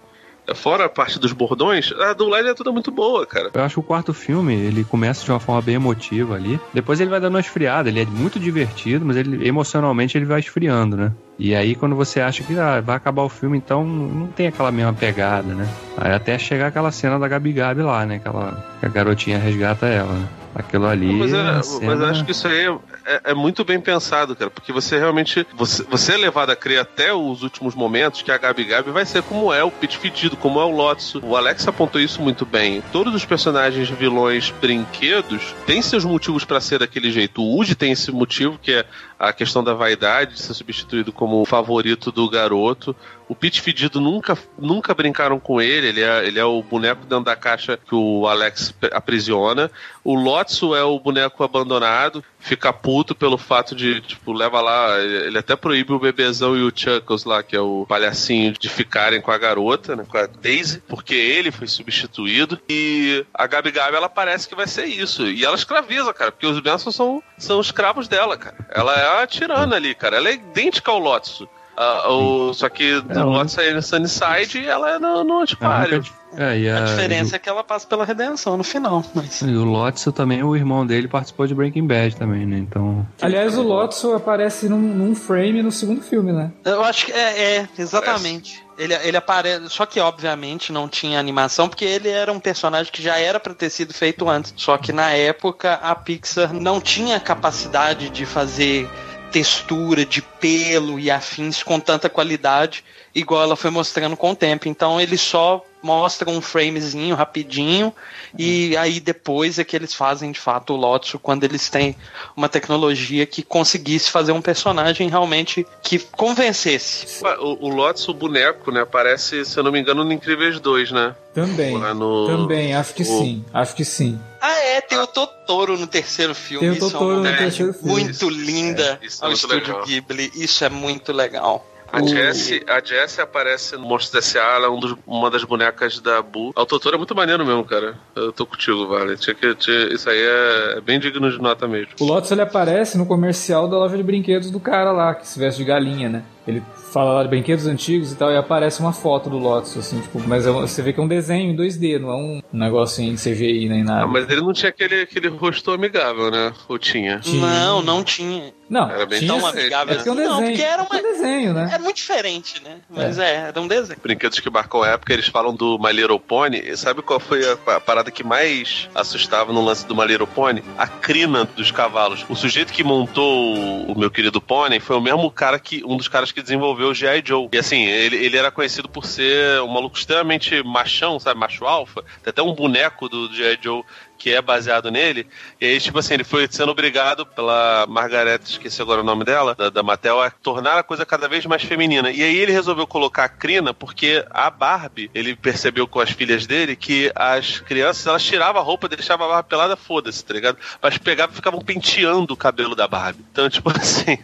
[SPEAKER 6] Fora a parte dos bordões, a dublagem é toda muito boa, cara.
[SPEAKER 4] Eu acho que o quarto filme, ele começa de uma forma bem emotiva ali. Depois ele vai dando uma esfriada. Ele é muito divertido, mas ele emocionalmente ele vai esfriando, né? E aí quando você acha que ah, vai acabar o filme, então não tem aquela mesma pegada, né? Aí até chegar aquela cena da Gabi Gabi lá, né? Aquela, que a garotinha resgata ela. né? Aquilo ali.
[SPEAKER 6] Mas,
[SPEAKER 4] é uma
[SPEAKER 6] mas
[SPEAKER 4] cena-
[SPEAKER 6] eu acho que isso aí é, é- muito bem pensado, cara, porque você realmente. Você, você é levado a crer até os últimos momentos que a Gabi Gabi vai ser como é o Pit Fedido, como é o Lotso. O Alex apontou isso muito bem. Todos os personagens vilões brinquedos têm seus motivos pra ser daquele jeito. O Woody tem esse motivo, que é a questão da vaidade, de ser substituído como o favorito do garoto. O Pete Fedido nunca, nunca brincaram com ele, ele é, ele é o boneco dentro da caixa que o Alex aprisiona. O Lotso é o boneco abandonado, fica puto pelo fato de, tipo, leva lá, ele até proíbe o bebezão e o Chuckles lá, que é o palhacinho, de ficarem com a garota, né, com a Daisy, porque ele foi substituído. E a Gabi Gabi, ela parece que vai ser isso. E ela escraviza, cara, porque os Benson são, são escravos dela, cara. Ela é a tirana ali, cara. Ela é idêntica ao Lotso. Ah, o, só que o Lotso é no Sunnyside e ela é no, no Antiquário.
[SPEAKER 4] É, e
[SPEAKER 3] A
[SPEAKER 4] a,
[SPEAKER 3] diferença é que ela passa pela redenção no final. Mas...
[SPEAKER 4] E o Lotso também, o irmão dele participou de Breaking Bad também, né? Então.
[SPEAKER 2] Aliás, o Lotso aparece num, num frame no segundo filme, né?
[SPEAKER 3] Eu acho que é, é exatamente. Ele, ele aparece. Só que, obviamente, não tinha animação, porque ele era um personagem que já era pra ter sido feito antes. Só que na época a Pixar não tinha capacidade de fazer textura de pelo e afins com tanta qualidade, igual ela foi mostrando com o tempo. Então ele só mostra um framezinho rapidinho e aí depois é que eles fazem de fato o Lotso quando eles têm uma tecnologia que conseguisse fazer um personagem realmente que convencesse.
[SPEAKER 6] O, o Lotso, o boneco, né? Aparece, se eu não me engano, no Incríveis 2, né?
[SPEAKER 2] Também.
[SPEAKER 6] No-
[SPEAKER 2] Também, acho que
[SPEAKER 6] o-
[SPEAKER 2] sim. Acho que sim.
[SPEAKER 3] Ah, é, tem o Totoro no terceiro filme.
[SPEAKER 2] Tem o
[SPEAKER 3] Isso é
[SPEAKER 2] Totoro
[SPEAKER 3] uma
[SPEAKER 2] no terceiro filme.
[SPEAKER 3] Muito linda
[SPEAKER 6] É, isso é
[SPEAKER 3] ao
[SPEAKER 6] muito
[SPEAKER 3] estúdio
[SPEAKER 6] legal.
[SPEAKER 3] Ghibli. Isso é muito legal.
[SPEAKER 6] A Jessie, a Jessie aparece no Monstros S.A., ela é um dos- uma das bonecas da Boo. A Totoro é muito maneiro mesmo, cara. Eu tô contigo, Vale. Tinha que, tinha- isso aí é, é bem digno de nota mesmo.
[SPEAKER 2] O Lotus ele aparece no comercial da loja de brinquedos do cara lá, que se veste de galinha, né? Ele fala lá de brinquedos antigos e tal, e aparece uma foto do Lotus, assim, tipo, mas é você vê que é um desenho em 2D, não é um negocinho de CGI nem nada.
[SPEAKER 6] Ah, mas ele não tinha aquele, aquele rosto amigável, né? Ou tinha?
[SPEAKER 3] Não, não tinha.
[SPEAKER 2] Não,
[SPEAKER 6] Era bem
[SPEAKER 2] tinha,
[SPEAKER 3] Tão amigável
[SPEAKER 2] é é um
[SPEAKER 3] assim. Não,
[SPEAKER 2] desenho.
[SPEAKER 3] porque era,
[SPEAKER 2] é
[SPEAKER 3] uma,
[SPEAKER 2] um desenho, né?
[SPEAKER 3] era muito diferente, né? Mas é. era um desenho.
[SPEAKER 6] Brinquedos que marcam a época, eles falam do My Little Pony. E sabe qual foi a, parada que mais assustava no lance do My Little Pony? A crina dos cavalos. O sujeito que montou o, o meu querido pônei foi o mesmo cara que. um dos caras que desenvolveu o G.I. Joe. E assim, ele, ele era conhecido por ser um maluco extremamente machão, sabe? Macho alfa. Tem até um boneco do G.I. Joe que é baseado nele. E aí, tipo assim, ele foi sendo obrigado pela Margaret, esqueci agora o nome dela, da, da Mattel, a tornar a coisa cada vez mais feminina. E aí ele resolveu colocar a Crina porque a Barbie, ele percebeu com as filhas dele que as crianças, elas tiravam a roupa, deixavam a Barbie pelada, foda-se, tá ligado? Mas pegavam e ficavam penteando o cabelo da Barbie. Então, tipo assim,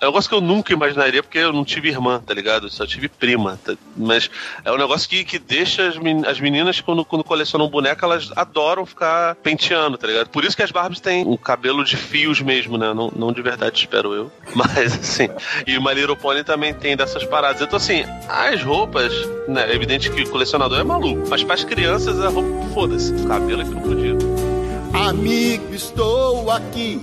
[SPEAKER 6] é um negócio que eu nunca imaginaria, porque eu não tive irmã, tá ligado? Eu só tive prima. Tá? Mas é um negócio que, que deixa as meninas, quando, quando colecionam boneca, elas adoram ficar penteando, tá ligado? Por isso que as Barbies têm um cabelo de fios mesmo, né? Não, não de verdade, espero eu. Mas, assim. E o My Little Pony também tem dessas paradas. Então, assim, as roupas, né? É evidente que o colecionador é maluco. Mas para as crianças, a roupa, foda-se. Cabelo é que não podia.
[SPEAKER 1] Amigo, estou aqui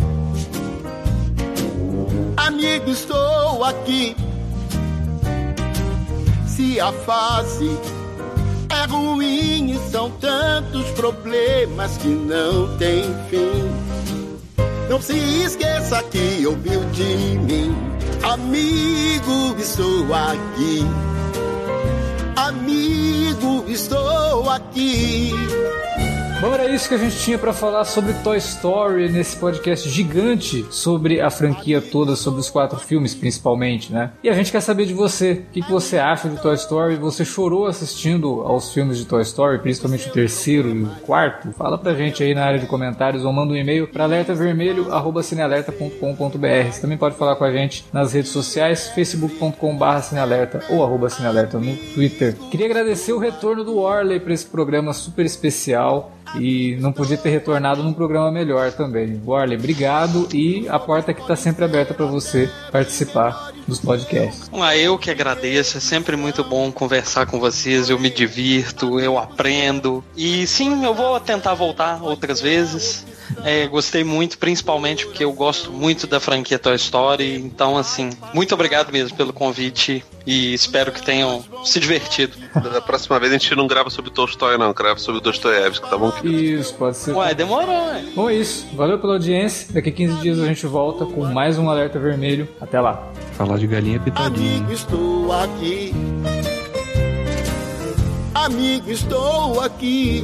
[SPEAKER 1] Amigo, estou aqui. Se a é ruim e são tantos problemas que não tem fim. Não se esqueça que ouviu de mim. Amigo, estou aqui. Amigo, estou aqui.
[SPEAKER 2] Bom, era isso que a gente tinha para falar sobre Toy Story nesse podcast gigante sobre a franquia toda, sobre os quatro filmes principalmente, né? E a gente quer saber de você, o que, que você acha de Toy Story? Você chorou assistindo aos filmes de Toy Story, principalmente o terceiro e o quarto? Fala pra gente aí na área de comentários ou manda um e-mail para alertavermelho@cinealerta.com.br. Você também pode falar com a gente nas redes sociais, facebook.com/cinealerta ou arroba cinealerta no Twitter. Queria agradecer o retorno do Warley para esse programa super especial e não podia ter retornado num programa melhor também. Warley, obrigado e a porta que está sempre aberta para você participar dos podcasts.
[SPEAKER 3] Ah, eu que agradeço, é sempre muito bom conversar com vocês, eu me divirto, eu aprendo. E sim, eu vou tentar voltar outras vezes. É, gostei muito, principalmente porque eu gosto muito da franquia Toy Story. Então, assim, muito obrigado mesmo pelo convite e espero que tenham se divertido.
[SPEAKER 6] Da próxima vez a gente não grava sobre Tolstói, não, grava sobre Dostoiévski, tá bom?
[SPEAKER 2] Isso, pode ser.
[SPEAKER 3] Ué, demorou, ué.
[SPEAKER 2] Bom, é isso. Valeu pela audiência. Daqui a 15 dias a gente volta com mais um Alerta Vermelho. Até lá.
[SPEAKER 4] Falar de galinha pitadinha.
[SPEAKER 1] Amigo, estou aqui. Amigo, estou aqui.